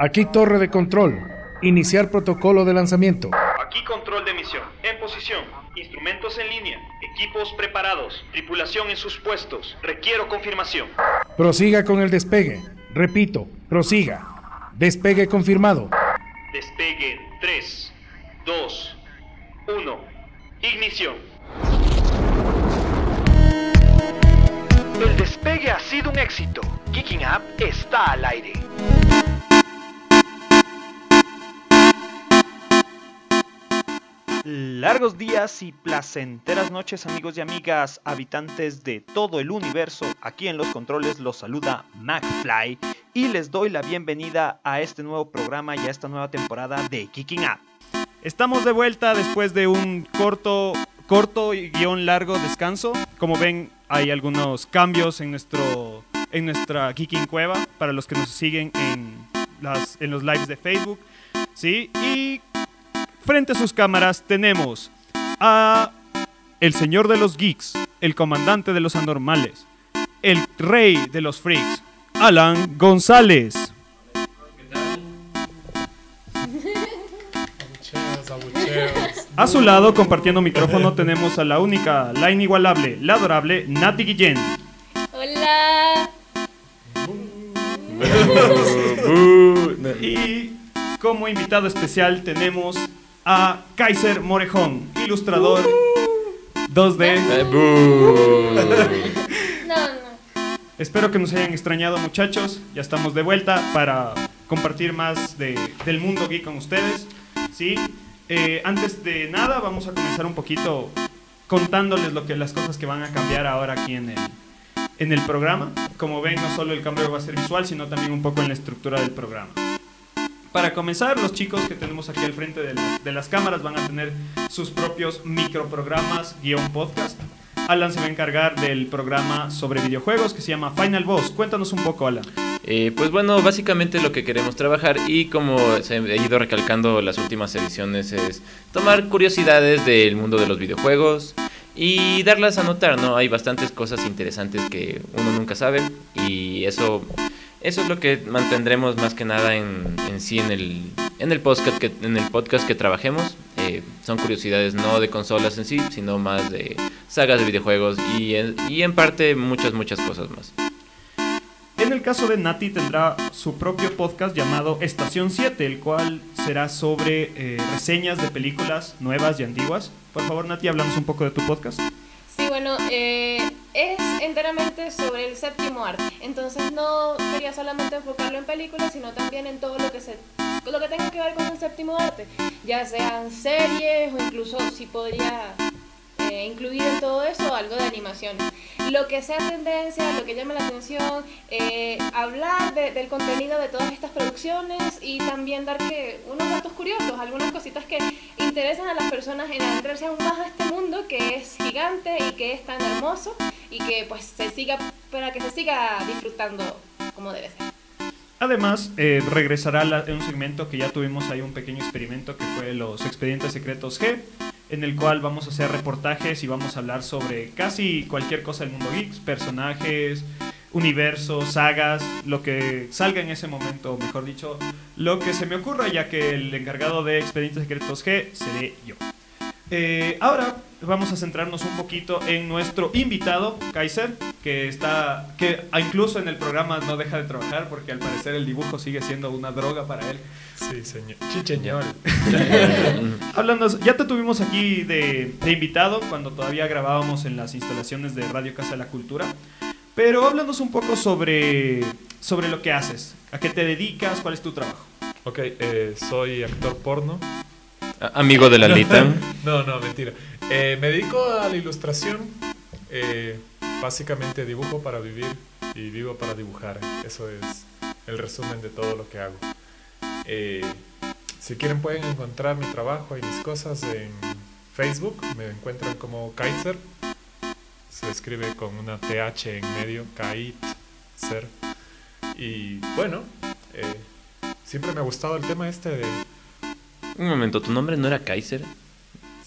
Aquí torre de control. Iniciar protocolo de lanzamiento. Aquí control de misión. En posición. Instrumentos en línea. Equipos preparados. Tripulación en sus puestos. Requiero confirmación. Prosiga con el despegue. Repito, prosiga. Despegue confirmado. Despegue 3, 2, 1. Ignición. El despegue ha sido un éxito. Kicking Up está al aire. Largos días y placenteras noches amigos y amigas, habitantes de todo el universo. Aquí en los controles los saluda McFly y les doy la bienvenida a este nuevo programa y a esta nueva temporada de Kicking Up. Estamos de vuelta después de un corto, corto y guion largo descanso. Como ven, hay algunos cambios en, nuestro, en nuestra Kicking Cueva para los que nos siguen en, las, en los lives de Facebook. ¿sí? Y frente a sus cámaras tenemos a el señor de los geeks, el comandante de los anormales, el rey de los freaks, Alan González. A su lado, compartiendo micrófono, tenemos a la única, la inigualable, la adorable Nati Guillén. Hola. Y como invitado especial tenemos a Kaiser Morejón, ilustrador 2D. No, no. Espero que nos hayan extrañado muchachos, ya estamos de vuelta para compartir más de- del mundo geek con ustedes. ¿sí? Eh, antes de nada vamos a comenzar un poquito contándoles lo que, las cosas que van a cambiar ahora aquí en el, en el programa. Como ven, no solo el cambio va a ser visual, sino también un poco en la estructura del programa. Para comenzar, los chicos que tenemos aquí al frente de, la- de las cámaras van a tener sus propios microprogramas guion podcast. Alan se va a encargar del programa sobre videojuegos que se llama Final Boss. Cuéntanos un poco, Alan. Eh, pues bueno, básicamente lo que queremos trabajar y como se ha ido recalcando las últimas ediciones es tomar curiosidades del mundo de los videojuegos y darlas a notar, ¿no? Hay bastantes cosas interesantes que uno nunca sabe y eso, eso es lo que mantendremos más que nada en, sí en el, en el podcast que, en el podcast que trabajemos. Eh, son curiosidades no de consolas en sí, sino más de sagas de videojuegos y en, y en parte muchas, muchas cosas más. En el caso de Nati tendrá su propio podcast llamado Estación 7, el cual será sobre eh, reseñas de películas nuevas y antiguas. Por favor, Nati, hablamos un poco de tu podcast. Sí, bueno, eh, es enteramente sobre el séptimo arte. Entonces no quería solamente enfocarlo en películas, sino también en todo lo que se lo que tenga que ver con el séptimo arte, ya sean series o incluso si podría eh, incluir en todo eso algo de animación. Lo que sea tendencia, lo que llame la atención, eh, hablar de- del contenido de todas estas producciones y también dar que unos datos curiosos, algunas cositas que interesan a las personas en adentrarse aún más a este mundo que es gigante y que es tan hermoso y que pues se siga, para que se siga disfrutando como debe ser. Además, eh, regresará la- en un segmento que ya tuvimos ahí un pequeño experimento que fue los expedientes secretos G, en el cual vamos a hacer reportajes y vamos a hablar sobre casi cualquier cosa del mundo geeks, personajes, universos, sagas, lo que salga en ese momento, mejor dicho, lo que se me ocurra, ya que el encargado de expedientes secretos G seré yo. Eh, ahora vamos a centrarnos un poquito en nuestro invitado, Kaiser, que está, que incluso en el programa no deja de trabajar porque al parecer el dibujo sigue siendo una droga para él. Sí, señor. Chicheñol. Hablando, ya te tuvimos aquí de, de invitado cuando todavía grabábamos en las instalaciones de Radio Casa de la Cultura, pero háblanos un poco sobre, sobre lo que haces, a qué te dedicas, cuál es tu trabajo. Ok, eh, soy actor porno. Amigo de la Lita. No, no, mentira. Eh, me dedico a la ilustración. Eh, básicamente dibujo para vivir y vivo para dibujar. Eso es el resumen de todo lo que hago. Eh, si quieren pueden encontrar mi trabajo y mis cosas en Facebook. Me encuentran como Kaiser. Se escribe con una TH en medio, Kaiser. Y bueno, siempre me ha gustado el tema este de... Un momento, ¿tu nombre no era Kaiser?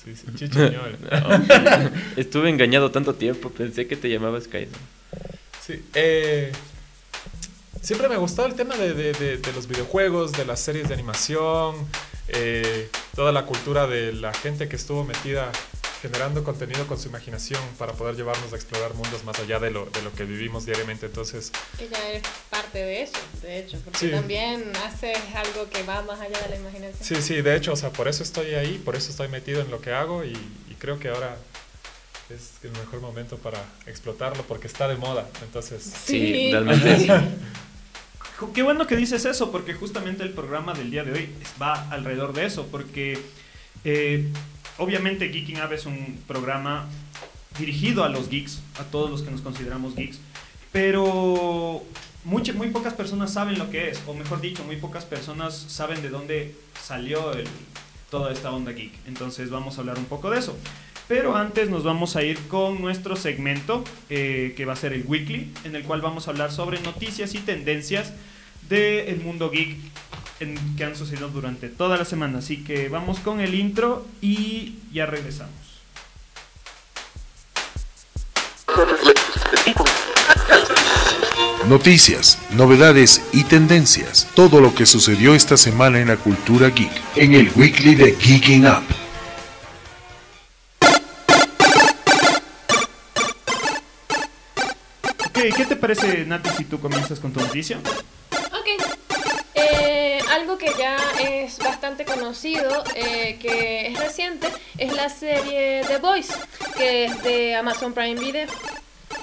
Sí, sí. Estuve engañado tanto tiempo, pensé que te llamabas Kaiser. Sí, eh, siempre me gustó el tema de, de- de- de los videojuegos, de las series de animación, eh, toda la cultura de la gente que estuvo metida generando contenido con su imaginación para poder llevarnos a explorar mundos más allá de lo, de lo que vivimos diariamente. Entonces, Que ya eres parte de eso, de hecho, porque Sí. también haces algo que va más allá de la imaginación. sí, sí, de hecho, o sea, por eso estoy ahí, por eso estoy metido en lo que hago y, y creo que ahora es el mejor momento para explotarlo porque está de moda. Entonces, Sí, Sí. realmente sí. Qué bueno que dices eso, porque justamente el programa del día de hoy va alrededor de eso, porque eh, obviamente Geeking Up es un programa dirigido a los geeks, a todos los que nos consideramos geeks, pero muy pocas personas saben lo que es, o mejor dicho, muy pocas personas saben de dónde salió toda esta onda geek. Entonces vamos a hablar un poco de eso. Pero antes nos vamos a ir con nuestro segmento, eh, que va a ser el Weekly, en el cual vamos a hablar sobre noticias y tendencias del mundo geek en- que han sucedido durante toda la semana. Así que vamos con el intro y ya regresamos. Noticias, novedades y tendencias. Todo lo que sucedió esta semana en la cultura geek. En el weekly de Geeking Up. Ok, ¿qué te parece, Nati, si tú comienzas con tu noticia? Ok. Eh, algo que ya es bastante conocido, eh, que es reciente, es la serie The Voice, que es de Amazon Prime Video.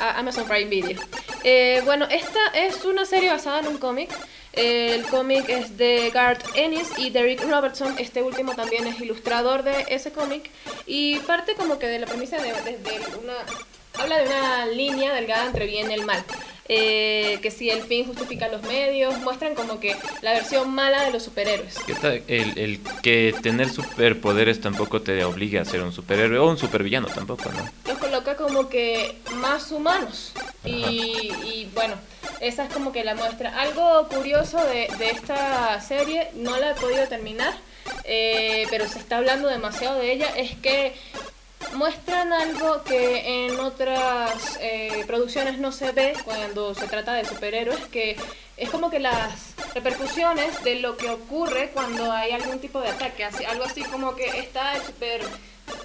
Amazon Prime Video. Eh, bueno, esta es una serie basada en un cómic. Eh, el cómic es de Garth Ennis y Derek Robertson. Este último también es ilustrador de ese cómic. Y parte como que de la premisa de, de- de una... Habla de una línea delgada entre bien y el mal. Eh, que si el fin justifica los medios, muestran como que la versión mala de los superhéroes. El, el que tener superpoderes tampoco te obliga a ser un superhéroe o un supervillano tampoco, ¿no? Los coloca como que más humanos. Y, y bueno, esa es como que la muestra. Algo curioso de, de esta serie, no la he podido terminar, eh, pero se está hablando demasiado de ella, es que muestran algo que en otras eh, producciones no se ve cuando se trata de superhéroes, que es como que las repercusiones de lo que ocurre cuando hay algún tipo de ataque, así, algo así como que está el super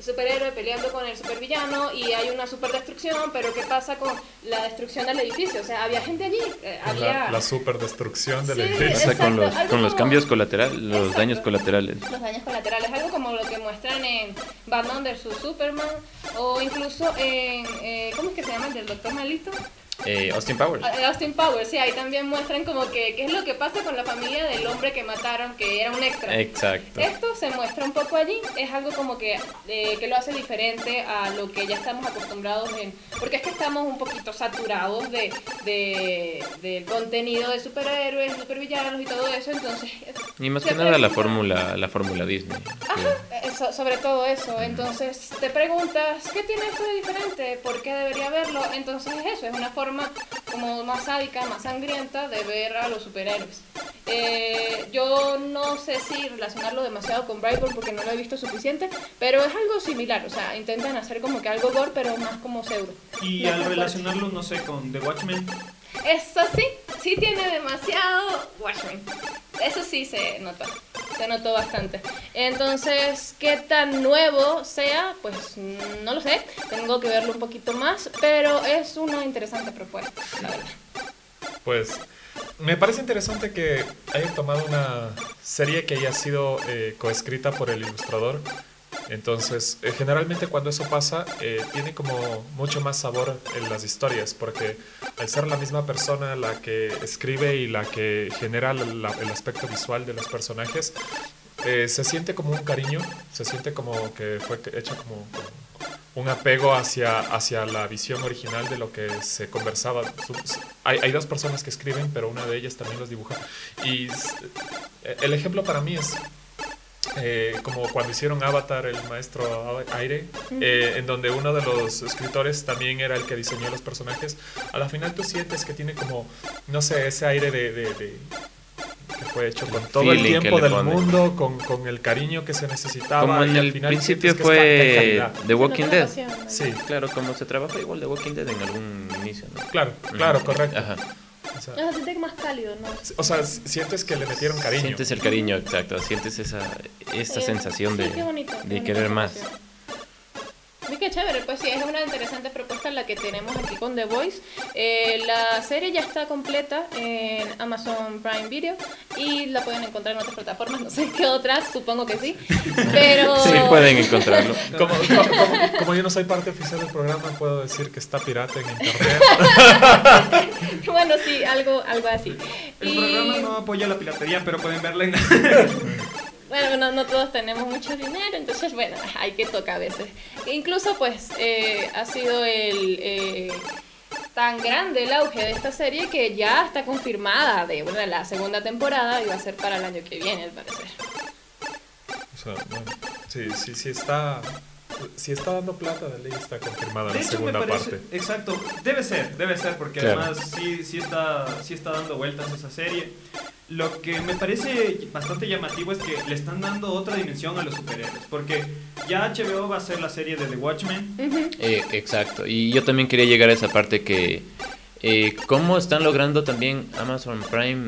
superhéroe peleando con el supervillano y hay una superdestrucción, pero ¿qué pasa con la destrucción del edificio? O sea, había gente allí, eh, había la, la superdestrucción del Sí, edificio. Con los, con los cambios colaterales, los Exacto. daños colaterales. los daños colaterales, algo como lo que muestran en Batman vs Superman o incluso en, eh, ¿cómo es que se llama el del Doctor Malito? Eh, Austin Powers. Ah, Austin Powers, sí, ahí también muestran como que qué es lo que pasa con la familia del hombre que mataron, que era un extra. Exacto. Esto se muestra un poco allí, es algo como que, eh, que lo hace diferente a lo que ya estamos acostumbrados en... Porque es que estamos un poquito saturados de, de, del contenido de superhéroes, supervillanos y todo eso, entonces... Y más que nada la fórmula, la fórmula Disney. Ajá, eso- sobre todo eso. Entonces te preguntas, ¿qué tiene esto de diferente? ¿Por qué debería verlo? Entonces eso, es una forma como más sádica, más sangrienta de ver a los superhéroes. Eh, yo no sé si relacionarlo demasiado con Brightburn porque no lo he visto suficiente, pero es algo similar. O sea, intentan hacer como que algo gore, pero más como pseudo. Y al relacionarlo, no sé, con The Watchmen, Eso sí, sí tiene demasiado Watchmen. Eso sí se notó, se notó bastante. Entonces, ¿qué tan nuevo sea? Pues no lo sé, tengo que verlo un poquito más, pero es una interesante propuesta, la verdad. Pues me parece interesante que hayan tomado una serie que haya sido eh, coescrita por el ilustrador. Entonces, eh, generalmente cuando eso pasa, eh, tiene como mucho más sabor en las historias, porque al ser la misma persona la que escribe y la que genera la- el aspecto visual de los personajes, eh, se siente como un cariño, se siente como que fue hecho como, como un apego hacia, hacia la visión original de lo que se conversaba. Hay, hay dos personas que escriben, pero una de ellas también los dibuja. Y eh, el ejemplo para mí es eh, como cuando hicieron Avatar, el maestro aire, eh, en donde uno de los escritores también era el que diseñó los personajes. A la final tú sientes que tiene como, no sé, ese aire de... de- de- que fue hecho con todo el tiempo del pone. mundo, con, con el cariño que se necesitaba. Como en y al el final principio fue. The Walking Dead. Sí, Claro, como se trabaja igual The Walking Dead en algún inicio, ¿no? claro, claro, correcto. Ajá. O sea, No, se siente más cálido, ¿no? o sea, sientes que le metieron cariño. Sientes el cariño, exacto. Sientes esa, esta Eh, sensación sí, de, qué bonito, qué de querer más. sensación. Sí, qué chévere, pues sí, es una interesante propuesta la que tenemos aquí con The Voice. Eh, la serie ya está completa en Amazon Prime Video y la pueden encontrar en otras plataformas, no sé qué otras, supongo que sí. Pero Sí, pueden encontrarlo. Como, como- como- como yo no soy parte oficial del programa, puedo decir que está pirata en internet. bueno, sí, algo, algo así. El Y- programa no apoya la piratería, pero pueden verla en... Bueno, no, no todos tenemos mucho dinero, entonces bueno, hay que tocar a veces. E incluso pues eh, ha sido el eh, tan grande el auge de esta serie que ya está confirmada de bueno, la segunda temporada y va a ser para el año que viene al parecer. O sea, bueno, sí, sí, sí está. Si está dando plata, de ley está confirmada De la hecho, me segunda parece, parte. exacto, debe ser, debe ser, porque Claro. además sí, sí, está, sí está dando vueltas esa serie. Lo que me parece bastante llamativo es que le están dando otra dimensión a los superhéroes, porque ya HBO va a hacer la serie de The Watchmen, Eh, exacto. Y yo también quería llegar a esa parte que eh, cómo están logrando también Amazon Prime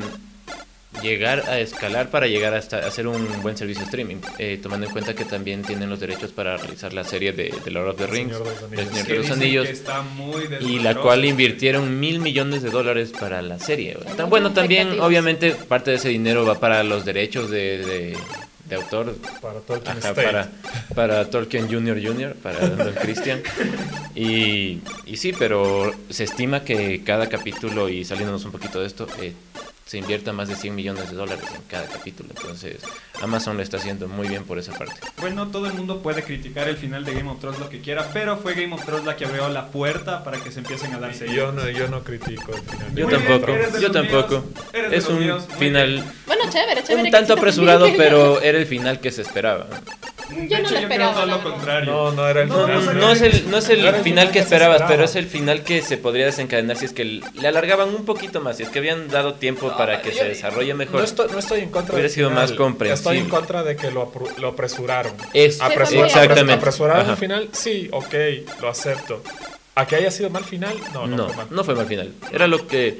llegar a escalar para llegar hasta a hacer un buen servicio de streaming, eh, tomando en cuenta que también tienen los derechos para realizar la serie de, de Lord of the El Rings, Señor de los del Anillos. Señor de los Anillos, que está muy y la cual invirtieron mil millones de dólares para la serie. Tan bueno, también obviamente parte de ese dinero va para los derechos de, de- de autor Para Tolkien Ajá, para, para Tolkien Jr. Jr., para Don Christian. Y, y sí, pero se estima que cada capítulo, y saliéndonos un poquito de esto, eh, se invierta más de 100 millones de dólares en cada capítulo. Entonces, Amazon lo está haciendo muy bien por esa parte. Bueno, todo el mundo puede criticar el final de Game of Thrones lo que quiera, pero fue Game of Thrones la que abrió la puerta para que se empiecen a dar Y series. yo no, yo no critico el final. de Yo tampoco, eres de yo los tampoco. Es un final Bueno, chévere, chévere. un tanto apresurado, pero era el final que se esperaba. Yo De no hecho, lo yo creo esperaba, todo la lo verdad. contrario. No, no era el No, final. no, No es el, no es el final que esperabas, esperaba. pero es el final que se podría desencadenar si es que le alargaban un poquito más, si es que habían dado tiempo para que yo- se desarrolle mejor. No estoy, no estoy en contra Hubiera del sido final. más comprensible. Estoy en contra de que lo, apru- lo apresuraron. Es- Apresura- exactamente. Apresuraron Ajá. el final, sí, ok, lo acepto. ¿A que haya sido mal final? No, no, No, fue mal. no fue mal final. Era lo que...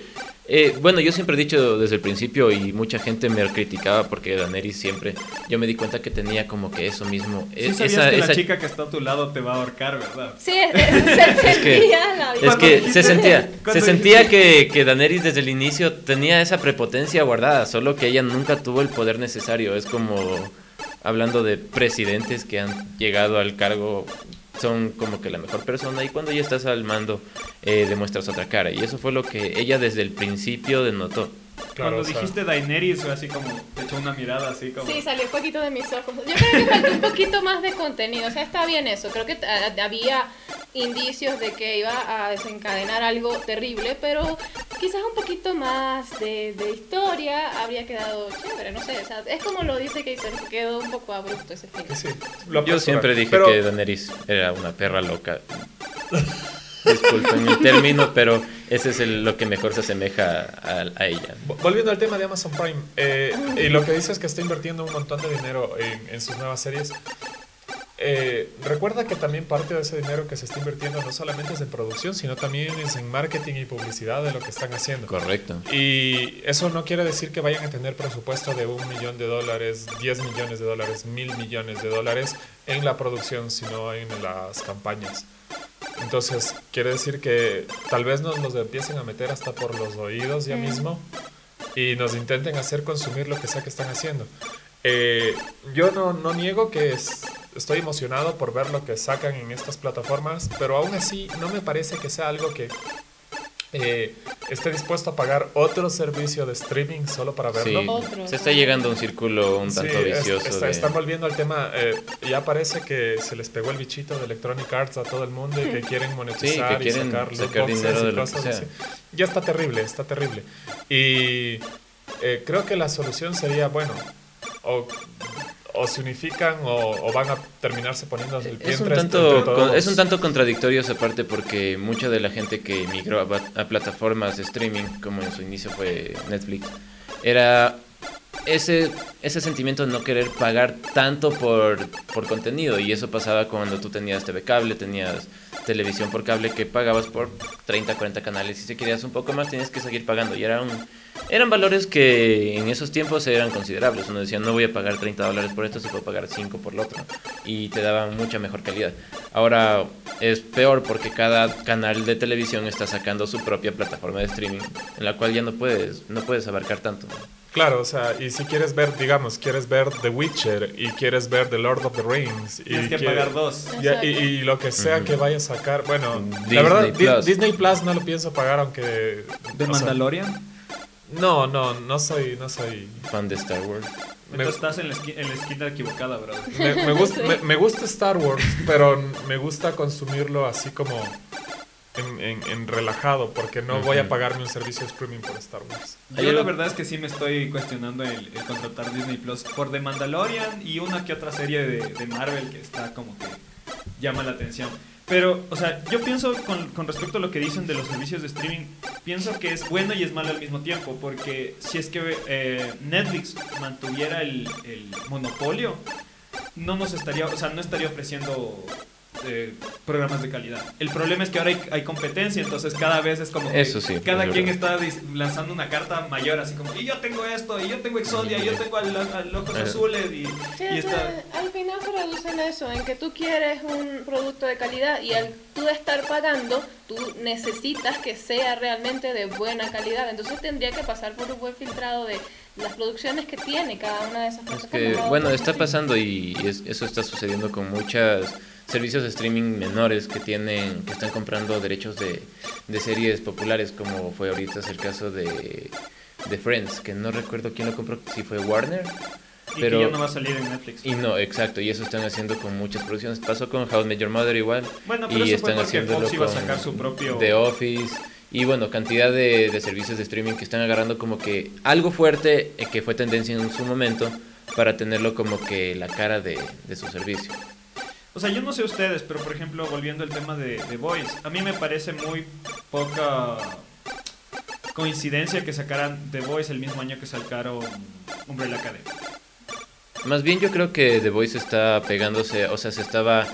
eh, bueno, yo siempre he dicho desde el principio y mucha gente me criticaba porque Daenerys siempre... Yo me di cuenta que tenía como que eso mismo. Sí eh, sabías esa- que esa- la chica que está a tu lado te va a ahorcar, ¿verdad? Sí, es- es- se sentía la Es que dijiste- se sentía, se sentía que, que Daenerys desde el inicio tenía esa prepotencia guardada, solo que ella nunca tuvo el poder necesario. Es como hablando de presidentes que han llegado al cargo, son como que la mejor persona y cuando ya estás al mando eh, demuestras otra cara. Y eso fue lo que ella desde el principio denotó. Claro, Cuando o sea, dijiste Daenerys fue así como, te echó una mirada así como... Sí, salió un poquito de mis ojos. Yo creo que falta un poquito más de contenido. O sea, está bien eso. Creo que había indicios de que iba a desencadenar algo terrible, pero quizás un poquito más de, de historia habría quedado chévere. No sé, o sea, es como lo dice que quedó un poco abrupto ese final. sí, lo Yo siempre dije Pero- que Daenerys era una perra loca. Disculpen el término, pero ese es el- lo que mejor se asemeja a, a ella. Vo- Volviendo al tema de Amazon Prime, eh, y lo que dice es que está invirtiendo un montón de dinero en, en sus nuevas series. Eh, recuerda que también parte de ese dinero que se está invirtiendo no solamente es en producción, sino también es en marketing y publicidad de lo que están haciendo. Correcto. Y eso no quiere decir que vayan a tener presupuesto de un millón de dólares, 10 millones de dólares, mil millones de dólares en la producción, sino en las campañas. Entonces, quiere decir que tal vez nos los empiecen a meter hasta por los oídos ya mismo y nos intenten hacer consumir lo que sea que están haciendo. Eh, yo no, no niego que es- estoy emocionado por ver lo que sacan en estas plataformas, pero aún así no me parece que sea algo que eh, esté dispuesto a pagar otro servicio de streaming solo para verlo. Sí, se está llegando a un círculo un Sí, tanto es- vicioso. está- de- están volviendo al tema. eh, ya parece que se les pegó el bichito de Electronic Arts a todo el mundo y que quieren monetizar Sí, que quieren y sacar, sacar dinero y de lo que cosas sea. así. Ya está terrible, está terrible. Y eh, creo que la solución sería, bueno, o, o se unifican o, o van a terminarse poniendo el pie Es un, tanto, con- es un tanto contradictorio esa parte porque mucha de la gente que migró a plataformas de streaming, como en su inicio fue Netflix, era ese, ese sentimiento de no querer pagar tanto por, por contenido. Y eso pasaba cuando tú tenías TV Cable, tenías televisión por cable que pagabas por 30, 40 canales y si querías un poco más tenías que seguir pagando y era un, eran valores que en esos tiempos eran considerables. Uno decía, no voy a pagar 30 dólares por esto, si puedo pagar 5 por lo otro. Y te daban mucha mejor calidad. Ahora es peor porque cada canal de televisión está sacando su propia plataforma de streaming, en la cual ya no puedes, no puedes abarcar tanto. Claro, o sea, y si quieres ver, digamos, quieres ver The Witcher y quieres ver The Lord of the Rings. Y Tienes que quieres- pagar dos. Ya, y, y lo que sea que vaya a sacar, bueno, Disney la verdad, Di- Plus. Disney Plus no lo pienso pagar aunque... ¿De o sea, Mandalorian? no, no, no soy, no soy... Fan de Star Wars. Me- Entonces estás en la, esqui- en la esquina equivocada, bro. Me, me gusta, me, me gusta Star Wars, pero me gusta consumirlo así como en, en- en relajado, porque no voy a pagarme un servicio de streaming por Star Wars. Yo la verdad es que sí me estoy cuestionando el, el contratar Disney Plus por The Mandalorian y una que otra serie de, de Marvel que está como que llama la atención. Pero, o sea, yo pienso con, con respecto a lo que dicen de los servicios de streaming, pienso que es bueno y es malo al mismo tiempo, porque si es que eh, Netflix mantuviera el, el monopolio, no nos estaría, o sea, no estaría ofreciendo eh, programas de calidad. El problema es que ahora hay, hay competencia, entonces cada vez es como que Eso sí, cada es quien verdad. está lanzando una carta mayor, así como, y yo tengo esto, y yo tengo Exodia, y yo tengo al, al Locos Eh. Azules, y, Sí, y o sea, está... al final se reduce en eso, en que tú quieres un producto de calidad y al tú estar pagando, tú necesitas que sea realmente de buena calidad. Entonces tendría que pasar por un buen filtrado de las producciones que tiene cada una de esas Es plataformas. que, bueno, está pasando y es- eso está sucediendo con muchos servicios de streaming menores que tienen, que están comprando derechos de, de series populares, como fue ahorita es el caso de, de Friends, que no recuerdo quién lo compró, si fue Warner. y Pero, que ya no va a salir en Netflix. y no, exacto, y eso están haciendo con muchas producciones. Pasó con How I Met Your Mother igual. Bueno, pero y eso están a con sacar su propio... The Office. Y bueno, cantidad de, de servicios de streaming que están agarrando como que algo fuerte eh, que fue tendencia en su momento para tenerlo como que la cara de, de su servicio. O sea, yo no sé ustedes, pero por ejemplo, volviendo al tema de The Voice, a mí me parece muy poca coincidencia que sacaran The Voice el mismo año que sacaron Umbrella Academy. Más bien yo creo que The Voice está pegándose, o sea, se estaba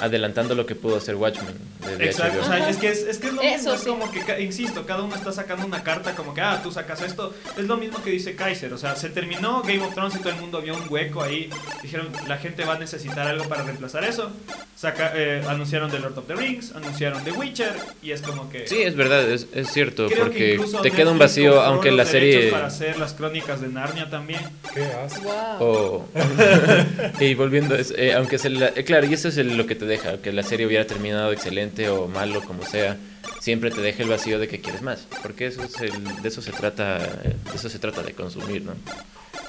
adelantando lo que pudo hacer Watchmen Exacto, o sea, es que es, es que es lo Eso mismo, es sí. como que, insisto, cada uno está sacando una carta como que, ah, tú sacas esto, es lo mismo que dice Kaiser, o sea, se terminó Game of Thrones y todo el mundo vio un hueco ahí, dijeron, la gente va a necesitar algo para reemplazar eso, Saca, eh, anunciaron The Lord of the Rings, anunciaron The Witcher, y es como que... Sí, es verdad, es, es cierto, porque te queda un vacío, aunque la serie... para hacer las crónicas de Narnia también. ¿Qué haces? Wow. O- y volviendo, es- eh, aunque se la- eh, claro, y eso es el- lo que te deja, que la serie hubiera terminado excelente o malo, como sea, siempre te deja el vacío de que quieres más, porque eso es el- de eso se trata, de eso se trata de consumir, ¿no?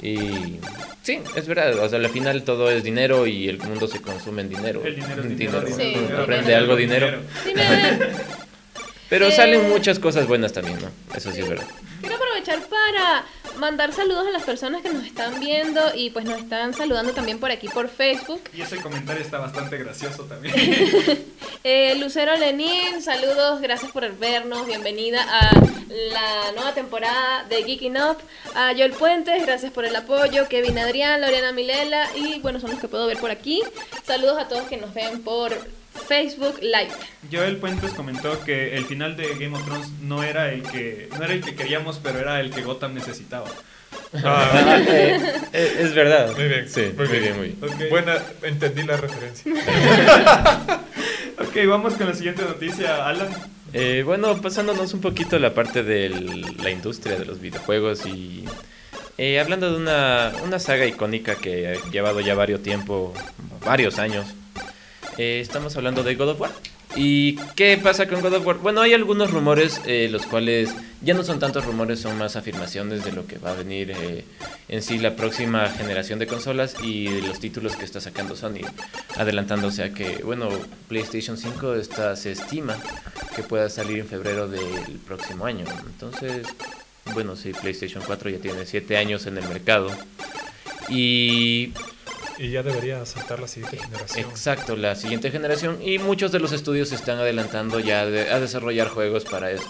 Y sí, es verdad, o sea, al final todo es dinero y el mundo se consume en dinero. El dinero es dinero. Sí. Aprende dinero, algo dinero. Pero Eh. salen muchas cosas buenas también, ¿no? Eso sí es verdad. Quiero aprovechar para mandar saludos a las personas que nos están viendo y pues nos están saludando también por aquí por Facebook. Y ese comentario está bastante gracioso también. Eh, Lucero Lenín, saludos, gracias por vernos, bienvenida a la nueva temporada de Geeking Up. A Joel Puentes, gracias por el apoyo. Kevin Adrián, Lorena Milela y bueno, son los que puedo ver por aquí. Saludos a todos que nos ven por Facebook Live. Joel Puentes comentó que el final de Game of Thrones no era el que no era el que queríamos, pero era el que Gotham necesitaba. Ah, Eh, eh, es verdad. muy bien, Sí, muy bien, muy bien. Buena, entendí la referencia. Ok, vamos con la siguiente noticia, Alan. Eh, bueno, pasándonos un poquito a la parte de la industria de los videojuegos y eh, hablando de una, una saga icónica que ha llevado ya varios tiempo, varios años, eh, estamos hablando de God of War. ¿Y qué pasa con God of War? Bueno, hay algunos rumores, eh, los cuales ya no son tantos rumores, son más afirmaciones de lo que va a venir eh, en sí la próxima generación de consolas y de los títulos que está sacando Sony, adelantándose a que, bueno, PlayStation 5 está, se estima que pueda salir en febrero del próximo año. Entonces, bueno, sí, PlayStation 4 ya tiene 7 años en el mercado. Y Y ya debería saltar la siguiente generación. Exacto, la siguiente generación y muchos de los estudios se están adelantando ya de- a desarrollar juegos para esto.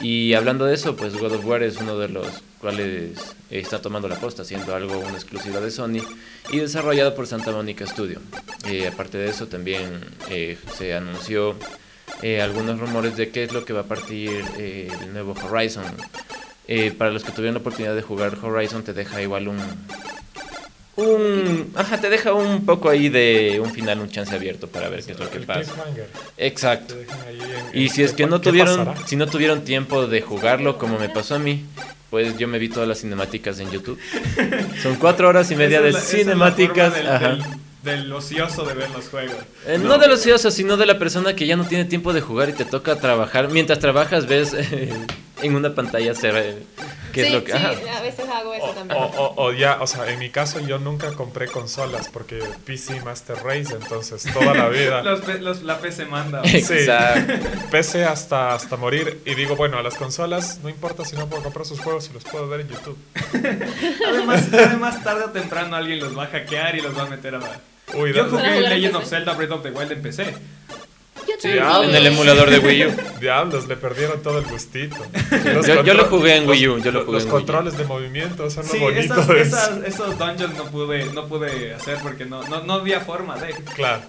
Y hablando de eso, pues God of War es uno de los cuales está tomando la posta, siendo algo una exclusiva de Sony y desarrollado por Santa Monica Studio. Eh, aparte de eso, también eh, se anunció eh, algunos rumores de qué es lo que va a partir el nuevo Horizon. Para los que tuvieron la oportunidad de jugar Horizon, te deja igual un. Un. Ajá, te deja un poco ahí de un final, un chance abierto para ver qué es lo que pasa. Exacto. Y si es que no ¿qué tuvieron, si no tuvieron tiempo de jugarlo como me pasó a mí, pues yo me vi todas las cinemáticas en YouTube. Son cuatro horas y media Esa de la- cinemáticas. del, ajá. del- del ocioso de ver los juegos. Eh, no. de los ociosos, sino de la persona que ya no tiene tiempo de jugar y te toca trabajar. Mientras trabajas ves en una pantalla se qué es sí, lo que... sí, ajá. a veces hago eso O, también. o- o- o ya, o sea, en mi caso yo nunca compré consolas porque PC Master Race, entonces toda la vida Los, los- la PC manda. Sí. Exacto. PC hasta, hasta morir y digo, bueno, a las consolas no importa si no puedo comprar sus juegos y los puedo ver en YouTube. Además, además, tarde o temprano alguien los va a hackear y los va a meter a. Uy, Yo jugué Legend of. Zelda Breath of the Wild en PC. Yo Sí, en el emulador de Wii U. diablos, le perdieron todo el gustito. Yo- yo lo jugué en Wii U, los- yo lo jugué Los en Wii U. controles de movimiento son Sí, lo bonito esas, de esas- eso. esos dungeons no pude, no pude hacer porque no, no, no había forma de... Claro.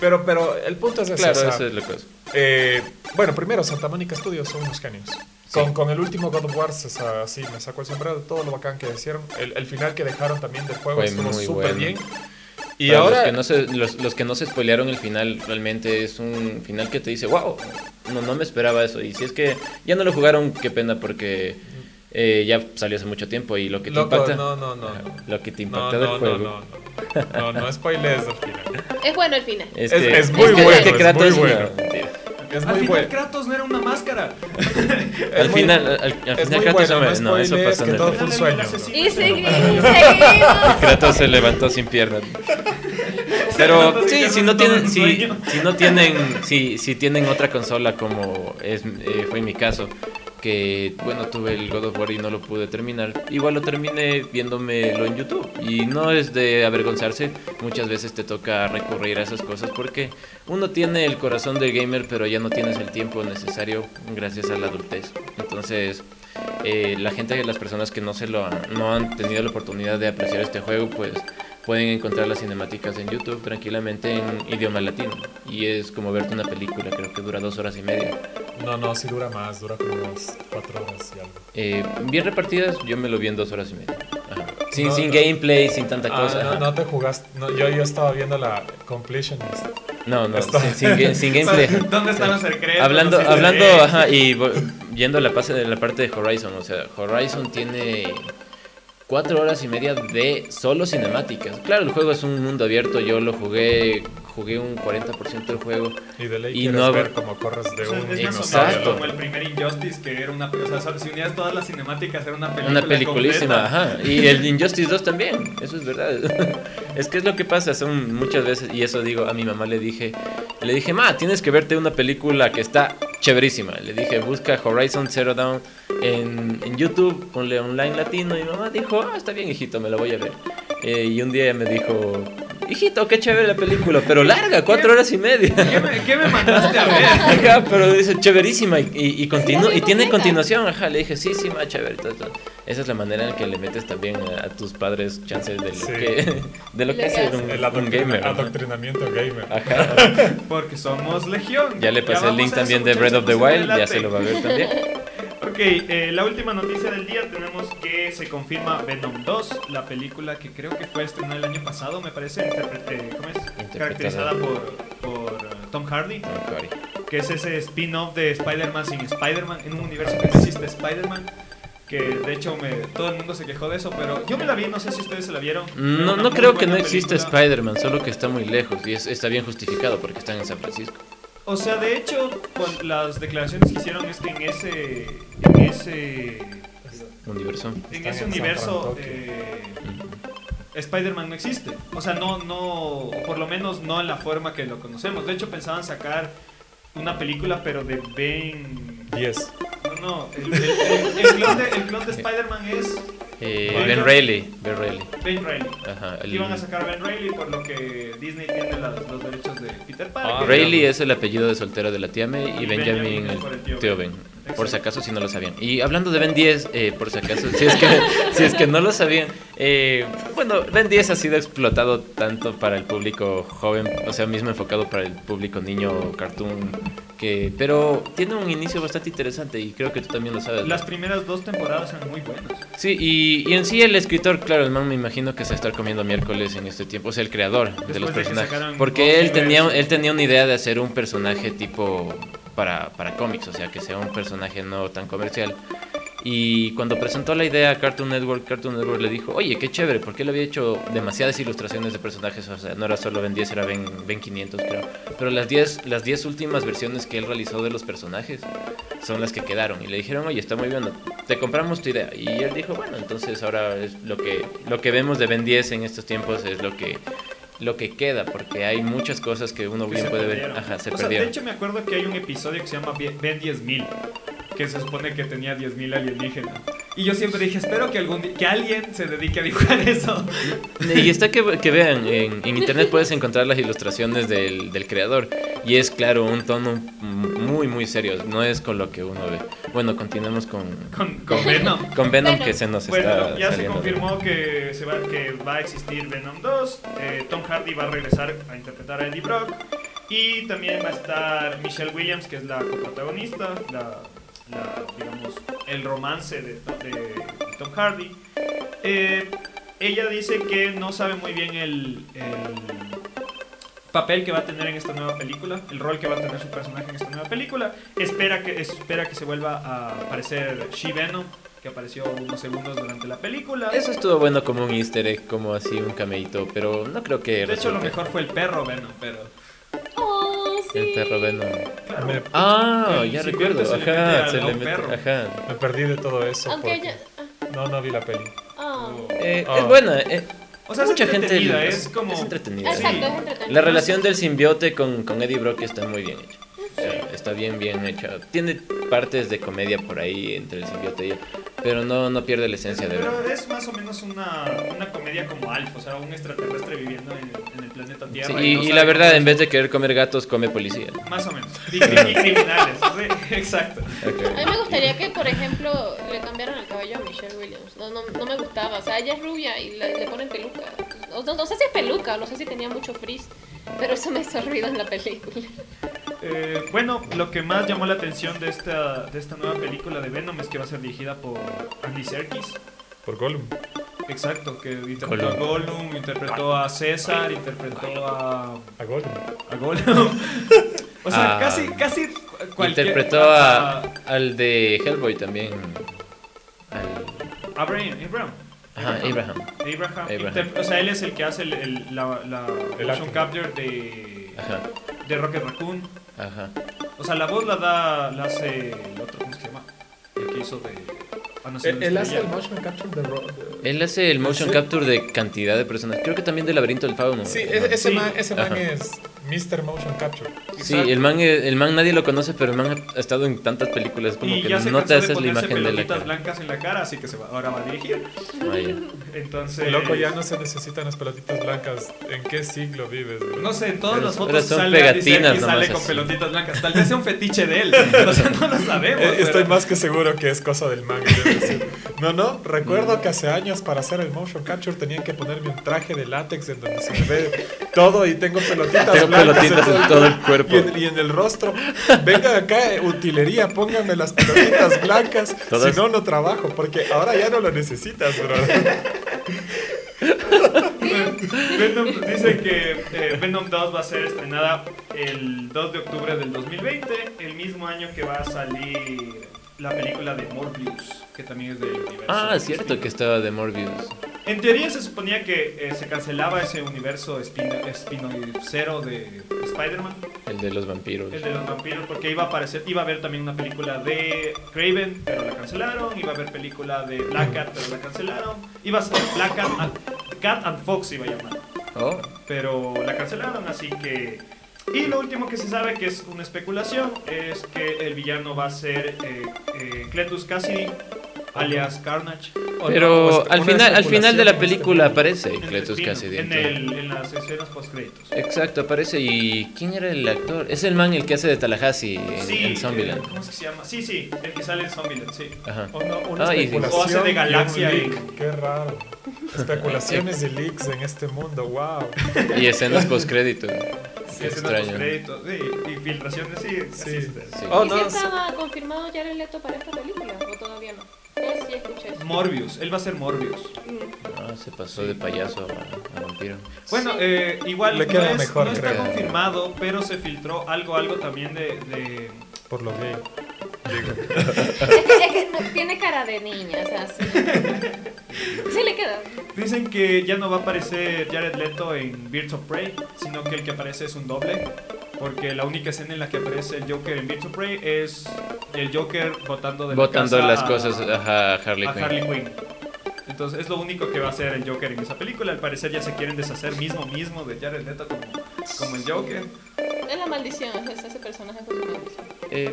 Pero, pero el punto es ese. Claro, o sea, eso es lo que es. eh, bueno, primero, Santa Mónica Studios son unos genios. Con, con el último God of War, o sea, así me sacó el sombrero de todo lo bacán que hicieron. El, el final que dejaron también del juego Fue estuvo muy súper bueno. bien. Y Para ahora, los que, no se, los, los que no se spoilearon el final, realmente es un final que te dice, wow, no, no me esperaba eso. Y si es que ya no lo jugaron, qué pena, porque eh, ya salió hace mucho tiempo y lo que te Loco, impacta... no, no, no, no. Lo que te no, impacta no, del no, juego... no, no, no, no spoilees al final. Es bueno el final. Es, Es- que- es muy que- bueno, que es Kratos- muy bueno. Es Al muy final bueno. Kratos no era una máscara. Al muy- final, al, al final Kratos bueno, se no. No, eso en el- todo fue un sueño. Y seguimos. Kratos se levantó sin piernas. Pero sí, si no tienen, si, si no tienen, si, si tienen otra consola como es, eh, fue mi caso, que bueno tuve el God of War y no lo pude terminar, igual lo terminé viéndomelo en YouTube. Y no es de avergonzarse, muchas veces te toca recurrir a esas cosas porque uno tiene el corazón del gamer pero ya no tienes el tiempo necesario gracias a la adultez, entonces eh, la gente, las personas que no se lo han, no han tenido la oportunidad de apreciar este juego, pues pueden encontrar las cinemáticas en YouTube tranquilamente en idioma latino. Y es como verte una película, creo que dura dos horas y media. No, no, sí dura más, dura como unas cuatro horas y algo. Eh, bien repartidas, yo me lo vi en dos horas y media. Ajá. Sin, No, sin no. gameplay, sin tanta Ah, cosa. no, ajá. no te jugaste. No, yo, yo estaba viendo la completionist. No, no, sin, sin ga- sin gameplay. ¿Dónde están los secretos? Hablando, hablando, ajá, y yendo a la, pase, la parte de Horizon, o sea, Horizon tiene cuatro horas y media de solo cinemáticas. Claro, el juego es un mundo abierto, yo lo jugué, jugué un 40% del juego. Y de ley Y quieres no- ver cómo corres de O sea, un es más o Exacto. menos como el primer Injustice que era una o sea, si unías todas las cinemáticas era una película Una peliculísima, completa. ajá. Y el Injustice 2 también, eso es verdad. es que es lo que pasa, son muchas veces, y eso digo, a mi mamá le dije, le dije, ma, tienes que verte una película que está chéverísima. Le dije, busca Horizon Zero Dawn en, en YouTube, ponle online latino. Y mi mamá dijo, ah, está bien, hijito, me la voy a ver. Eh, y un día ella me dijo, hijito, qué chévere la película, pero larga, cuatro horas y media. ¿Qué me, qué me mandaste a ver? Ajá, pero dice chéverísima y, y, y, continu- Sí, y tiene continuación, ajá, le dije, sí, sí, más chévere. y todo, todo. Esa es la manera en que le metes también a, a tus padres chances de lo Sí. que, de lo que es ser un, El un gamer. adoctrinamiento gamer. Ajá. Porque somos legión. Ya le pasé el link también de Breath of the Wild, ya se lo va a ver también. Ok, eh, la última noticia del día tenemos que se confirma Venom 2, la película que creo que fue estrenada el año pasado, me parece, interpre- eh, ¿cómo es? caracterizada por, por eh, Tom Hardy, que es ese spin-off de Spider-Man sin Spider-Man, en un universo que no existe Spider-Man, que de hecho me, todo el mundo se quejó de eso, pero yo me la vi, no sé si ustedes se la vieron. No, no creo que no exista. Spider-Man, solo que está muy lejos y es- está bien justificado porque están en San Francisco. O sea, de hecho, con las declaraciones que hicieron es que en ese, en ese, Universo. en ese universo eh. Spider-Man no existe. O sea, no, no, o por lo menos no en la forma que lo conocemos. De hecho, pensaban sacar una película, pero de Ben. 10. No, no, el, el- el- el clon de, el clon de Spider-Man es Eh, Vaya. ben Reilly, Ben Reilly. Ben Reilly. Ajá. el- Iban a sacar a Ben Reilly, por lo que Disney tiene las- los derechos de Peter Parker. Ah, Reilly es el apellido de soltero de la tía May y Y Benjamin Benjamin el el tío Ben. Ben. Por si acaso si no lo sabían. Y hablando de Ben 10, eh, por si acaso, si es que, si es que no lo sabían, eh, bueno, Ben 10 ha sido explotado tanto para el público joven, o sea, mismo enfocado para el público niño cartoon, que, pero tiene un inicio bastante interesante y creo que tú también lo sabes. Las primeras dos temporadas eran muy buenas. Sí, y, y en sí el escritor, claro, el man me imagino que se está comiendo miércoles en este tiempo, o sea, el creador de Después los de personajes. Porque él tenía, él tenía una idea de hacer un personaje tipo para, para cómics, o sea, que sea un personaje no tan comercial. Y cuando presentó la idea a Cartoon Network, Cartoon Network le dijo, oye, qué chévere, porque él había hecho demasiadas ilustraciones de personajes, o sea, no era solo Ben 10, era Ben, ben 500, creo. Pero las 10 las 10 últimas versiones que él realizó de los personajes son las que quedaron. Y le dijeron, oye, está muy bien, te compramos tu idea. Y él dijo, bueno, entonces ahora es lo que, lo que vemos de Ben 10 en estos tiempos es lo que, lo que queda, porque hay muchas cosas que uno que bien puede ver. Ajá, se o sea, perdieron. de hecho me acuerdo que hay un episodio que se llama Ben Ben 10.000, que se supone que tenía 10.000 alienígenas. Y yo siempre dije, espero que algún que alguien se dedique a dibujar eso. Y está que, que vean, en, en internet puedes encontrar las ilustraciones del, del creador. Y es claro, un tono muy, muy serio. No es con lo que uno ve. Bueno, continuemos con, Con, con Venom. con Venom Venom. que se nos Bueno, está ya se confirmó que, se va, que va a existir Venom 2. eh, Tom Hardy va a regresar a interpretar a Eddie Brock. Y también va a estar Michelle Williams, que es la coprotagonista, la, la, digamos, el romance de, de- de Tom Hardy. Eh, ella dice que no sabe muy bien el, el papel que va a tener en esta nueva película, el rol que va a tener su personaje en esta nueva película. Espera que, espera que se vuelva a aparecer She-Venom, que apareció unos segundos durante la película. Eso estuvo bueno como un easter egg, como así un cameíto, pero no creo que de hecho, lo resulte. mejor fue el perro Venom, pero... Oh, sí. El perro Venom. claro, Me, Ah, El ya recuerdo. se Ajá, se le mete. perro. Ajá. me perdí de todo eso. Aunque porque- ella. No, no vi la peli. Ah. Eh, Ah. Es buena. eh, O sea, es mucha gente es como- entretenida. Exacto, Sí. es entretenido. La relación del simbiote con, con Eddie Brock está muy bien hecha. O sea, está bien, bien hecha. Tiene partes de comedia por ahí entre el simbiote y él, pero no, no pierde la esencia de Pero es más o menos una, una comedia como Alf, o sea, un extraterrestre viviendo en, en el planeta Tierra. Sí, no y, y sabe la cómo verdad, en vez de querer comer gatos, come policía. Más o menos. Y, y criminales, sí, exacto. A mí me gustaría que, por ejemplo, le cambiaran el cabello a Michelle Williams. No, no, no me gustaba. O sea, ella es rubia y le, le ponen peluca. No, no- no sé si es peluca, no sé si tenía mucho frizz, pero eso me hizo ruido en la película. Eh, bueno, lo que más llamó la atención de esta, de esta nueva película de Venom es que va a ser dirigida por Andy Serkis. Por Gollum. Exacto, que interpretó a Gollum, interpretó a César, interpretó a, A Gollum. a Gollum. o sea, Ah, casi, casi cualquier... Interpretó a, al de Hellboy también. Al, Abraham, Abraham. ajá, Abraham. Abraham. Abraham. O sea, él es el que hace el, el- la, la El motion acting. capture de, Ajá, de Rocket Raccoon. Ajá. O sea, la voz la da, la hace el otro, ¿cómo se llama? El que hizo de... Ah, no sé, Él, él hace el motion capture de de- Él hace el motion ¿Sí? capture de cantidad de personas. Creo que también del laberinto del fauno. Sí, ¿no? e- ese Sí. man, ese man es Mr. Motion Capture. Sí, el man, el man nadie lo conoce, pero el man ha estado en tantas películas como y que no te de haces la imagen de la pelotitas cara. blancas en la cara, así que se va, ahora va a dirigir. Ah, ya. Entonces... Loco, ya no se necesitan las pelotitas blancas. ¿En qué siglo vives? bro? No sé, en todas Pero- las pero fotos son sale pegatinas Serkis, sale con así. pelotitas blancas. Tal vez sea un fetiche de él. O sea, no lo sabemos. Eh, Estoy pero- más que seguro que es cosa del man. No, no, recuerdo que hace años para hacer el motion capture tenían que ponerme un traje de látex en donde se me ve todo y tengo pelotitas blancas pelotitas en todo el cuerpo. Y en, y en el rostro. Venga acá, eh, utilería, pónganme las pelotitas blancas. Todas- Si no, no trabajo, porque ahora ya no lo necesitas, bro. Venom dice que eh, Venom 2 va a ser estrenada el 2 de octubre del 2020, el mismo año que va a salir la película de Morbius, que también es del universo. Ah, es cierto que estaba de Morbius. En teoría se suponía que eh, se cancelaba ese universo espino- espinoicero de Spider-Man, El de los vampiros. el de los vampiros, porque iba a aparecer, iba a haber también una película de Craven, pero la cancelaron, iba a haber película de Black Cat, pero la cancelaron, iba a ser Black Cat and, Cat and Fox iba a llamar Oh, pero la cancelaron, así que... Y lo último que se sabe, que es una especulación, es que el villano va a ser eh, eh, Cletus Cassidy, alias Carnage. Pero no, al una final, al final de la este película mundo. aparece En el Cletus Cassidy. en, el, en las escenas post-créditos. Exacto, aparece y... ¿Quién era el actor? Es el man el que hace de Tallahassee en, Sí, en eh, Zombieland. ¿Cómo se llama? Sí, sí, el que sale en Zombieland, sí. Ajá. O no, una Ay, especulación o hace de galaxia y- Qué raro. Especulaciones y leaks en este mundo, wow. Y escenas postcrédito. Sí, Qué escenas extraño. post-créditos, sí, y filtraciones, sí. Sí. Oh, ¿Y no, si estaba confirmado Jared Leto para esta película sí, escuché eso. Morbius, él va a ser Morbius. Mm. Ah, se pasó de payaso a, a vampiro. Bueno, eh, igual Le queda no, es- mejor, no está creo. confirmado, pero se filtró algo, algo también de, de- Por lo gay. No- tiene cara de niña, o sea, sí. Sí le queda. Dicen que ya no va a aparecer Jared Leto en Birds of Prey, sino que el que aparece es un doble. Porque la única escena en la que aparece el Joker en Birds of Prey es el Joker botando de la Botando casa las a- cosas a Harley a Quinn. Harley Quinn. Entonces es lo único que va a hacer el Joker en esa película. Al parecer ya se quieren deshacer mismo mismo de Jared Leto como, como el Joker. Es la maldición, es ese personaje su maldición. Eh,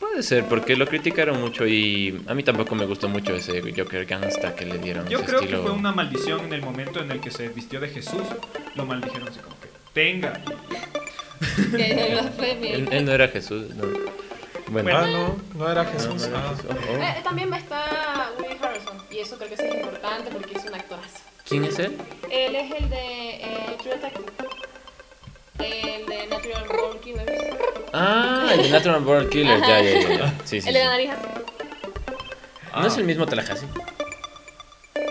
puede ser, porque lo criticaron mucho y a mí tampoco me gustó mucho ese Joker gangsta que le dieron. Yo ese creo estilo. que fue una maldición en el momento en el que se vistió de Jesús. Lo maldijeron así como que tenga. Que. Él, él no era Jesús, no. Bueno, Ah, no, no era no, Jesús. no era Ah. Jesús. Oh, oh. Eh, también está Woody Harrelson y eso creo que sí es importante porque es un actorazo. ¿Quién es él? Él es el de eh, True Detective. El de Natural Born Killers. Ah, el de Natural Born Killer, ya, ya, ya. ya. Sí, sí, el de sí. la nariz así. ¿No es el mismo Tallahassee?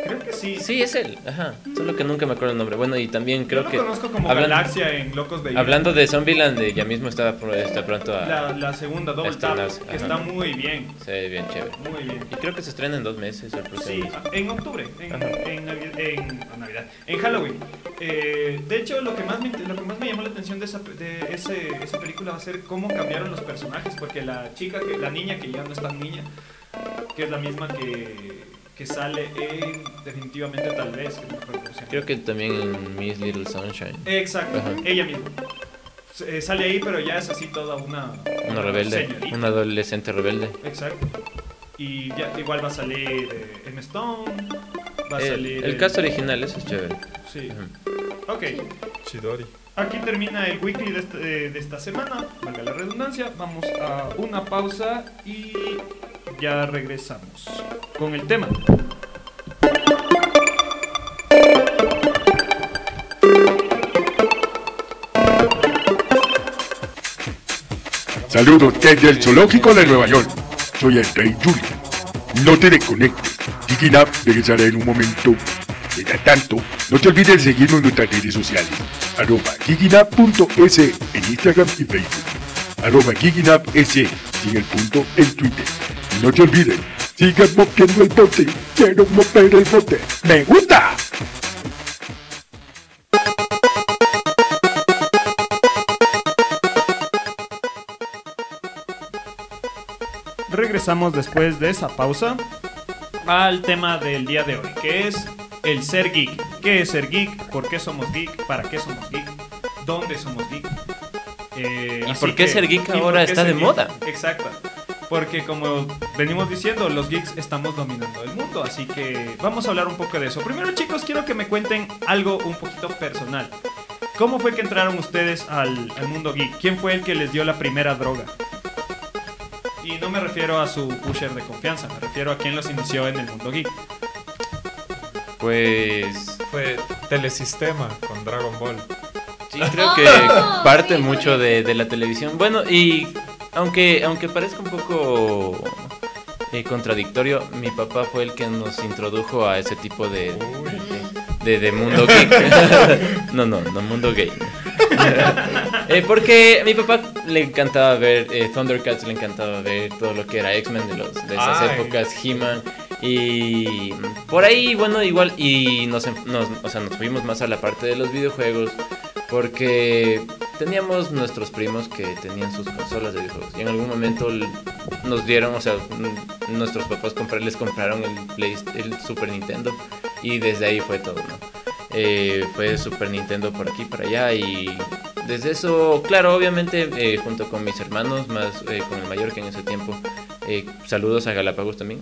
Creo que sí. Sí, es él, ajá. Solo que nunca me acuerdo el nombre. Bueno, y también creo Yo lo que. conozco como hablan- Galaxia en Locos de Ira. Hablando de Zombieland, eh, ya mismo está, pro- está pronto a. la, la segunda Double Tap, estrenarse, que ajá. está muy bien. Se ve bien chévere. Muy bien. Y creo que se estrena en dos meses el próximo Sí, mes. en octubre, en, Ajá. en, Navi- en- no, Navidad, en Halloween. Eh, de hecho, lo que, más me, lo que más me llamó la atención de, esa, de ese, esa película va a ser cómo cambiaron los personajes, porque la chica, que, la niña que ya no es tan niña, que es la misma que, que sale en definitivamente tal vez. Creo que también en Miss Little Sunshine. Exacto, Ajá. ella misma. Eh, sale ahí, pero ya es así toda una... Una rebelde, señorita. una adolescente rebelde. Exacto. Y ya igual va a salir eh, Emma Stone, va a El, salir... el cast original, eso es chévere. Sí. Ujú. Ok, Chidori. Aquí termina el weekly de, este- de esta semana, valga la redundancia. Vamos a una pausa y ya regresamos con el tema. Saludos desde el zoológico de Nueva York. Soy el Rey Julian. No te desconectes. Up regresará en un momento. Mientras tanto, no te olvides de seguirnos en nuestras redes sociales. Arroba giginap.es en Instagram y Facebook. Arroba giginap.es sin el punto en Twitter. Y no te olvides, sigan moviendo el bote. Quiero mover el bote. ¡Me gusta! Regresamos después de esa pausa al tema del día de hoy, que es el ser geek. ¿Qué es ser geek? ¿Por qué somos geek? ¿Para qué somos geek? ¿Dónde somos geek? Eh, ¿Y por qué ser geek ¿y por ahora está de geek? moda? Exacto. Porque como venimos diciendo, los geeks estamos dominando el mundo, así que vamos a hablar un poco de eso. Primero chicos, quiero que me cuenten algo un poquito personal. ¿Cómo fue que entraron ustedes al, al mundo geek? ¿Quién fue el que les dio la primera droga? Y no me refiero a su pusher de confianza, me refiero a quien los inició en el mundo geek. Pues. Fue Telesistema con Dragon Ball. Sí, creo que Oh, parte sí, mucho bueno. de, de la televisión. Bueno, y aunque, aunque parezca un poco eh, contradictorio, mi papá fue el que nos introdujo a ese tipo de, de, de mundo geek. no, no, no mundo gay. Eh, porque a mi papá le encantaba ver eh, Thundercats, le encantaba ver todo lo que era X-Men de, los- de esas Ay. épocas, He-Man. Y por ahí, bueno, igual, y nos, en- nos, o sea, nos fuimos más a la parte de los videojuegos. Porque teníamos nuestros primos que tenían sus consolas de videojuegos. Y en algún momento nos dieron, o sea, nuestros papás comprar, les compraron el, Play, el Super Nintendo. Y desde ahí fue todo, ¿no? Eh, fue Super Nintendo por aquí, por allá. Y desde eso, claro, obviamente, eh, junto con mis hermanos, más eh, con el mayor que en ese tiempo. eh, saludos a Galápagos también.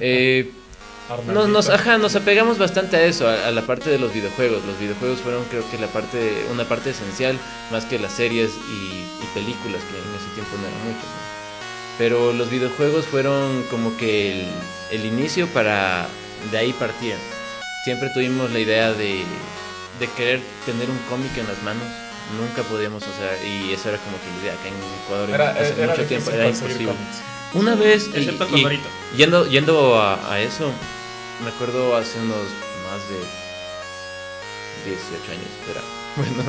Eh, nos, nos, ajá, nos apegamos bastante a eso, a, a, la parte de los videojuegos. Los videojuegos fueron creo que la parte, una parte esencial, más que las series y, y películas, que en ese tiempo no eran muchas. ¿no? Pero los videojuegos fueron como que el, el, inicio para de ahí partir. Siempre tuvimos la idea de, de querer tener un cómic en las manos. Nunca podíamos, o sea, y eso era como que la idea acá en Ecuador Era- hace era mucho tiempo era imposible. cómics. Una vez, y- Excepto y- yendo, yendo a, a eso, me acuerdo hace unos más de 18 años, era, bueno,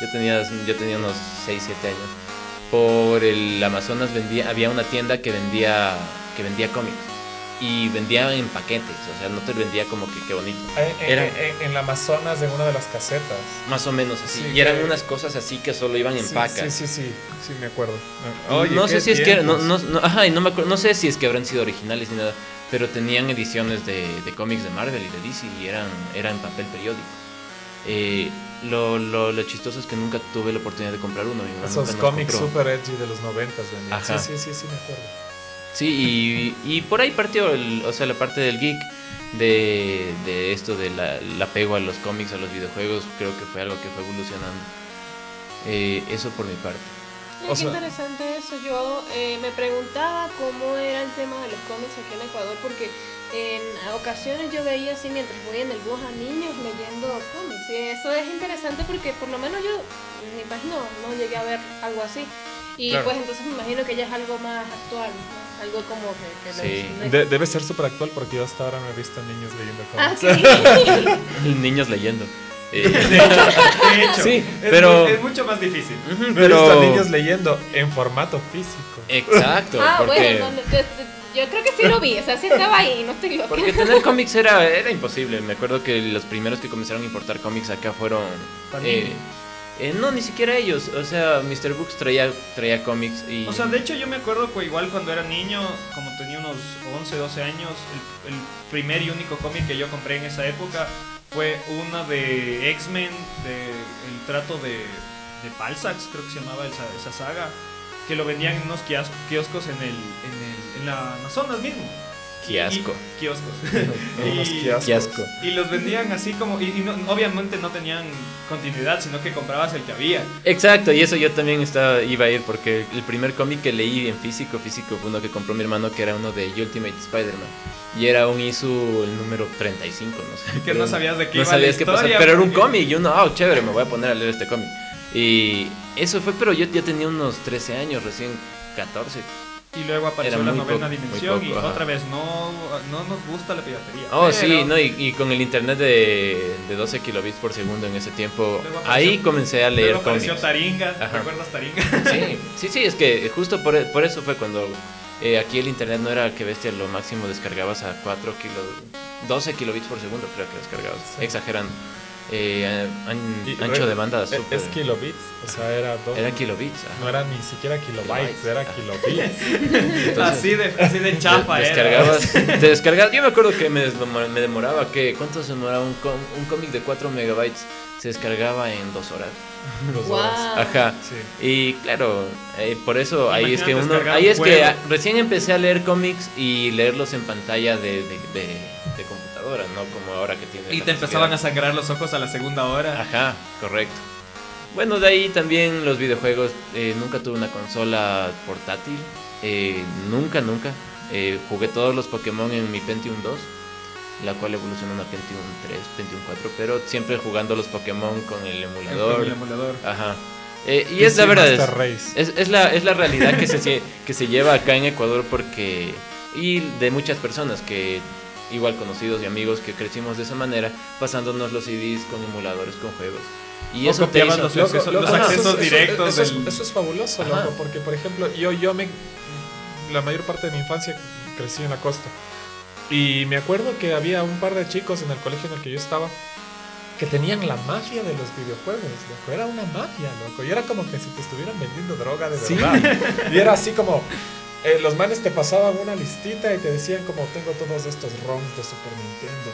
yo tenía, yo tenía unos 6, 7 años. Por el Amazonas vendía, había una tienda que vendía, que vendía cómics. Y vendía en paquetes, o sea, no te vendía como que qué bonito. Eh, En, Era- en- en la Amazonas, en una de las casetas. Más o menos así. Sí, y eran que- unas cosas así que solo iban en Sí, pacas. Sí, sí, sí, sí, me acuerdo. no sé si es que no, no, no- ajá, y no me acuerdo, no sé si es que habrán sido originales ni nada, pero tenían ediciones de, de cómics de Marvel y de DC y eran, eran papel periódico. Eh, lo, lo, lo chistoso es que nunca tuve la oportunidad de comprar uno. mi mamá Esos cómics super edgy de los noventas. Ajá. Sí, sí, sí, sí, me acuerdo. Sí, y, y por ahí partió, el, o sea, la parte del geek de, de esto del apego a los cómics, a los videojuegos, creo que fue algo que fue evolucionando. Eh, eso por mi parte. O qué interesante eso. Yo eh, me preguntaba cómo era el tema de los cómics aquí en Ecuador, porque en ocasiones yo veía así mientras voy en el bus a niños leyendo cómics. Y eso es interesante porque por lo menos yo en mi país no, no llegué a ver algo así. Y Claro. pues entonces me imagino que ya es algo más actual, ¿no? algo como que, que Sí. De- debe ser súper actual porque yo hasta ahora no he visto niños leyendo Ah, cómics. sí. Niños leyendo. Eh, De hecho, de hecho, Sí, es, pero- es mucho más difícil. No he pero... visto niños leyendo en formato físico. Exacto, ah, porque... bueno, no, yo creo que sí lo vi, o sea, sí estaba ahí, no estoy loca. Porque tener cómics era, era imposible. Me acuerdo que los primeros que comenzaron a importar cómics acá fueron. Panini. eh, eh, no, ni siquiera ellos. O sea, Mr. Books traía, traía cómics y. O sea, de hecho yo me acuerdo que igual cuando era niño, como tenía unos 11, 12 años, el, el primer y único cómic que yo compré en esa época fue una de X-Men, de el trato de, de creo que se llamaba esa, esa saga, que lo vendían en unos kios- kioscos en, el, en, el, en la Amazonas mismo. Kiosco. Y- kioscos. Unos Y- kioscos. Kiosco. Y los vendían así como, y, y no- obviamente no tenían continuidad, sino que comprabas el que había. Exacto, y eso yo también estaba, iba a ir porque el primer cómic que leí en físico, físico, fue uno que compró mi hermano que era uno de Ultimate Spider-Man. Y era un Isu, el número 35, no sé. Que no sabías de qué No iba la sabías qué pasaba, pero era un cómic y uno, ah, chévere, me voy a poner a leer este cómic. Y eso fue, pero yo ya tenía unos 13 años, recién 14. Y luego apareció Era la novena poco, dimensión y ajá. otra vez no, no nos gusta la piratería. Oh, pero sí, no, y, y con el internet de, de 12 kilobits por segundo en ese tiempo, apareció- ahí comencé a leer Luego apareció cómics. Taringa, Ajá. ¿recuerdas Taringa? Sí, sí, sí, es que justo por, por eso fue cuando eh, aquí el internet no era que bestia, lo máximo descargabas a 4 kilo, 12 kilobits por segundo, creo que descargabas, Sí. exagerando. Eh, an- Y ancho re- de banda Es, súper. es kilobits, o sea, era dos. Era kilobits. ajá. No era ni siquiera kilobytes, era kilobits. Entonces, así, de, así de chapa de- era. descargabas, te descargabas. Yo me acuerdo que me, me demoraba, que ¿cuánto se demoraba un, com- un cómic de 4 megabytes? Se descargaba en 2 horas. Dos Wow. horas. Ajá. Sí. Y claro, eh, por eso ahí es que uno, ahí es que ah, recién empecé a leer cómics y leerlos en pantalla de, de, de- de computadora, no como ahora que tiene. Y te empezaban a sangrar los ojos a la segunda hora. Ajá, correcto. Bueno, de ahí también los videojuegos. eh, nunca tuve una consola portátil. eh, nunca, nunca. Eh, jugué todos los Pokémon en mi Pentium 2. La cual evolucionó a una Pentium 3, Pentium 4. Pero siempre jugando los Pokémon con el emulador. Con el emulador. Ajá. Eh, y es la verdad. Es, es, es la, es la realidad que se, que se lleva acá en Ecuador porque... Y de muchas personas que, igual conocidos y amigos que crecimos de esa manera, pasándonos los CDs con emuladores, con juegos. Y O eso te hizo... los Loco, los eso es- accesos eso es- directos Eso, es, del- eso es fabuloso, Ajá. loco, porque por ejemplo, yo, yo me. La mayor parte de mi infancia crecí en la costa. Y me acuerdo que había un par de chicos en el colegio en el que yo estaba que tenían la magia de los videojuegos, loco. Era una magia, loco. Y era como que si te estuvieran vendiendo droga de verdad. Y era así como. Eh, los manes te pasaban una listita y te decían como tengo todos estos ROMs de Super Nintendo.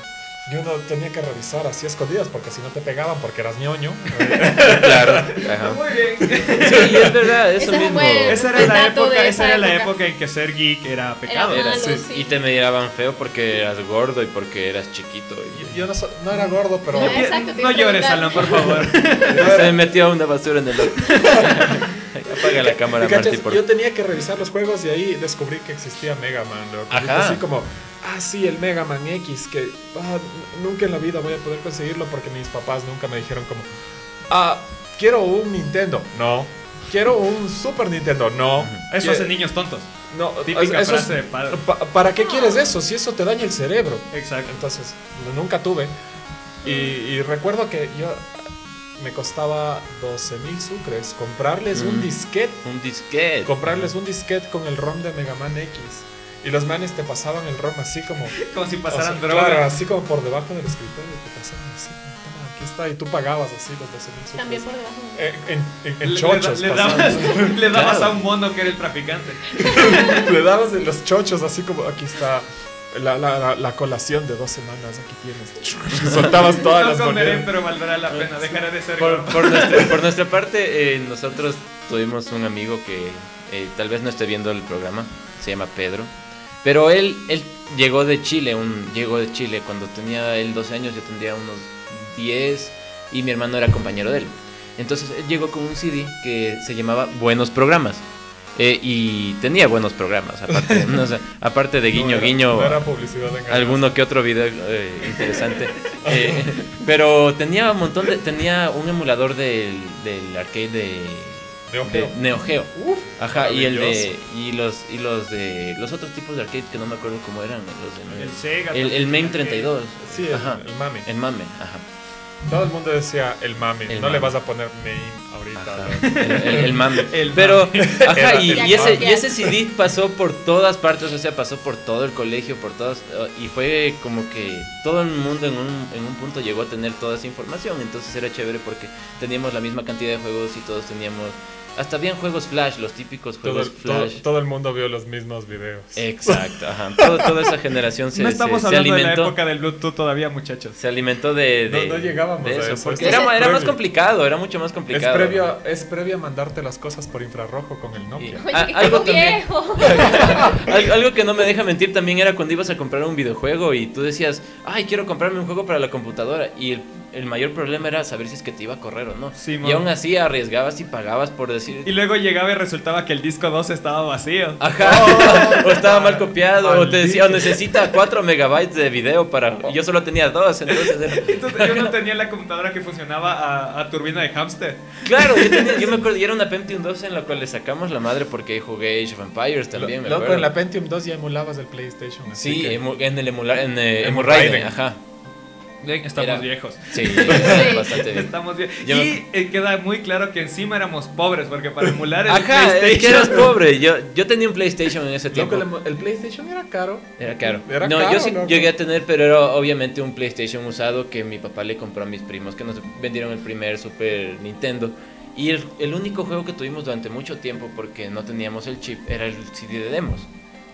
y uno tenía que revisar así escondidas porque si no te pegaban porque eras ñoño. claro. Ajá. Muy bien. Sí, y es verdad, eso Ese mismo. Esa era la época, esa esa era la época. en que ser geek era pecado. Era malo, sí, sí. Y te miraban feo porque eras gordo y porque eras chiquito. Y Yo no, so- no era gordo, pero... No, exacto, No llores. Alan, por favor. se me metió una basura en el ojo. Apaga la cámara. Marty, por Yo tenía que revisar los juegos y ahí descubrí que existía Mega Man. loco. Ajá. Así como, ah, sí, el Mega Man X, que ah, nunca en la vida voy a poder conseguirlo porque mis papás nunca me dijeron como, ah, quiero un Nintendo. No. Quiero un Super Nintendo. No. Eso hace niños tontos. No, Típica eso es- frase de padre. pa- ¿Para qué quieres eso? Si eso te daña el cerebro. Exacto. Entonces, nunca tuve. Y, y recuerdo que yo me costaba 12 mil sucres comprarles un Mm. disquete un disquete. comprarles un disquete con el ROM de Mega Man X. Y los manes te pasaban el ROM así como. Como si o pasaran sea, droga. Claro, así como por debajo del escritorio. Te pasaban así. Toma, aquí está. Y tú pagabas así los 12 mil También por sucres. debajo. de- Eh, En, en, en Le- chochos. le, dabas, le dabas Claro. a un mono que era el traficante. Le dabas en los chochos así como. Aquí está. La, la, la, la colación de dos semanas, aquí tienes. Soltabas todas No las comeré, monedas. pero valdrá la pena. Dejaré de ser Por, por nuestra, por nuestra parte, eh, nosotros tuvimos un amigo que eh, tal vez no esté viendo el programa, se llama Pedro, pero él, él llegó de Chile, un, llegó de Chile cuando tenía él 12 años, yo tendría unos 10 y mi hermano era compañero de él. Entonces él llegó con un CD que se llamaba Buenos Programas. Eh, y tenía buenos programas, aparte, no, o sea, aparte de guiño, No era- guiño, No era publicidad engañosa. alguno que otro video eh, interesante. Eh, pero tenía un montón de. Tenía un emulador del, del arcade de. Neo de Geo. Neo Geo. Uf, Ajá, y el de. Y los, y los de. Los otros tipos de arcade que no me acuerdo cómo eran. Los de, El Sega. el, el MAME 32. Sí, el, Ajá. el mame. El MAME, ajá. Todo el mundo decía el mame. El no le vas a poner name ahorita. El, el- el mame. El Pero, ajá, y, y ese, y ese CD pasó por todas partes, o sea, pasó por todo el colegio, por todas, y fue como que todo el mundo en un, en un punto llegó a tener toda esa información, entonces era chévere porque teníamos la misma cantidad de juegos y todos teníamos, hasta habían juegos Flash, los típicos juegos todo, Flash. todo el mundo vio los mismos videos. Exacto, ajá. Todo- toda esa generación se, no estamos se- se hablando de la época del Bluetooth todavía, muchachos. Se alimentó de, de- No- no llegábamos de a eso, porque era, es era más complicado, era mucho más Es complicado. previo, es previo a mandarte las cosas por infrarrojo con el Nokia. Ah, algo también. viejo. Al- Algo que no me deja mentir también era cuando ibas a comprar un videojuego y tú decías, ay, quiero comprarme un juego para la computadora. Y el, el mayor problema era saber si es que te iba a correr o no. Sí, y aún así arriesgabas y pagabas por decir... Y luego llegaba y resultaba que el disco 2 estaba vacío. Ajá, o estaba mal copiado, o te decía, o Maldito. necesita 4 megabytes de video para... y Yo solo tenía 2, entonces era- Entonces yo no tenía la computadora que funcionaba a, a turbina de hámster. Claro, yo, tenía- yo me acuerdo, y era una Pentium 2 en la cual le sacamos la madre porque jugué Age of Empires también, me Loco, acuerdo. en la Pentium 2 ya emulabas el PlayStation. así Sí, que- emu- en el emular, en eh, Emu Emuraiden, Raiden. ajá. Estamos Era- viejos. Sí, bastante bien. Estamos bien. Yo Y eh, queda muy claro que encima éramos pobres, porque para emular el Ajá, es PlayStation. que eras pobre. Yo, yo tenía un PlayStation en ese Loco, tiempo. el, el PlayStation era caro. Era caro. Era no, caro, yo sí loco. llegué a tener, pero era obviamente un PlayStation usado que mi papá le compró a mis primos que nos vendieron el primer Super Nintendo. Y el, el único juego que tuvimos durante mucho tiempo, porque no teníamos el chip, era el CD de demos.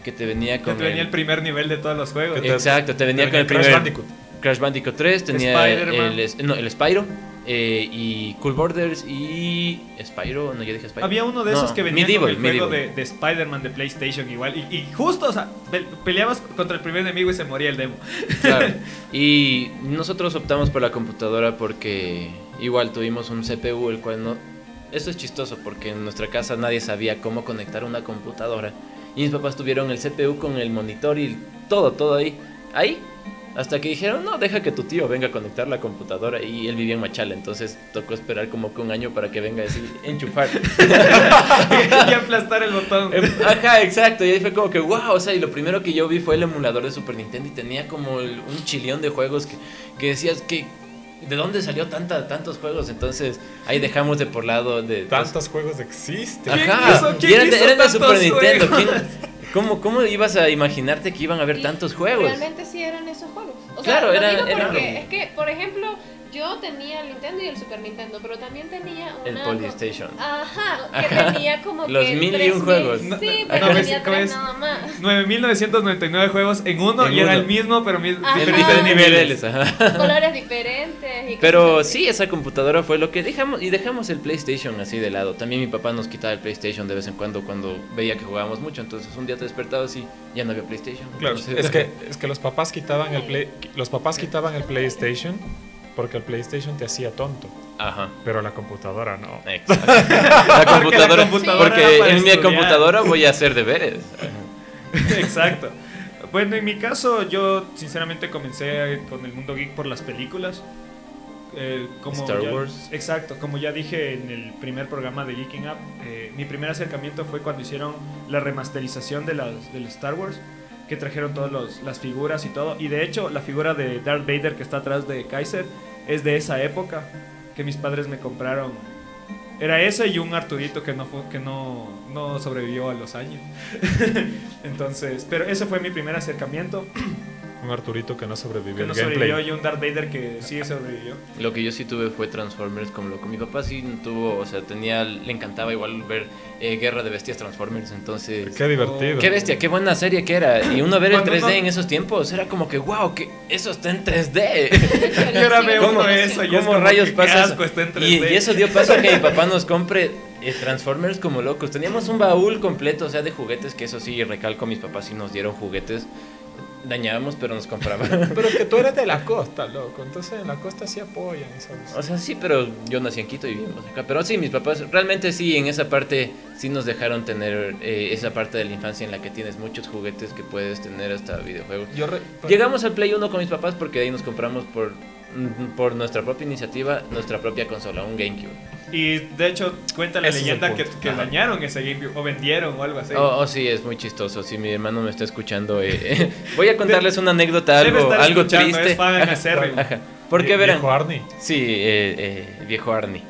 Que te venía Que con. te venía el primer nivel de todos los juegos. Que Exacto, te venía Te con el primer. Bandicoot. Crash Bandicoot 3, tenía el, no, el Spyro eh, y Cool Borders y Spyro, no, yo dije Spyro. Había uno de esos No, que venía Medieval, con el juego de, de Spider-Man de PlayStation igual. Y, y justo, o sea, pe- peleabas contra el primer enemigo y se moría el demo. Claro. Y nosotros optamos por la computadora porque igual tuvimos un CPU, el cual no... Esto es chistoso porque en nuestra casa nadie sabía cómo conectar una computadora. Y mis papás tuvieron el CPU con el monitor y todo, todo ahí. Ahí. Hasta que dijeron, no, deja que tu tío venga a conectar la computadora. Y él vivía en Machala, entonces tocó esperar como que un año para que venga a decir, enchufar. y aplastar el botón. Em, Ajá, exacto. Y ahí fue como que, wow, o sea, y lo primero que yo vi fue el emulador de Super Nintendo y tenía como el- un chillón de juegos que, que decías que... ¿De dónde salió tanta, tantos juegos? Entonces ahí dejamos de por lado de... Tantos juegos existen. ¿Quién Ajá, quiso- y quién eran de tantos Super Nintendo. ¿quién- cómo, ¿Cómo ibas a imaginarte que iban a haber Y tantos juegos? Realmente sí eran esos juegos. O Claro, sea, era- digo era- porque es que, por ejemplo, yo tenía el Nintendo y el Super Nintendo, pero también tenía El una... Polystation. Ajá, que Ajá. tenía como Los que mil y un 3000. juegos. No, Sí, pero no, tenía ¿cómo tres es? nada más. 9.999 juegos en uno En y era uno. el mismo, pero mis Ajá. En diferentes niveles. ajá. Colores diferentes y cosas Pero sí, esa computadora fue lo que dejamos y dejamos el PlayStation así de lado. También mi papá nos quitaba el PlayStation de vez en cuando cuando veía que jugábamos mucho. Entonces un día te despertabas y ya no había PlayStation. Claro, Entonces- Es que, es que los papás quitaban el play, los papás quitaban el PlayStation porque el PlayStation te hacía tonto, Ajá. pero la computadora no. Exacto. La computadora, computadora porque en mi computadora voy a hacer deberes. Exacto. Bueno, en mi caso, yo sinceramente comencé con el mundo geek por las películas. Eh, como Star ya- Wars. Exacto, como ya dije en el primer programa de Geeking Up, eh, mi primer acercamiento fue cuando hicieron la remasterización de las de los Star Wars, que trajeron todas las figuras y todo. Y de hecho, la figura de Darth Vader que está atrás de Kaiser es de esa época que mis padres me compraron. Era ese y un Arturito que no fue, que no, no sobrevivió a los años. Entonces, pero ese fue mi primer acercamiento. Un Arturito que no sobrevivió Que no gameplay. sobrevivió y un Darth Vader que sí sobrevivió. Lo que yo sí tuve fue Transformers como loco. Mi papá sí tuvo, o sea, tenía, le encantaba igual ver eh, Guerra de Bestias Transformers. Entonces, Qué divertido. Qué bestia, qué buena serie que era. Y uno ver el Cuando 3D uno- en esos tiempos era como que, wow, que eso está en 3D. Y ahora ve ¿Cómo, uno eso y es cómo como rayos pasa eso? asco, está en Y, 3D. y eso dio paso a que mi papá nos compre eh, Transformers como locos. Teníamos un baúl completo, o sea, de juguetes, que eso sí, recalco, mis papás sí nos dieron juguetes. Dañábamos, pero nos compraban. Pero que tú eres de la costa, loco. Entonces en la costa sí apoyan, ¿sabes? O sea, sí, pero yo nací en Quito y vivimos acá. Pero sí, mis papás realmente sí, en esa parte sí nos dejaron tener eh, esa parte de la infancia en la que tienes muchos juguetes que puedes tener hasta videojuegos. Yo re- Llegamos al Play 1 con mis papás porque de ahí nos compramos por, por nuestra propia iniciativa nuestra propia consola, un GameCube. Y de hecho, cuenta la Ese leyenda que, que dañaron ese GameCube o vendieron o algo así. Oh, oh, sí, es muy chistoso. Si mi hermano me está escuchando, eh, voy a contarles una anécdota Debe algo, estar algo triste. es fan Ajá, acérrimo. ajá. Porque verán, viejo Arnie. Sí, eh, eh, viejo Arnie.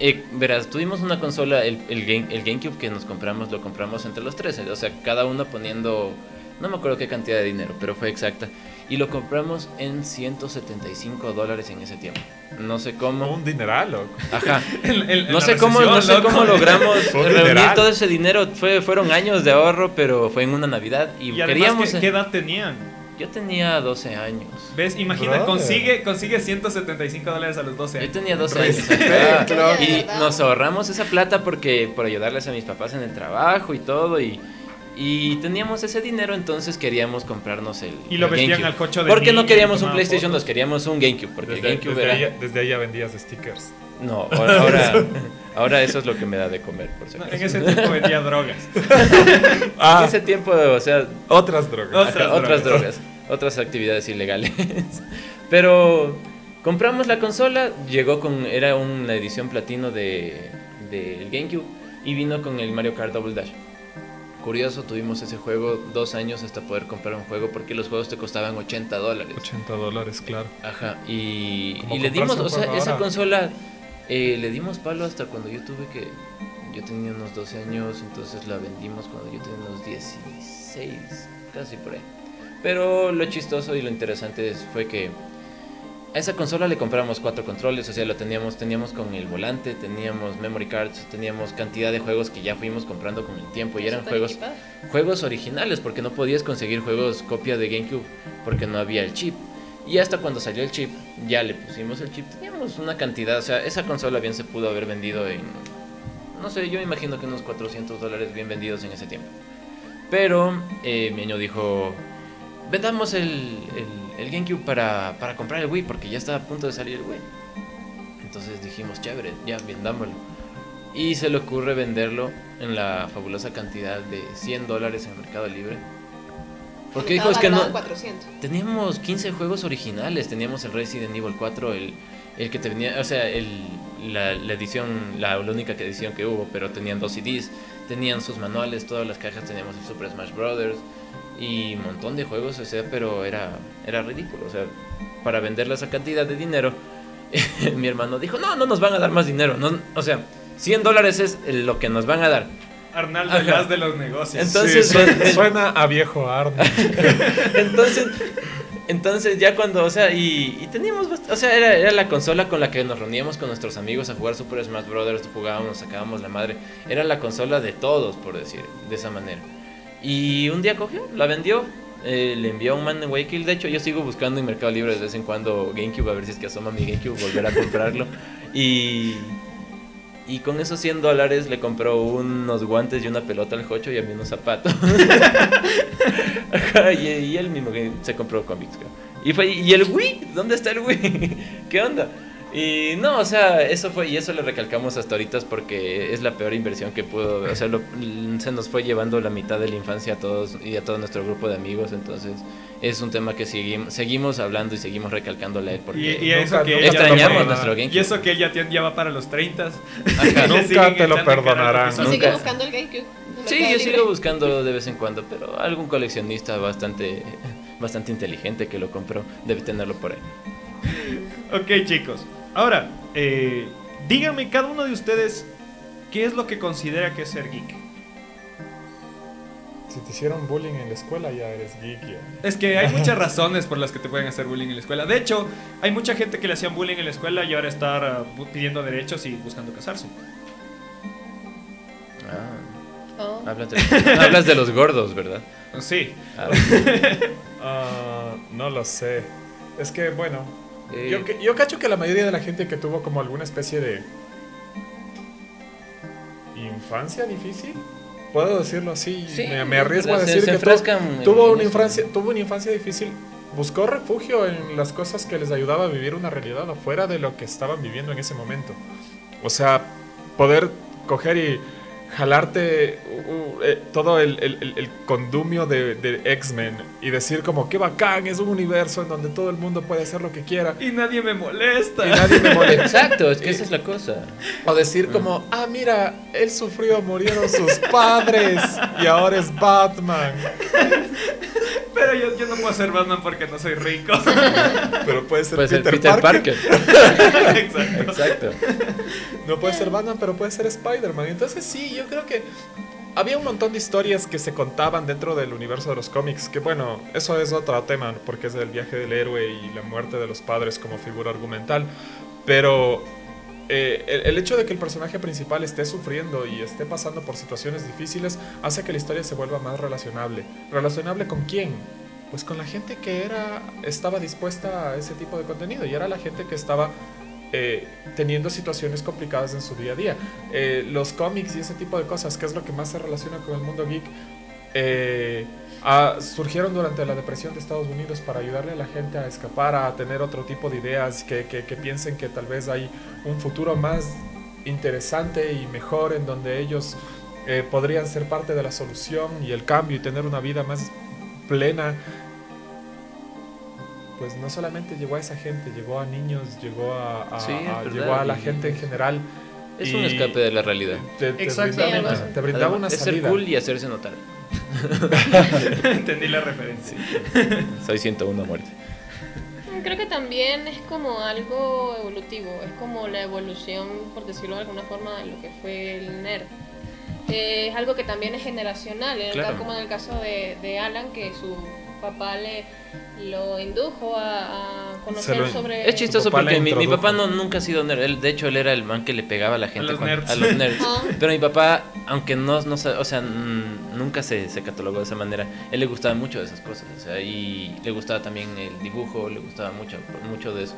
Eh, verás, tuvimos una consola, el, el, Game- el GameCube que nos compramos, lo compramos entre los tres. O sea, cada uno poniendo, no me acuerdo qué cantidad de dinero, pero fue exacta. Y lo compramos en 175 dólares en ese tiempo. No sé cómo. Un dineral, loco. Ajá. En- en No sé cómo, no sé cómo logramos reunir dineral. todo ese dinero. Fue, fueron años de ahorro, pero fue en una Navidad y, Y además, queríamos. ¿qué, qué edad tenían? Yo tenía 12 años. ¿Ves? Imagina, Brother. consigue, consigue 175 dólares a los 12 Yo años. tenía 12 años. Respecto. ajá. De Y nos ahorramos esa plata porque por ayudarles a mis papás en el trabajo y todo. Y, y teníamos ese dinero, entonces queríamos comprarnos el. Y lo el vestían GameCube. al cocho de Porque no queríamos un PlayStation fotos. 2, queríamos un GameCube. Porque Desde, el GameCube desde era. ahí, desde ahí ya vendías stickers. No, ahora, ahora, ahora eso es lo que me da de comer, por si No, en ese tiempo vendía drogas. En ese tiempo, o sea, Otras drogas. Otras Ajá, otras drogas. drogas, otras actividades ilegales. Pero compramos la consola, llegó con, era una edición platino de del GameCube y vino con el Mario Kart Double Dash. Curioso, tuvimos ese juego dos años hasta poder comprar un juego porque los juegos te costaban 80 dólares. 80 dólares, claro. Ajá, y, y le dimos, o sea, esa consola eh, le dimos palo hasta cuando yo tuve que. Yo tenía unos 12 años, entonces la vendimos cuando yo tenía unos 16, casi por ahí. Pero lo chistoso y lo interesante es- fue que a esa consola le compramos cuatro controles, o sea, lo teníamos, teníamos con el volante, teníamos memory cards, teníamos cantidad de juegos que ya fuimos comprando con el tiempo y eran juegos equipado. juegos originales porque no podías conseguir juegos copia de GameCube porque no había el chip. Y hasta cuando salió el chip, ya le pusimos el chip, teníamos una cantidad, o sea, esa consola bien se pudo haber vendido en, no sé, yo me imagino que unos 400 dólares bien vendidos en ese tiempo. Pero eh, mi año dijo, vendamos el, el, el GameCube para, para comprar el Wii porque ya estaba a punto de salir el Wii. Entonces dijimos, chévere, ya vendámoslo. Y se le ocurre venderlo en la fabulosa cantidad de 100 dólares en Mercado Libre. Porque dijo, es que no... valorado en 400. Teníamos 15 juegos originales, teníamos el Resident Evil 4, el, el que te venía, o sea, el, la, la edición, la, la única edición que hubo, pero tenían dos CDs, tenían sus manuales, todas las cajas teníamos el Super Smash Brothers y un montón de juegos, o sea, pero era, era ridículo, o sea, para venderle esa cantidad de dinero, mi hermano dijo, no, no nos van a dar más dinero, no, o sea, 100 dólares es lo que nos van a dar. Arnaldo Ajá. el as de los negocios. Entonces, Sí, suena, a viejo Arnie. Entonces, Entonces ya cuando, o sea, y, y teníamos, o sea, era, era la consola con la que nos reuníamos con nuestros amigos a jugar Super Smash Brothers, jugábamos, sacábamos la madre. Era la consola de todos, por decir, de esa manera. Y un día cogió, la vendió, eh, le envió a un man en Waykill. De hecho, yo sigo buscando en Mercado Libre de vez en cuando GameCube, a ver si es que asoma mi GameCube, volver a comprarlo. Y, y con esos 100 dólares le compró unos guantes y una pelota al Jocho y a mí unos zapatos. Y, y él mismo se compró cómics. Y fue, ¿y el Wii? ¿Dónde está el Wii? ¿Qué onda? Y no, o sea, eso fue, y eso le recalcamos hasta ahorita es porque es la peor inversión que pudo, o sea, lo- se nos fue llevando la mitad de la infancia a todos y a todo nuestro grupo de amigos, entonces es un tema que seguimos, seguimos hablando y seguimos recalcándole a él porque Y, y eso Nunca- que extrañamos no- nuestro GameCube. Y eso que él ya, tiene- ya va para los 30. Ajá. Le Nunca te lo perdonarán. porque Y son- sigue Nunca. buscando el GameCube. Sí, yo Libre. sigo buscando de vez en cuando, pero algún coleccionista bastante, bastante inteligente que lo compró debe tenerlo por ahí. Ok, chicos. Ahora, eh, díganme cada uno de ustedes qué es lo que considera que es ser geek. Si te hicieron bullying en la escuela, ya eres geek. ya. Es que hay muchas razones por las que te pueden hacer bullying en la escuela. De hecho, hay mucha gente que le hacían bullying en la escuela y ahora está ah, pidiendo derechos y buscando casarse. Ah, Oh. hablas, de, hablas de los gordos, ¿verdad? Sí. Ah, Ah, no lo sé. Es que, bueno, eh, yo, yo cacho que la mayoría de la gente que tuvo como alguna especie de infancia difícil, puedo decirlo así, Sí, me, me arriesgo a decir se que tuvo, una infancia, tuvo una infancia difícil, buscó refugio en las cosas que les ayudaba a vivir una realidad afuera de lo que estaban viviendo en ese momento. O sea, poder coger y jalarte uh, uh, eh, todo el, el- el- el condumio de, de X-Men y decir como qué bacán, es un universo en donde todo el mundo puede hacer lo que quiera Y nadie me molesta. y nadie me molesta. Exacto, es que esa es la cosa. O decir como, ah, mira, él sufrió, murieron sus padres y ahora es Batman. Pero yo, yo no puedo ser Batman porque no soy rico. Pero puede ser Puede ser Peter, Peter Parker. Parker. Exacto. Exacto. No puede ser Batman, pero puede ser Spider-Man. Entonces sí, yo creo que había un montón de historias que se contaban dentro del universo de los cómics. Que bueno, eso es otro tema, porque es el viaje del héroe y la muerte de los padres como figura argumental. Pero eh, el, el hecho de que el personaje principal esté sufriendo y esté pasando por situaciones difíciles hace que la historia se vuelva más relacionable. ¿Relacionable con quién? Pues con la gente que era, estaba dispuesta a ese tipo de contenido y era la gente que estaba eh, teniendo situaciones complicadas en su día a día. Eh, los cómics y ese tipo de cosas, que es lo que más se relaciona con el mundo geek, eh, ah, surgieron durante la depresión de Estados Unidos para ayudarle a la gente a escapar, a tener otro tipo de ideas, que, que- que piensen que tal vez hay un futuro más interesante y mejor en donde ellos podrían ser parte de la solución y el cambio y tener una vida más plena. Pues no solamente llegó a esa gente, llegó a niños, llegó a, a- Sí, es a- llegó a la gente en general. Es un escape de la realidad. Te, te Exactamente. brindaba, te brindaba Además, una es ser salida. cool y hacerse notar. Entendí la referencia. Soy 101 a muerte. Creo que también es como algo evolutivo, es como la evolución, por decirlo de alguna forma, de lo que fue el nerd. Eh, es algo que también es generacional, en el Claro. como en el caso de, de Alan, que su papá le lo indujo a, a conocer lo- sobre... Es chistoso porque mi, papá no, nunca ha sido nerd. Él, de hecho, él era el man que le pegaba a la gente los cuando- nerds. a los nerds. Ah. Pero mi papá, aunque no, no o sea, nunca se, se catalogó de esa manera, él le gustaba mucho de esas cosas. O sea, y le gustaba también el dibujo, le gustaba mucho, mucho de eso.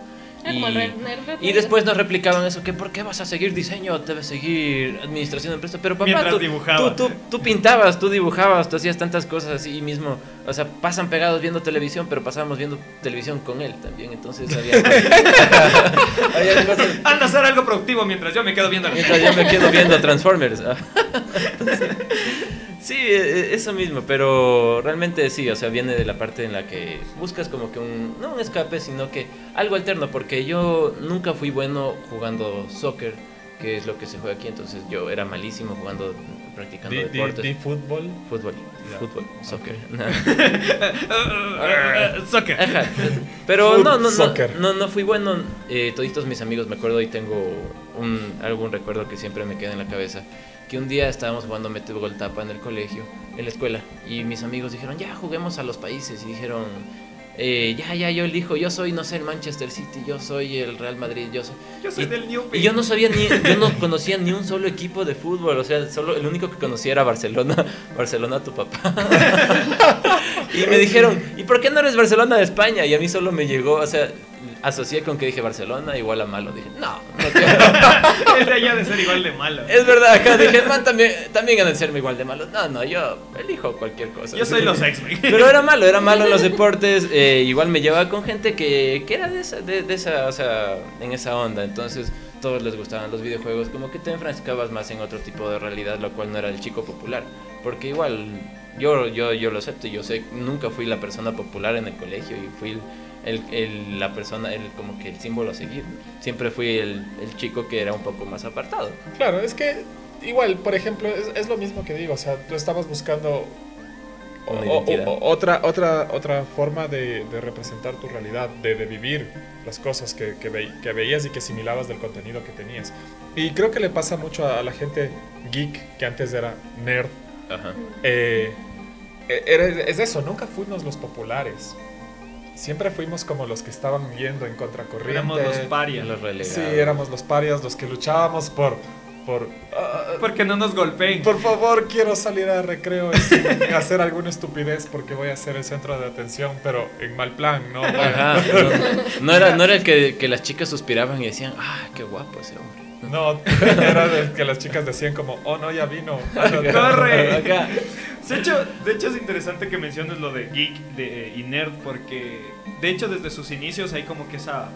Ah, como el re- nerd Y después nos replicaban eso, que ¿por qué vas a seguir diseño? Debes seguir administración de empresa. Pero papá, Mientras tú, dibujaba. tú, tú, tú pintabas, tú dibujabas, tú hacías tantas cosas así mismo. O sea, pasan pegados viendo televisión, pero pasábamos viendo televisión con él también. Entonces había, había cosas... Anda a hacer algo productivo mientras yo me quedo viendo Mientras yo me quedo viendo Transformers. Ah. Entonces, sí, eh, eso mismo, pero realmente sí, o sea, viene de la parte en la que buscas como que un, no un escape, sino que algo alterno, porque yo nunca fui bueno jugando soccer, que es lo que se juega aquí, entonces yo era malísimo jugando, practicando di- deportes. fútbol. Fútbol, fútbol, soccer. Soccer. Ajá. Pero Food no, no, no, soccer. no, no fui bueno. Eh, toditos mis amigos, me acuerdo y tengo un, algún recuerdo que siempre me queda en la cabeza. Que un día estábamos jugando Mete Gol Tapa en el colegio, en la escuela, y mis amigos dijeron, ya juguemos a los países. Y dijeron, eh, ya, ya, yo elijo, yo soy, no sé, el Manchester City, yo soy el Real Madrid, yo soy... Yo soy y, del New y yo no sabía ni, yo no conocía ni un solo equipo de fútbol, o sea, solo el único que conocía era Barcelona, Barcelona tu papá. y me dijeron, ¿y por qué no eres Barcelona de España? Y a mí solo me llegó, o sea, asocié con que dije Barcelona igual a malo. Dije, no, no quiero. Es de allá de ser igual de malo. Es verdad, acá dije, man, también, también han de serme igual de malo. No, no, yo elijo cualquier cosa. Yo soy los X-Men. Pero era malo, era malo en los deportes. eh, igual me llevaba con gente que, que era de esa, de, de esa, o sea, en esa onda. Entonces, todos les gustaban los videojuegos. Como que te enfrascabas más en otro tipo de realidad, lo cual no era el chico popular. Porque igual, yo, yo, yo lo acepto. Yo sé, nunca fui la persona popular en el colegio y fui el, el- la persona, el, como que el símbolo a seguir. Siempre fui el, el chico que era un poco más apartado. Claro, es que igual, por ejemplo, es, es lo mismo que digo, o sea, tú estabas buscando o- Una o- otra, otra, otra forma de, de representar tu realidad, de, de vivir las cosas que, que, ve- que veías y que asimilabas del contenido que tenías. Y creo que le pasa mucho a, a la gente geek, que antes era nerd. Ajá. Eh, eh, era- es eso, nunca fuimos los populares. Siempre fuimos como los que estaban yendo en contracorriente. Éramos los parias. Los relegados. Sí, éramos los parias, los que luchábamos por... por ah, Porque no nos golpeen. por favor, quiero salir a recreo y hacer alguna estupidez porque voy a ser el centro de atención, pero en mal plan, ¿no? Ajá, no, no era, no era el que, que las chicas suspiraban y decían, ah, qué guapo ese hombre. No, era de que las chicas decían como, oh no, ya vino. Corre. Acá. De hecho, de hecho es interesante que menciones lo de geek de, y nerd porque de hecho desde sus inicios hay como que esa,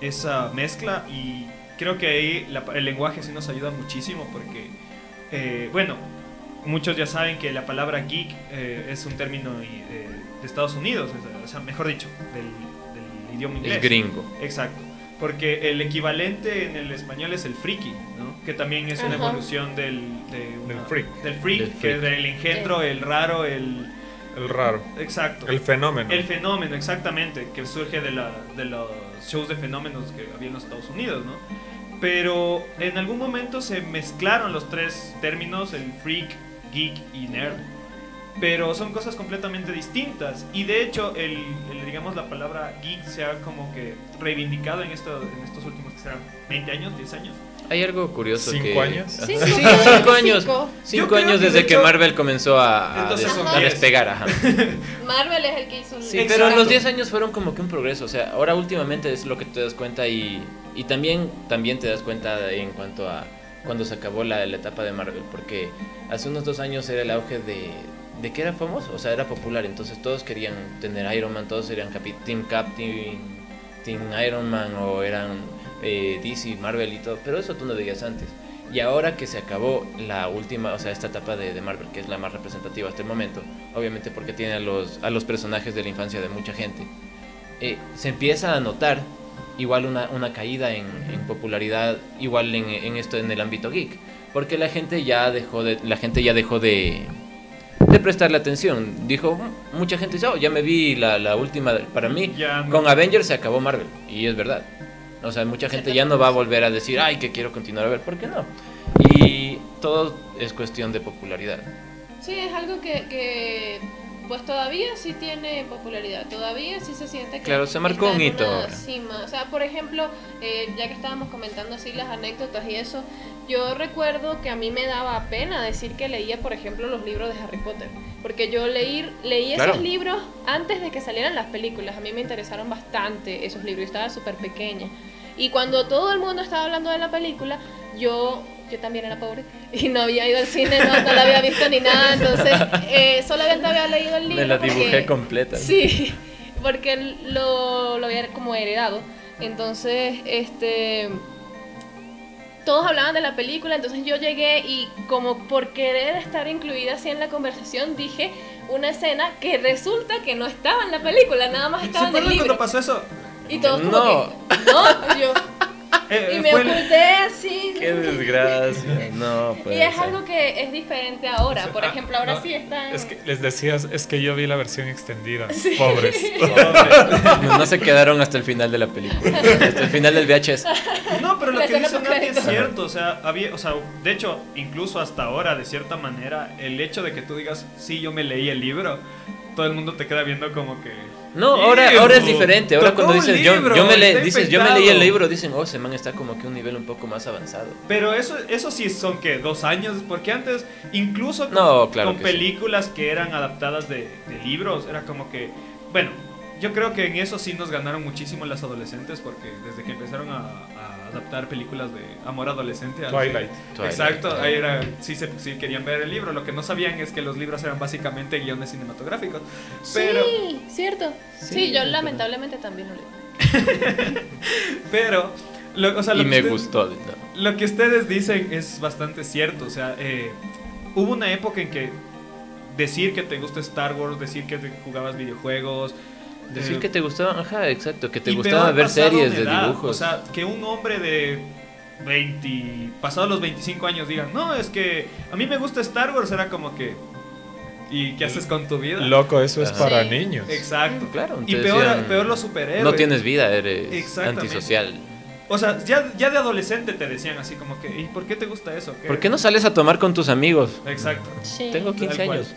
esa mezcla y creo que ahí la- el lenguaje sí nos ayuda muchísimo porque, eh, bueno, muchos ya saben que la palabra geek eh, es un término eh, de Estados Unidos, o sea, o sea, mejor dicho, del, del idioma inglés. Es gringo. Exacto. Porque el equivalente en el español es el friki, ¿no? Que también es una Ajá. evolución del, de una- Del freak. Del freak, Del que es del engendro, el raro, el... El raro. Exacto. El fenómeno. El fenómeno, exactamente, que surge de, la, de los shows de fenómenos que había en los Estados Unidos, ¿no? Pero en algún momento se mezclaron los tres términos, el freak, geek y nerd. Pero son cosas completamente distintas. Y de hecho, el, el, digamos, la palabra geek se ha como que reivindicado en, esto, en estos últimos, que serán 20 años, 10 años. Hay algo curioso ¿Cinco que... años? Cinco. Sí, Cinco. cinco años. Cinco. Años que, de desde que Marvel comenzó a, a des- despegar. Ajá. Marvel es el que hizo el Sí, Exacto. pero los 10 años fueron como que un progreso. O sea, ahora últimamente es lo que te das cuenta y, y también, también te das cuenta en cuanto a cuando se acabó la, la etapa de Marvel. Porque hace unos dos años era el auge de, de que era famoso, o sea, era popular. Entonces todos querían tener Iron Man, todos eran capi- Team Cap, Team, Iron Man o eran eh, DC, Marvel y todo. Pero eso tú no veías antes. Y ahora que se acabó la última, o sea, esta etapa de, Marvel, que es la más representativa hasta el momento, obviamente porque tiene a los, a los personajes de la infancia de mucha gente, eh, se empieza a notar igual una, una caída en, en popularidad, igual en, en esto en el ámbito geek, porque la gente ya dejó de, la gente ya dejó de, de prestarle atención. Dijo, mucha gente dice, oh, ya me vi la, la última, para mí, Ya no- con Avengers se acabó Marvel, y es verdad. O sea, mucha gente ya no va a volver a decir, ay, que quiero continuar a ver, ¿por qué no? Y todo es cuestión de popularidad. Sí, es algo que, que pues todavía sí tiene popularidad, todavía sí se siente que Claro, se marcó está un hito cima. O sea, por ejemplo, eh, ya que estábamos comentando así las anécdotas y eso, yo recuerdo que a mí me daba pena decir que leía, por ejemplo, los libros de Harry Potter, porque yo leí, leí Claro. esos libros antes de que salieran las películas, a mí me interesaron bastante esos libros, yo estaba súper pequeña. Y cuando todo el mundo estaba hablando de la película, yo, yo también era pobre y no había ido al cine, no, no la había visto ni nada, entonces eh, solamente había leído el libro. Me la porque- dibujé completa. Sí, porque lo, lo había como heredado. Entonces, este. Todos hablaban de la película, entonces yo llegué y, como por querer estar incluida así en la conversación, dije una escena que resulta que no estaba en la película, nada más ¿Se estaba en el acuerdan libro. cuando pasó eso? Y todos como No. que, no, yo, Eh, y me oculté así. Qué desgracia. No, Y puede es ser. algo que es diferente ahora. Por Ah, ejemplo, ahora no, sí está en... Es que les decías, es que yo vi la versión extendida. Pobres. No, no se quedaron hasta el final de la película. Hasta el final del VHS. No, pero lo que dice Nati es cierto, o sea, había, o sea, de hecho, incluso hasta ahora, de cierta manera, el hecho de que tú digas, sí, yo me leí el libro, todo el mundo te queda viendo como que... No, ahora, "Ew, ahora es diferente. Ahora cuando dices, yo, libro, yo me le- dices, yo me leí el infectado". libro, dicen, oh, ese man está como que un nivel un poco más avanzado. Pero eso, eso sí son que dos años, porque antes, incluso con, No, claro con que sí. películas que eran adaptadas de, de libros, era como que, bueno, yo creo que en eso sí nos ganaron muchísimo las adolescentes, porque desde que empezaron a, a adaptar películas de amor adolescente, a- Twilight. Twilight, Exacto, Twilight. ahí era, sí, se, sí querían ver el libro, lo que no sabían es que los libros eran básicamente guiones cinematográficos. Pero, Sí, cierto. Sí, yo lamentablemente también lo leo. pero, lo, o sea, lo Y que me usted- gustó. no. Lo que ustedes dicen es bastante cierto. O sea, eh, hubo una época en que decir que te gusta Star Wars, decir que te jugabas videojuegos. Decir eh, que te gustaba, ajá, exacto, que te gustaba ver series de edad. dibujos. O sea, que un hombre de 20, pasado los 25 años diga, no, es que a mí me gusta Star Wars, era como que... ¿Y qué haces con tu vida? Loco, eso es Ajá. para Sí. niños. Exacto. Claro, y peor, decían, peor los superhéroes. no tienes vida, eres antisocial. O sea, ya, ya de adolescente te decían así como que, ¿y por qué te gusta eso? ¿Por qué no sales a tomar con tus amigos? Exacto. Sí. Tengo 15 Tal cual. años.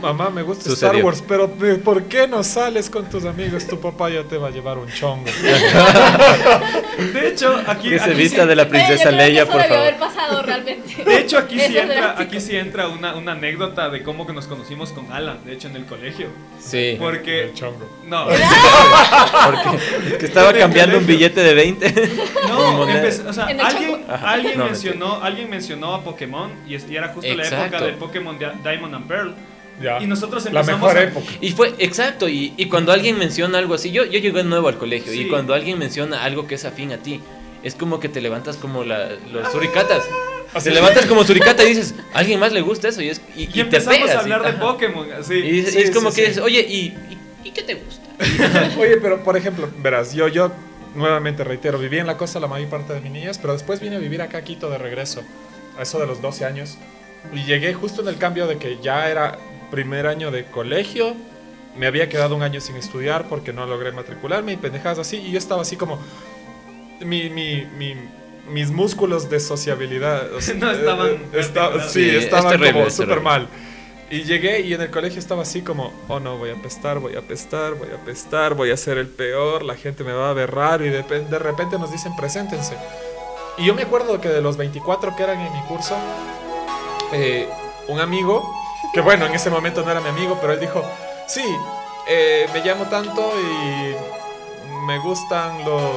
Mamá, me gusta Sucedió. Star Wars, pero eh, ¿por qué no sales con tus amigos? Tu papá ya te va a llevar un chongo. De hecho, aquí... Que se aquí vista sí- de la Eh, princesa que Leia, por favor. haber pasado realmente. De hecho, aquí sí entra, aquí sí entra una, una anécdota de cómo que nos conocimos con Alan, de hecho, en el colegio. Sí, Porque... El chongo. No, porque es que estaba cambiando un billete de 20. no, o sea, alguien, alguien, No, mencionó, alguien mencionó a Pokémon y, y era justo la Exacto. época de Pokémon Di- Diamond and Pearl. Ya. Y nosotros La empezamos mejor a- época. Y fue, exacto, y, y cuando alguien menciona algo así, yo, yo llegué nuevo al colegio, Sí. y cuando alguien menciona algo que es afín a ti, es como que te levantas como la, los suricatas. Así Te levantas como suricata y dices, ¿a alguien más le gusta eso? Y, es, y, Y, y te empezamos pegas. a hablar y, de ajá. Pokémon, así. Y, es- Sí, y es como sí, que sí. dices, oye, ¿y, y, y qué te gusta? Oye, pero por ejemplo, verás, yo, yo nuevamente reitero, viví en la costa la mayor parte de mi niñez, pero después vine a vivir acá a Quito de regreso, a eso de los 12 años. Y llegué justo en el cambio de que ya era primer año de colegio, me había quedado un año sin estudiar porque no logré matricularme y pendejadas así, y yo estaba así como. Mi, mi, mi- mis músculos de sociabilidad. o sea, No estaban eh, esta- articulados. sí, Sí, es estaban terrible, como es súper mal. Y llegué y en el colegio estaba así como, oh no, voy a apestar, voy a apestar, voy a apestar, voy a ser el peor, la gente me va a ver raro y de, de repente nos dicen, preséntense. Y yo me acuerdo que de los 24 que eran en mi curso, eh, un amigo, que bueno, en ese momento no era mi amigo, pero él dijo, sí, eh, me llamo tanto y me gustan los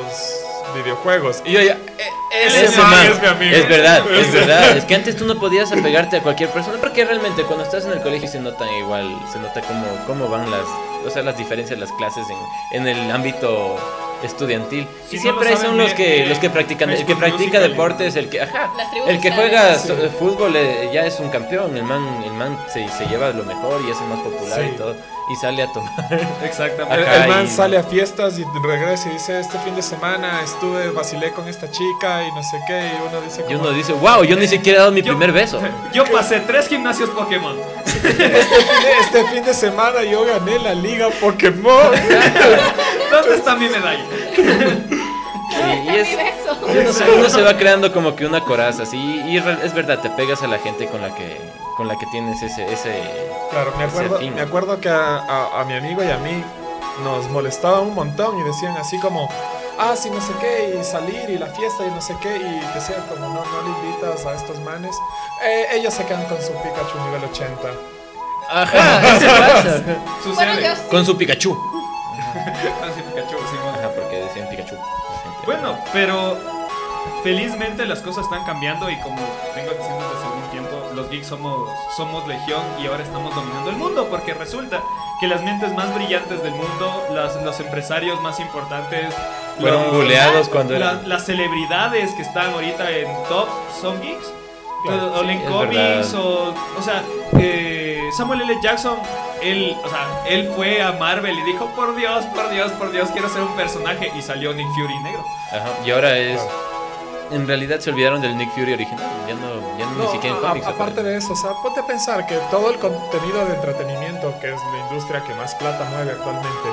videojuegos. Y yo ya, "Eh, ese, Ese man, man, es mi amigo. Es verdad, es verdad. Es que antes tú no podías apegarte a cualquier persona porque realmente cuando estás en el colegio se nota igual, se nota cómo, cómo van las, o sea, las diferencias, las clases en, en el ámbito estudiantil. Si y no siempre lo son los que ve los que practican, el que practica Musical. deportes, el que, ajá, el que juega Sí. fútbol eh, ya es un campeón, el man, el man se, se lleva lo mejor y es el más popular Sí. y todo y sale a tomar. Exactamente. El, Ajá, el man y- sale a fiestas y regresa y dice, este fin de semana estuve, vacilé con esta chica y no sé qué, y uno dice Y como, uno dice, wow, yo ni siquiera he dado mi Yo- primer beso. Yo pasé tres gimnasios Pokémon. este, fin de, este fin de semana yo gané la liga Pokémon. ¿Dónde está mi medalla? Y es-. Uno se, uno se va creando como que una coraza, sí, y es verdad, te pegas a la gente con la que, con la que tienes ese, ese, Claro, me acuerdo, me acuerdo que a, a- a mi amigo y a mí nos molestaba un montón y decían así como, ah, sí, no sé qué, y salir y la fiesta y no sé qué, y decían como, no, no le invitas a estos manes. Eh, ellos se quedan con su Pikachu nivel 80. Ajá, eso pasa. Sucede. Bueno, yo sí. Con su Pikachu. Ah, sí, Pikachu, Simón. Ajá, porque decían Pikachu. Bueno, pero felizmente las cosas están cambiando y como vengo diciendo desde los geeks somos, somos legión y ahora estamos dominando el mundo porque resulta que las mentes más brillantes del mundo, las- los empresarios más importantes, Fueron los- buleados cuando la- eran. las celebridades que están ahorita en top son geeks. Claro, o sí, es cómics, o, o sea, eh, Samuel L. Jackson, él, o sea, él fue a Marvel y dijo, por Dios, por Dios, por Dios, quiero ser un personaje, y salió Nick Fury negro. Ajá, y ahora es. En realidad se olvidaron del Nick Fury original. Ya no, ya No, ni siquiera en cómics. aparte de eso, o sea, ponte a pensar que todo el contenido de entretenimiento, que es la industria que más plata mueve actualmente,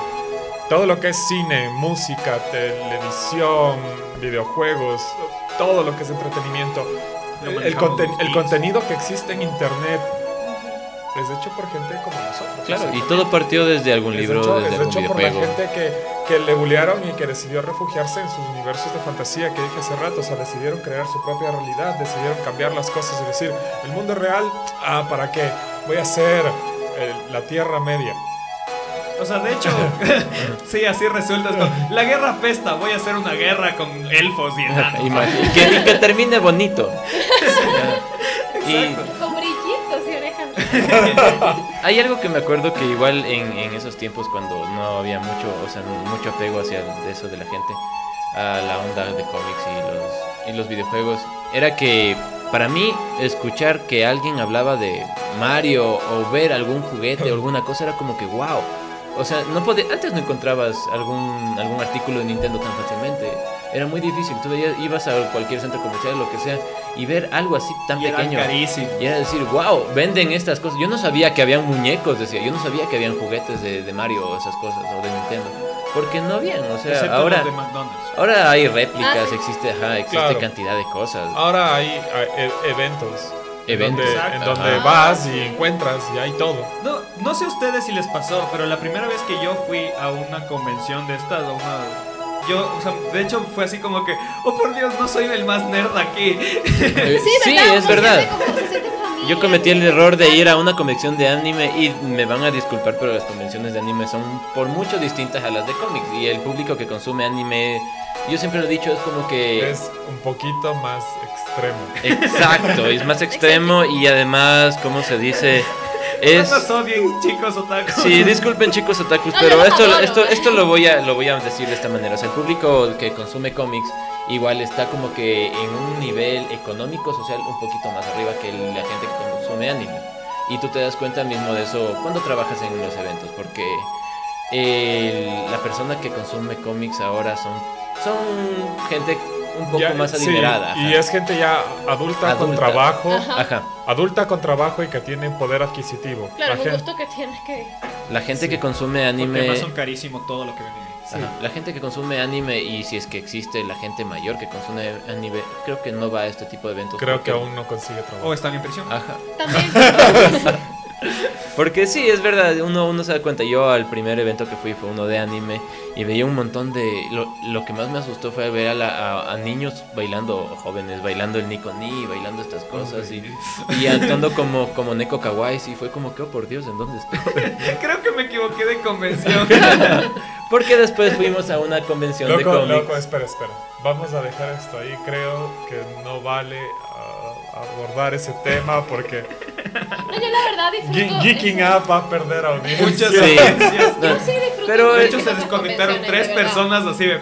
todo lo que es cine, música, televisión, videojuegos, todo lo que es entretenimiento, el, conten- el contenido que existe en internet es hecho por gente como nosotros. Claro, y todo partió desde algún Es libro, hecho, desde es algún hecho por la videojuego. gente que, que le bullearon y que decidió refugiarse en sus universos de fantasía que dije hace rato. O sea, decidieron crear su propia realidad, decidieron cambiar las cosas y decir, el mundo real, ah, ¿para qué? Voy a hacer eh, la Tierra Media. O sea, de hecho, sí, así resulta. la guerra pesta, voy a hacer una guerra con elfos y enanos. Y, que, y que termine bonito. y hay algo que me acuerdo que igual en, en esos tiempos cuando no había mucho, o sea, mucho apego hacia eso de la gente a la onda de cómics y los, y los videojuegos, era que para mí escuchar que alguien hablaba de Mario o ver algún juguete o alguna cosa era como que wow. O sea, no podía, antes no encontrabas algún, algún artículo de Nintendo tan fácilmente. Era muy difícil. Tú veías- ibas a cualquier centro comercial, lo que sea, y ver algo así tan Y pequeño. carísimos. Y era decir, wow, venden estas cosas. Yo no sabía que habían muñecos, decía. Yo no sabía que habían juguetes de, de Mario o esas cosas, o de Nintendo. Porque no habían, o sea, Excepto ahora, los de McDonald's. ahora hay réplicas, Ah, sí. existe, ajá, existe Claro. cantidad de cosas. Ahora hay, hay, e- eventos. En Eventos. donde- Exacto. En donde Ajá. vas Ah, y encuentras y hay todo. No, no sé a ustedes si les pasó, pero la primera vez que yo fui a una convención de estas, a una... Yo, o sea, de hecho fue así como que, oh por Dios, no soy el más nerd aquí. Sí, sí, es verdad. Yo cometí el error de ir a una convención de anime y me van a disculpar, pero las convenciones de anime son por mucho distintas a las de cómics. Y el público que consume anime, yo siempre lo he dicho, es como que... Es un poquito más extremo. Exacto, es más extremo y además, ¿cómo se dice? Es... No nos odien, chicos otakus. Sí, disculpen chicos otakus, No, pero esto, esto, eh. esto lo voy a, lo voy a decir de esta manera. O sea, el público que consume cómics igual está como que en un nivel económico, social un poquito más arriba que la gente que consume anime. Y tú te das cuenta mismo de eso cuando trabajas en los eventos, porque el- la persona que consume cómics ahora son, son gente un poco Ya, más sí, adinerada. y es gente ya adulta, con trabajo. Ajá. Ajá. Adulta con trabajo y que tiene poder adquisitivo. Claro, La un gente- gusto que tienes que. La gente Sí. que consume Porque anime... además son carísimo todo lo que venden ahí. Ajá. La gente que consume anime y si es que existe la gente mayor que consume anime, creo que no va a este tipo de eventos. Creo porque- que aún no consigue trabajo. O están en prisión. Ajá. También. Porque sí, es verdad, uno, uno se da cuenta. Yo al primer evento que fui fue uno de anime y veía un montón de... Lo, lo que más me asustó fue ver a, la- a- a niños bailando, jóvenes, bailando el Nico Ni, bailando estas cosas y, y actuando como, como Neko Kawaii. Y fue como que, oh por Dios, ¿en dónde estoy? Creo que me equivoqué de convención. Porque después fuimos a una convención de Loco, cómics. loco, espera, espera. Vamos a dejar esto ahí. Creo que no vale ah, abordar ese tema porque No, yo la verdad disfruto. Ge- Geeking eso. Up va a perder audiencia. Muchas Sí. No, Yo sí disfruto Pero, mucho De hecho, se desconectaron tres personas así de...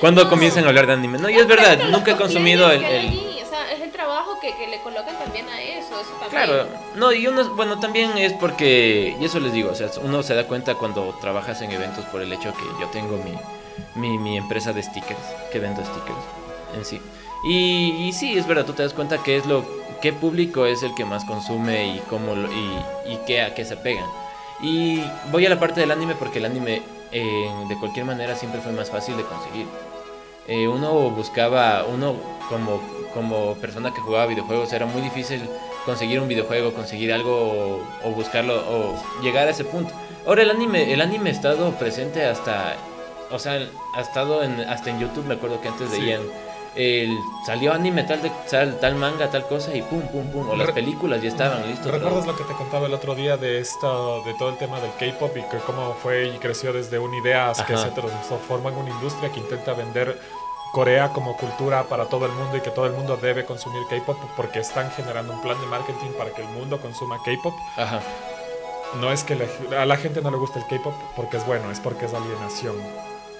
Cuando comienzan a hablar de anime. No, y es verdad, nunca he consumido el... el- allí, O sea, es el trabajo que, que le colocan también a eso. eso también. Claro, no, y uno, bueno, también es porque, y eso les digo, o sea, uno se da cuenta cuando trabajas en eventos por el hecho que yo tengo mi, mi, mi empresa de stickers, que vendo stickers en sí. Y, y sí, es verdad, tú te das cuenta que es lo, qué público es el que más consume y cómo, lo- y, y qué, a qué se pegan. Y voy a la parte del anime porque el anime eh, de cualquier manera siempre fue más fácil de conseguir. Eh, uno buscaba, uno como, como persona que jugaba videojuegos, era muy difícil conseguir un videojuego, conseguir algo o, o buscarlo o llegar a ese punto. Ahora el anime, el anime ha estado presente hasta, o sea, ha estado en, hasta en YouTube, me acuerdo que antes Sí. veían, el, salió anime tal, de, tal, tal manga, tal cosa y pum, pum, pum, o las películas ya estaban listos. ¿Recuerdas lo que te contaba el otro día de esta, de todo el tema del K-pop y que cómo fue y creció desde una idea hasta que se transformó en una industria que intenta vender Corea como cultura para todo el mundo y que todo el mundo debe consumir K-pop porque están generando un plan de marketing para que el mundo consuma K-pop? Ajá. No es que a la gente no le guste el K-pop porque es bueno, es porque es alienación.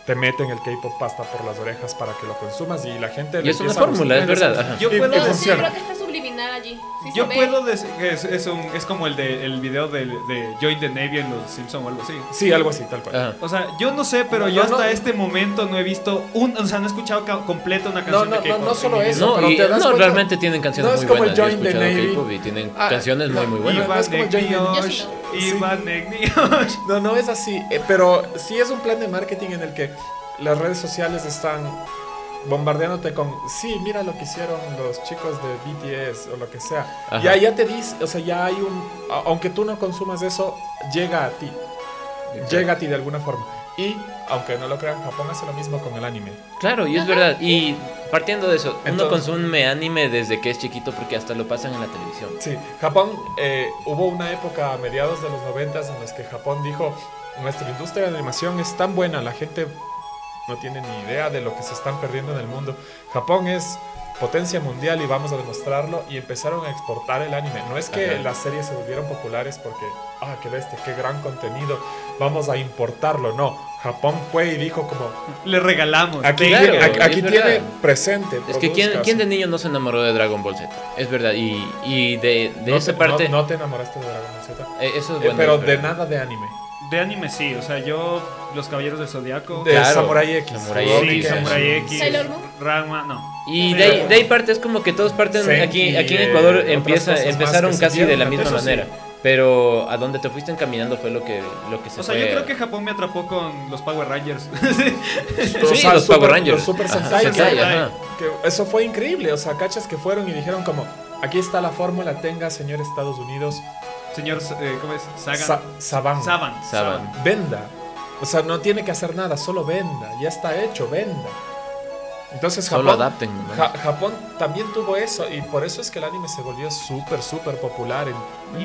Te meten el K-pop pasta por las orejas para que lo consumas y la gente Y es una fórmula, es verdad, ajá. Yo y- puedo y decir- Sí, funciona. creo que está subliminal allí. Sí Yo puedo decir que es, es, un, es como el de el video de, de Join the Navy en los Simpsons o algo así. Sí, algo así, tal cual. Ajá. O sea, yo no sé, pero No, yo no, hasta no. este momento no he visto un, o sea, no he escuchado completa una No, canción no, de no, K-pop no en solo eso. No, pero y, te das no cuenta- realmente tienen canciones no es muy como el buenas. Yo he Join the Navy. Y tienen Ah, canciones no, muy muy buenas. es como Join the- Navy, sí no. No, no es así, eh, pero sí es un plan de marketing en el que las redes sociales están bombardeándote con, sí, mira lo que hicieron los chicos de BTS o lo que sea. Ajá. Ya, ya te dice, o sea, ya hay un, aunque tú no consumas eso, llega a ti, llega a ti de alguna forma. Y, aunque no lo crean, Japón hace lo mismo con el anime. Claro, y es verdad. Y partiendo de eso, uno Entonces- consume anime desde que es chiquito porque hasta lo pasan en la televisión. Sí, Japón, eh, hubo una época a mediados de los noventas en las que Japón dijo, nuestra industria de animación es tan buena, la gente no tiene ni idea de lo que se están perdiendo en el mundo. Japón es potencia mundial y vamos a demostrarlo y empezaron a exportar el anime. No es que Ajá. las series se volvieron populares porque, ah, qué bestia, qué gran contenido, vamos a importarlo. No, Japón fue y dijo como, Le regalamos. aquí, Claro, aquí, aquí tiene verdad. presente. Es que ¿quién, quién de niño no se enamoró de Dragon Ball Z? Es verdad. Y, y de, de no esa te- parte... No, no te enamoraste de Dragon Ball Z. eh, eso es Eh, bueno. pero es de verdad. nada de anime. De anime sí, o sea, yo, Los Caballeros del Zodiaco. De Claro, Samurai X. Samurai Sí, X, Samurai sí. X. Sailor Moon. Ranma, no. Y de ahí, de ahí parte es como que todos parten aquí, aquí en eh, Ecuador otras empieza, empezaron casi de la misma eso sí. manera. Pero a donde te fuiste encaminando fue lo que, lo que se O sea, fue. yo creo que Japón me atrapó con los Power Rangers. Sí, O sea, los Super- Power Rangers. Los Super Ajá, Sentai. Ajá. que eso fue increíble. O sea, cachas que fueron y dijeron como, aquí está la fórmula, tenga, señor Estados Unidos. Señor, eh, ¿cómo es? Sagan. Sa- Saban. Saban. Saban. Venda. O sea, no tiene que hacer nada, solo venda. Ya está hecho, venda. Entonces Solo Japón, adapten. nomás. Ja- Japón también tuvo eso y por eso es que el anime se volvió súper, súper popular en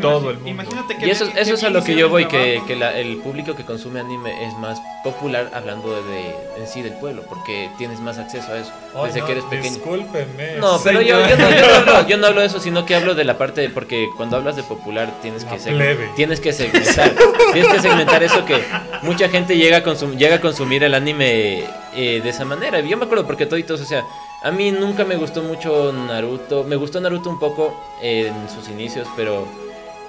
todo el mundo. Imagínate que. Y eso, es a lo que yo voy, que, que la- el público que consume anime es más popular hablando de, de- en sí del pueblo, porque tienes más acceso a eso desde no, que eres pequeño. Discúlpenme. No, pero yo, no, yo, no hablo, yo no hablo de eso, sino que hablo de la parte de, porque cuando hablas de popular tienes La que, seg- plebe. tienes que segmentar, tienes que segmentar eso que mucha gente llega a, consum- llega a consumir el anime eh, de esa manera. Yo me acuerdo porque toditos, o sea, a mí nunca me gustó mucho Naruto, me gustó Naruto un poco eh, en sus inicios, pero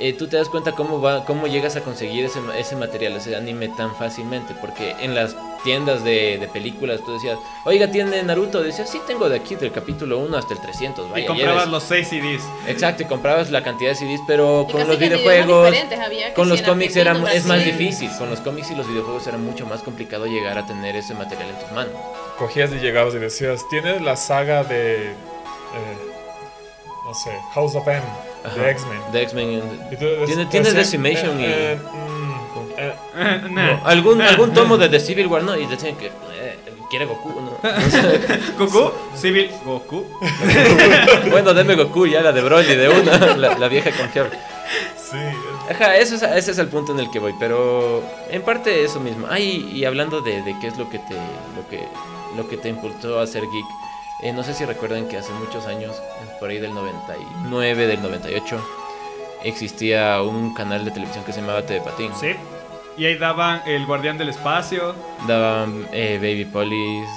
eh, tú te das cuenta cómo va, cómo llegas a conseguir ese, ese material, ese anime tan fácilmente, porque en las tiendas de, de películas tú decías, oiga, ¿tiene Naruto? Decías, sí, tengo de aquí, del capítulo 1 hasta el 300, vaya, Y comprabas llévese". los 6 CDs. Exacto, y comprabas la cantidad de CDs, pero Y con los videojuegos, con los cómics era, es más difícil, con los cómics y los videojuegos era mucho más complicado llegar a tener ese material en tus manos. cogías y llegabas y decías, tienes la saga de, eh, no sé, House of M, Ajá, de X-Men. De X-Men. Tiene- tiene Decimation y- eh, mm, eh, Nah. Algún, algún tomo de The Civil War, ¿no? Y decían que eh, quiere Goku, ¿no? Goku, Civil, Goku. bueno, deme Goku ya, la de Broly, de una, la, la vieja confiable. sí, Ajá, eso es, ese es el punto en el que voy, pero en parte eso mismo. Ay, y hablando de, de qué es lo que te lo que lo que te impulsó a ser geek. Eh, no sé si recuerdan que hace muchos años, por ahí del 99, del 98, existía un canal de televisión que se llamaba TV Patín. Sí. Y ahí daban El Guardián del Espacio. Daban eh, Baby Police,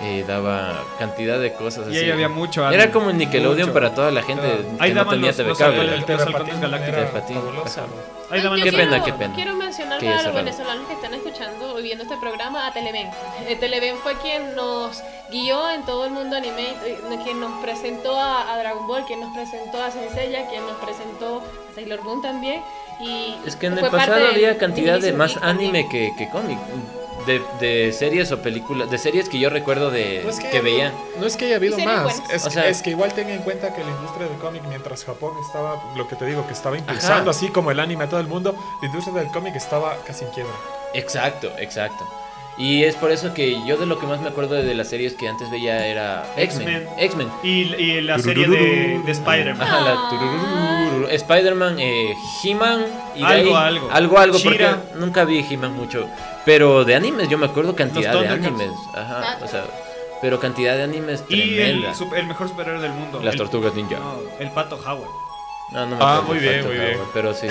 eh, daba cantidad de cosas Y así. ahí había mucho. Era como el Nickelodeon Mucho. para toda la gente Claro. que Ahí no tenía los- TV los cable. el fabuloso. ajá. Ahí daban Qué los- pena, quiero, qué pena. Quiero mencionar Que ya los venezolanos que están escuchando y viendo este programa a Televen. Eh, Televen fue quien nos guió en todo el mundo anime, eh, quien nos presentó a, a Dragon Ball, quien nos presentó a Senseiya, quien nos presentó a Sailor Moon también. Y Es que en el pasado había cantidad de inicio más anime que, que cómic. De, de series o películas, de series que yo recuerdo de No es que, veía. no es que haya habido más, es, O sea- es que igual tenga en cuenta que la industria del cómic, mientras Japón estaba, lo que te digo, que estaba impulsando Ajá. así como el anime a todo el mundo, la industria del cómic estaba casi en quiebra. Exacto, exacto. Y es por eso que yo de lo que más me acuerdo de las series que antes veía era X-Men. X-Men. Y, y la serie de, de Spider-Man. Ajá, la Ah. Spider-Man, eh, He-Man Algo, ahí- algo. algo, algo, porque nunca vi He-Man mucho. Pero de animes yo me acuerdo cantidad de animes. Ajá, Ah. o sea, pero cantidad de animes Y tremenda. el, el mejor superhéroe del mundo. Las el, tortugas ninja. No, el pato Howard. No, no me Ah, acuerdo muy bien, muy bien. Pero sí.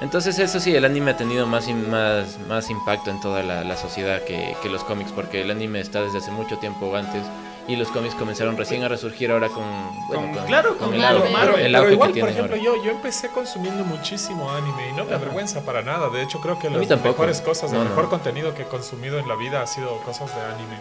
Entonces eso sí, el anime ha tenido más, más, más impacto en toda la, la sociedad que, que los cómics, porque el anime está desde hace mucho tiempo antes y los cómics comenzaron recién a resurgir ahora con, bueno, Con- claro, con el, Marvel. Pero, el pero igual, que por ejemplo, ahora. yo, yo empecé consumiendo muchísimo anime y no me avergüenza para nada. De hecho, creo que las mejores cosas, el No, no. mejor contenido que he consumido en la vida ha sido cosas de anime.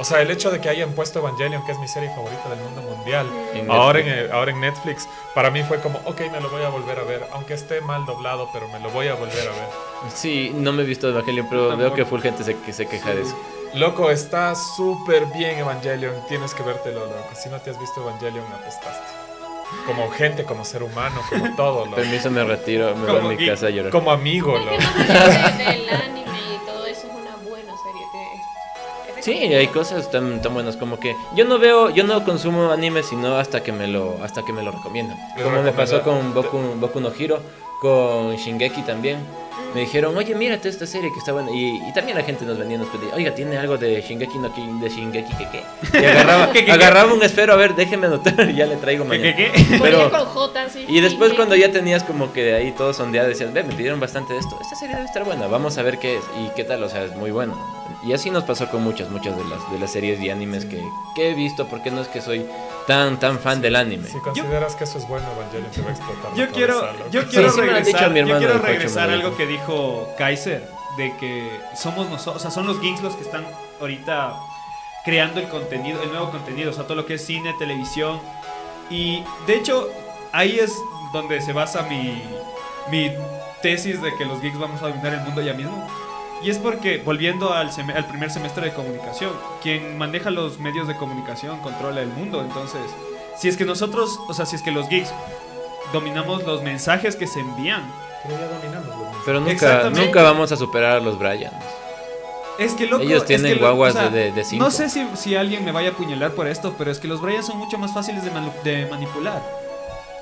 O sea, el hecho de que hayan puesto Evangelion, que es mi serie favorita del mundo mundial, En ahora en, el- ahora en Netflix, para mí fue como, ok, me lo voy a volver a ver, aunque esté mal doblado, pero me lo voy a volver a ver. Sí, no me he visto Evangelion, pero veo que full gente se, que se queja de eso. Loco, está súper bien Evangelion. Tienes que vértelo, loco. Si no te has visto Evangelion, apestaste. Como gente, como ser humano, como todo, loco. Permiso, me retiro, me voy a mi casa a llorar. Como amigo, loco. del anime Sí, hay cosas tan, tan buenas como que yo no veo, yo no consumo anime sino hasta que me lo, hasta que me lo recomiendan. Como me pasó con Boku, Boku no Hiro, con Shingeki también. Me dijeron, oye, mírate esta serie que está buena. Y, y también la gente nos venía y nos pedía, oiga, ¿tiene algo de Shingeki no de Shingeki que qué? Y agarraba, ¿Qué, qué, qué? agarraba un esfero, a ver, déjeme anotar y ya le traigo ¿Qué, mañana. qué, qué? Pero, con J, y después cuando ya tenías como que ahí todo sondeado, decías, ve, me pidieron bastante de esto, esta serie debe estar buena, vamos a ver qué es y qué tal, o sea, es muy bueno. Y así nos pasó con muchas, muchas de las, de las series y animes que, que he visto, porque no es que soy tan, tan fan del anime. Si consideras que eso es bueno, Evangelion te va a explotar. Yo quiero, cabeza, yo quiero sí regresar, mi hermano yo quiero regresar algo que dijo Kaiser, de que somos nosotros, o sea, son los geeks los que están ahorita creando el contenido, el nuevo contenido, o sea, todo lo que es cine, televisión. Y de hecho, ahí es donde se basa mi, mi tesis de que los geeks vamos a dominar el mundo ya mismo. Y es porque, volviendo al, al primer semestre de comunicación, quien maneja los medios de comunicación controla el mundo. Entonces, si es que nosotros, o sea, si es que los geeks dominamos los mensajes que se envían, Pero ya dominamos los mensajes. Pero nunca, nunca vamos a superar a los Bryans. es que loco, Ellos es tienen que lo- guaguas o sea, de- de cinco. No sé si, si alguien me vaya a apuñalar por esto, pero es que los Bryans son mucho más fáciles de, de manipular.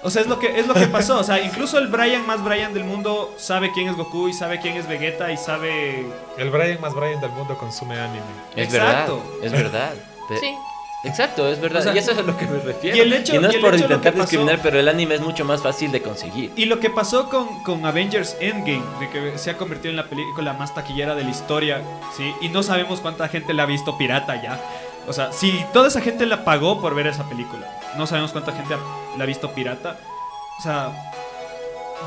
O sea, es lo que es lo que pasó. O sea, incluso el Brian más Brian del mundo sabe quién es Goku y sabe quién es Vegeta y sabe. El Brian más Brian del mundo consume anime. Es Exacto. verdad, es verdad. Sí. Exacto, es verdad. O sea, y eso es a lo que me refiero. y el hecho- no es y el por hecho intentar pasó- discriminar, pero el anime es mucho más fácil de conseguir. Y lo que pasó con, con Avengers Endgame, de que se ha convertido en la película más taquillera de la historia, ¿sí? Y no sabemos cuánta gente la ha visto pirata ya. O sea, si toda esa gente la pagó por ver esa película, no sabemos cuánta gente la ha visto pirata. O sea,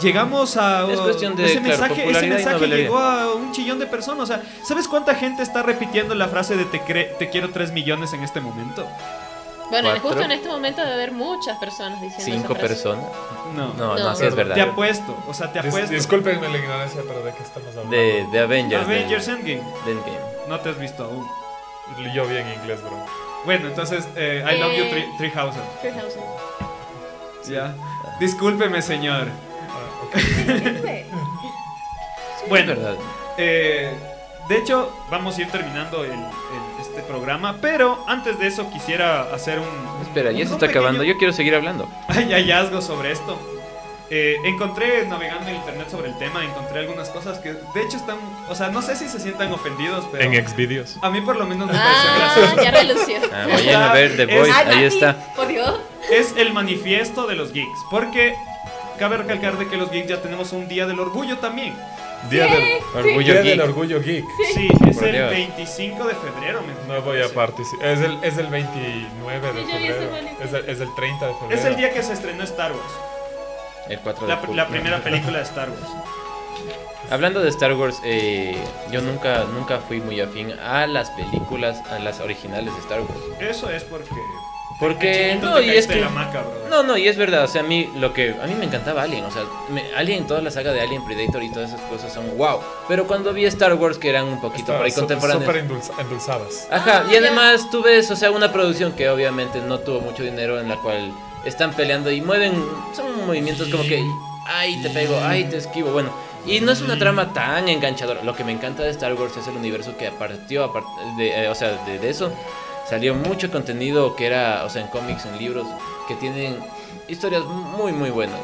llegamos a... Es cuestión de, ese claro, mensaje, ese llegó a un chillón de personas. O sea, ¿sabes cuánta gente está repitiendo la frase de te, cre- te quiero 3 millones en este momento? Bueno, Cuatro. justo en este momento debe haber muchas personas diciendo Cinco esa frase. personas. No. No, no, No. sí es verdad. Te apuesto, o sea, te Dis- apuesto. discúlpenme la ignorancia, pero ¿de qué estamos hablando? De, de Avengers. Avengers Endgame. de Endgame. No te has visto aún. Yo vi en inglés, bro. Bueno, entonces, eh, I love you. Three- Treehausen. Treehausen. Ya. Discúlpeme, señor. Ah, ok. Bueno, eh, de hecho, vamos a ir terminando el, el- este programa, pero antes de eso quisiera hacer un. Espera, ya un se está pequeño- acabando. Yo quiero seguir hablando. Hay hallazgos sobre esto. Eh, encontré navegando en internet sobre el tema, encontré algunas cosas que de hecho están, o sea, no sé si se sientan ofendidos, pero En Xvideos. a mí por lo menos me pareció Ah, gracioso. ya relució. Ah, vayan a ver The Es- Voice. Ay, Ahí está. Por Dios. es el manifiesto de los geeks. Porque cabe recalcar de que los geeks ya tenemos un día del orgullo también. Día, del, Orgullo Día geek. del Orgullo Geek. Sí, es Por el Dios. 25 de febrero. me- No voy a participar. Es el, es el 29 de Sí, febrero. Es el, es el 30 de febrero. Es el día que se estrenó Star Wars. El 4 de La, julio. la primera película de Star Wars. Hablando de Star Wars, eh, yo nunca, nunca fui muy afín a las películas, a las originales de Star Wars. Eso es porque. Porque no, y es que maca, no, no, y es verdad, o sea, a mí lo que a mí me encantaba Alien, o sea, me- Alien, toda la saga de Alien Predator y todas esas cosas son wow. Pero cuando vi Star Wars que eran un poquito por ahí Está contemporáneos. Súper endulza- endulzadas. Ajá, Ah, y además tú ves, o sea, una producción que obviamente no tuvo mucho dinero en la cual están peleando y mueven, son movimientos como que, ay, te pego, ay, te esquivo, bueno. Y no es una trama tan enganchadora. Lo que me encanta de Star Wars es el universo que partió, de, eh, o sea, de eso salió mucho contenido que era, o sea, en cómics, en libros, que tienen historias muy, muy buenas.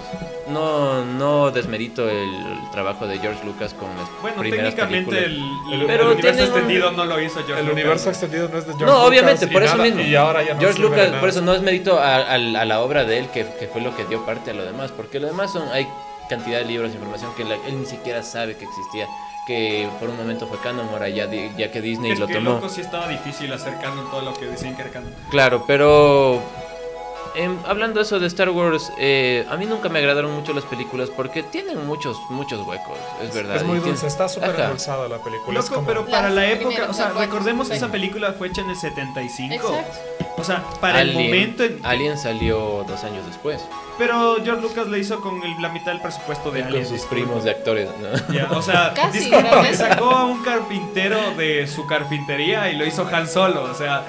No, no desmerito el, trabajo de George Lucas con las Bueno, primeras técnicamente películas. el, el- Pero el universo tienen un- extendido no lo hizo George El Lucas. universo extendido no es de George no, Lucas obviamente, y por eso nada- mismo. Y ahora ya no George de Lucas, nada. por eso no es mérito a, a- a la obra de él, que, que fue lo que dio parte a lo demás, porque lo demás son, hay cantidad de libros, información que la- él ni siquiera sabe que existía, que por un momento fue canon, ahora ya, ya que Disney Es lo que tomó. loco sí estaba difícil hacer canon todo lo que decían que era canon. Claro, pero em, hablando eso de Star Wars, eh, a mí nunca me agradaron mucho las películas porque tienen muchos muchos huecos, es verdad. Es muy y tiene- dulce, está súper endulzada la película. es Loco, como- pero para la época, o sea, recordemos que esa película fue hecha en el 75. Exacto. O sea, para el momento en- Alien salió dos años después. Pero George Lucas le hizo con el- la mitad del presupuesto de con Alien. sus disculpa. primos de actores, ¿no? O sea, Casi, disculpa, sacó a un carpintero de su carpintería y lo hizo Han Solo. O sea,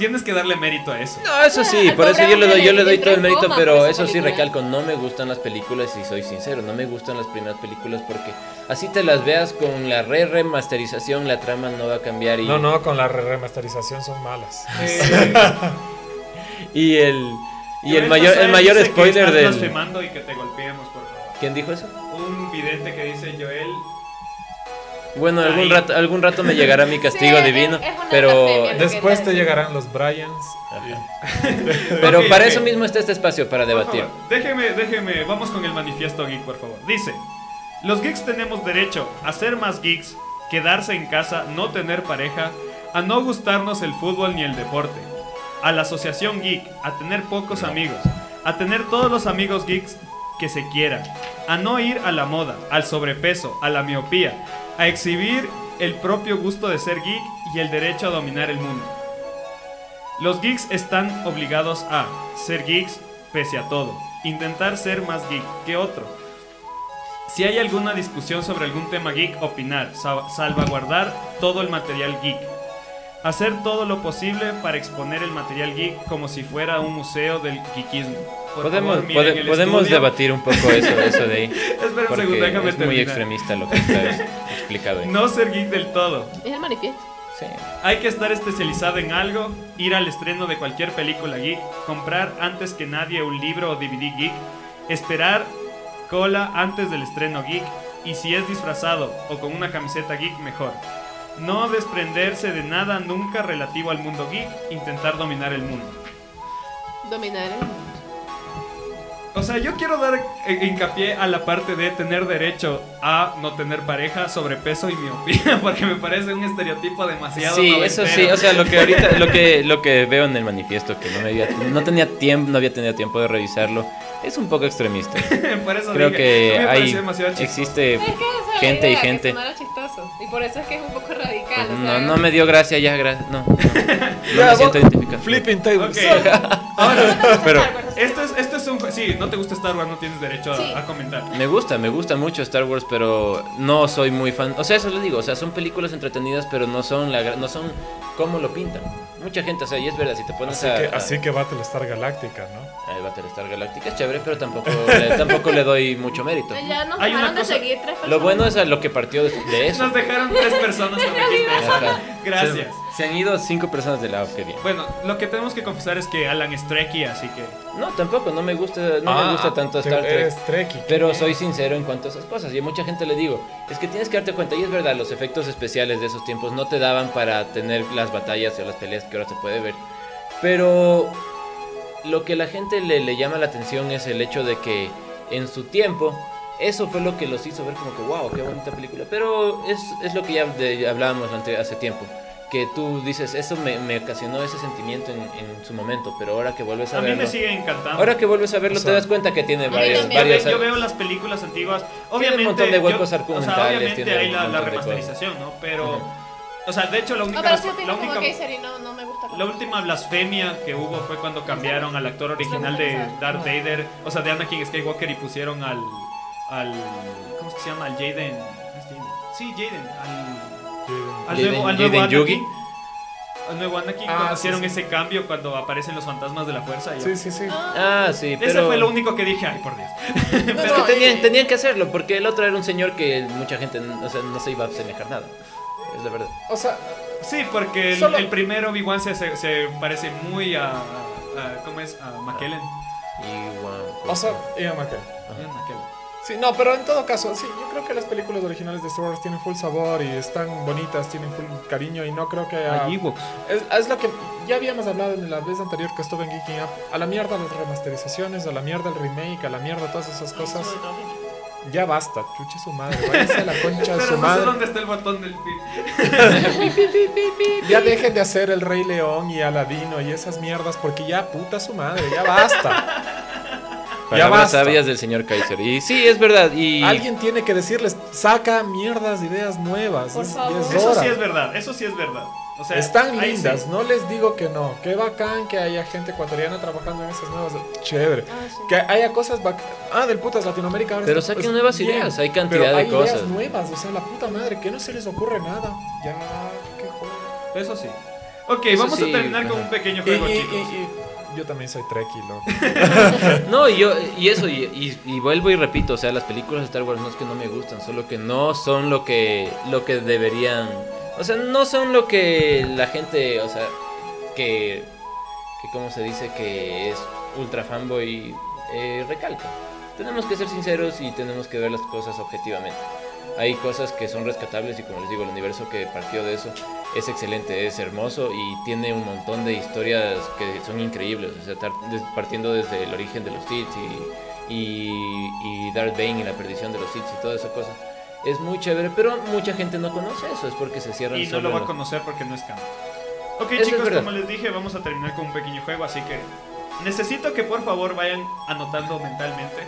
tienes que darle mérito a eso. No, eso sí, por eso yo le doy, yo le doy todo el mérito, pero eso sí recalco, no me gustan las películas y soy sincero, no me gustan las primeras películas porque así te las veas con la re remasterización, la trama no va a cambiar y, No, no, con la re- remasterización son malas. Y el y el mayor el mayor spoiler del y que te golpeemos, por favor. ¿Quién dijo eso? Un vidente que dice Joel. Bueno, algún rato algún rato me llegará mi castigo Sí, divino, es- es una pero. Después te llegarán los Bryans. pero para eso mismo está este espacio para Por debatir. favor, déjeme, déjeme, vamos con el manifiesto geek, por favor. Dice, los geeks tenemos derecho a ser más geeks, quedarse en casa, no tener pareja, a no gustarnos el fútbol ni el deporte, a la asociación geek, a tener pocos amigos, a tener todos los amigos geeks que se quieran, a no ir a la moda, al sobrepeso, a la miopía, a exhibir el propio gusto de ser geek y el derecho a dominar el mundo. Los geeks están obligados a ser geeks pese a todo, intentar ser más geek que otro. Si hay alguna discusión sobre algún tema geek, opinar, sa- salvaguardar todo el material geek. Hacer todo lo posible para exponer el material geek como si fuera un museo del geekismo. Por Podemos favor, pode- podemos estudio. debatir un poco eso eso de ahí. Espera un Porque segundo, déjame es muy terminar. extremista lo que está explicado ahí. No ser geek del todo. Es el manifiesto. Sí. Hay que estar especializado en algo, ir al estreno de cualquier película geek, comprar antes que nadie un libro o DVD geek, esperar cola antes del estreno geek y si es disfrazado o con una camiseta geek mejor. No desprenderse de nada nunca relativo al mundo geek, intentar dominar el mundo. Dominar el mundo. O sea, yo quiero dar eh, hincapié a la parte de tener derecho a no tener pareja, sobrepeso y miopía, porque me parece un estereotipo demasiado Sí, eso sí, noventero. o sea, lo que ahorita, lo que, lo que veo en el manifiesto, que no me había, no tenía tiempo, no había tenido tiempo de revisarlo, es un poco extremista. Por eso Creo dije, que me hay, existe Es que gente y gente. Que chistoso. Y por eso es que es un poco radical. o No, sea, no me dio gracia ya, gra- no, no, no me siento identificado. Flipping tables. Ok, ahora, Pero esto es, esto es un... Sí, no te gusta Star Wars, no tienes derecho a, Sí. a comentar. me gusta, me gusta mucho Star Wars, pero no soy muy fan. O sea, eso les digo, o sea, son películas entretenidas, pero no son la, no son como lo pintan. Mucha gente, o sea, y es verdad, si te pones Así a, que, a- así que Battlestar Galactica, ¿no? a Battlestar Galactica es chévere, pero tampoco, le, tampoco le doy mucho mérito. Ya nos Hay una dejaron de cosa- seguir tres personas. Lo bueno es a lo que partió de, de eso. Nos dejaron tres personas eso. Ajá. Gracias. Se, se han ido cinco personas de qué bien. Bueno, lo que tenemos que confesar es que Alan es Trekkie, así que... No, tampoco, no me gusta, no Ah, me gusta tanto Star Trek. Eres Trekkie. Pero soy sincero en cuanto a esas cosas. Y a mucha gente le digo, es que tienes que darte cuenta, y es verdad, los efectos especiales de esos tiempos no te daban para tener las batallas o las peleas que ahora se puede ver. Pero lo que la gente le, le llama la atención es el hecho de que en su tiempo, eso fue lo que los hizo ver como que, wow, qué bonita película. Pero es, es lo que ya de- hablábamos ante- hace tiempo. Que tú dices, eso me, me ocasionó ese sentimiento en, en su momento, pero ahora que vuelves a, A mí verlo... me sigue encantando. Ahora que vuelves a verlo O te sea, das cuenta que tiene mí varios, varios ve- yo veo las películas antiguas. un Obviamente. montón de huecos yo- argumentales, O sea, obviamente tiene hay un la, la remasterización, ¿no? Pero. Ujú. O sea, de hecho, la única. pero sí la opino como única Kaiser y no, no me gusta. La última blasfemia que hubo fue cuando cambiaron al actor original de Darth Vader, o sea, de Anakin Skywalker y pusieron al al ¿cómo es que se llama? Al Jaden. ¿no es Jaden? Sí, Jaden, al al Jaden- nuevo, al nuevo Jaden Yugi. Anakin. Al nuevo Anakin Ah, cuando sí, hicieron sí. ese cambio cuando aparecen los fantasmas de la fuerza. ya. Sí, sí, sí. Ah, sí, pero... Ese fue lo único que dije, ay, por Dios. Es que tenían, tenían que hacerlo, porque el otro era un señor que mucha gente o sea, no se iba a asemejar nada. Es la verdad. O sea, Sí, porque el, Solo- el primero Obi-Wan se, se, se parece muy a, a- ¿cómo es? A McKellen. Y wow, o sea, Ian McKellen. Ian McKellen. Sí, no, pero en todo caso, sí, yo creo que las películas originales de Star Wars tienen full sabor y están bonitas, tienen full cariño y no creo que haya... A Ewoks. Es, es lo que ya habíamos hablado en la vez anterior que estuve en Geeking Up. A la mierda las remasterizaciones, a la mierda el remake, a la mierda todas esas cosas. Ya basta, chuche su madre, váyase a la concha de su no sé madre. dónde está el botón del. Ya dejen de hacer el Rey León y Aladino y esas mierdas porque ya puta su madre, ya basta. Ya Palabras basta. sabias del señor Kaiser. Y sí, es verdad. Y Alguien tiene que decirles, saca mierdas, ideas nuevas. Por es- favor. es Eso sí es verdad, eso sí es verdad. O sea, Están lindas, sí. no les digo que no. Qué bacán que haya gente ecuatoriana trabajando en esas nuevas. Chévere. Ah, sí. Que haya cosas bac- Ah, del putas Latinoamérica. Ahora Pero saquen pues, nuevas bien, ideas, hay cantidad pero de hay cosas. ideas nuevas, o sea, la puta madre, que no se les ocurre nada. Ya, qué joder. Eso sí. Ok, Eso vamos sí, a terminar con un pequeño juego, y- chicos. y- y- yo también soy Trekkie, loco. No, y yo, y eso, y, y- y vuelvo y repito, o sea, las películas de Star Wars no es que no me gustan, solo que no son lo que, lo que deberían, o sea, no son lo que la gente, o sea, que, que como se dice, que es ultra fanboy, eh, recalca. Tenemos que ser sinceros y tenemos que ver las cosas objetivamente. Hay cosas que son rescatables y como les digo, el universo que partió de eso es excelente, es hermoso y tiene un montón de historias que son increíbles. O sea, partiendo desde el origen de los Sith y, y, y Darth Bane y la perdición de los Sith y toda esa cosa. Es muy chévere, pero mucha gente no conoce eso, es porque se cierran Y no lo va a conocer porque no es canon. Ok, Eso es chicos, como les dije, vamos a terminar con un pequeño juego, así que necesito que por favor vayan anotando mentalmente.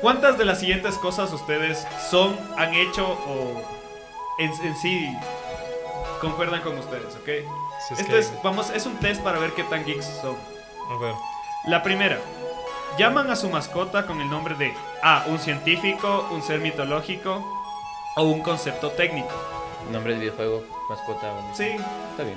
¿Cuántas de las siguientes cosas ustedes son, han hecho o en, en sí concuerdan con ustedes, ok? Si es Esto que- es, vamos, es un test para ver qué tan geeks son. Ver. La primera. Llaman a su mascota con el nombre de A. Un científico, un ser mitológico o un concepto técnico. Nombre de videojuego, mascota. o- Sí, Está bien.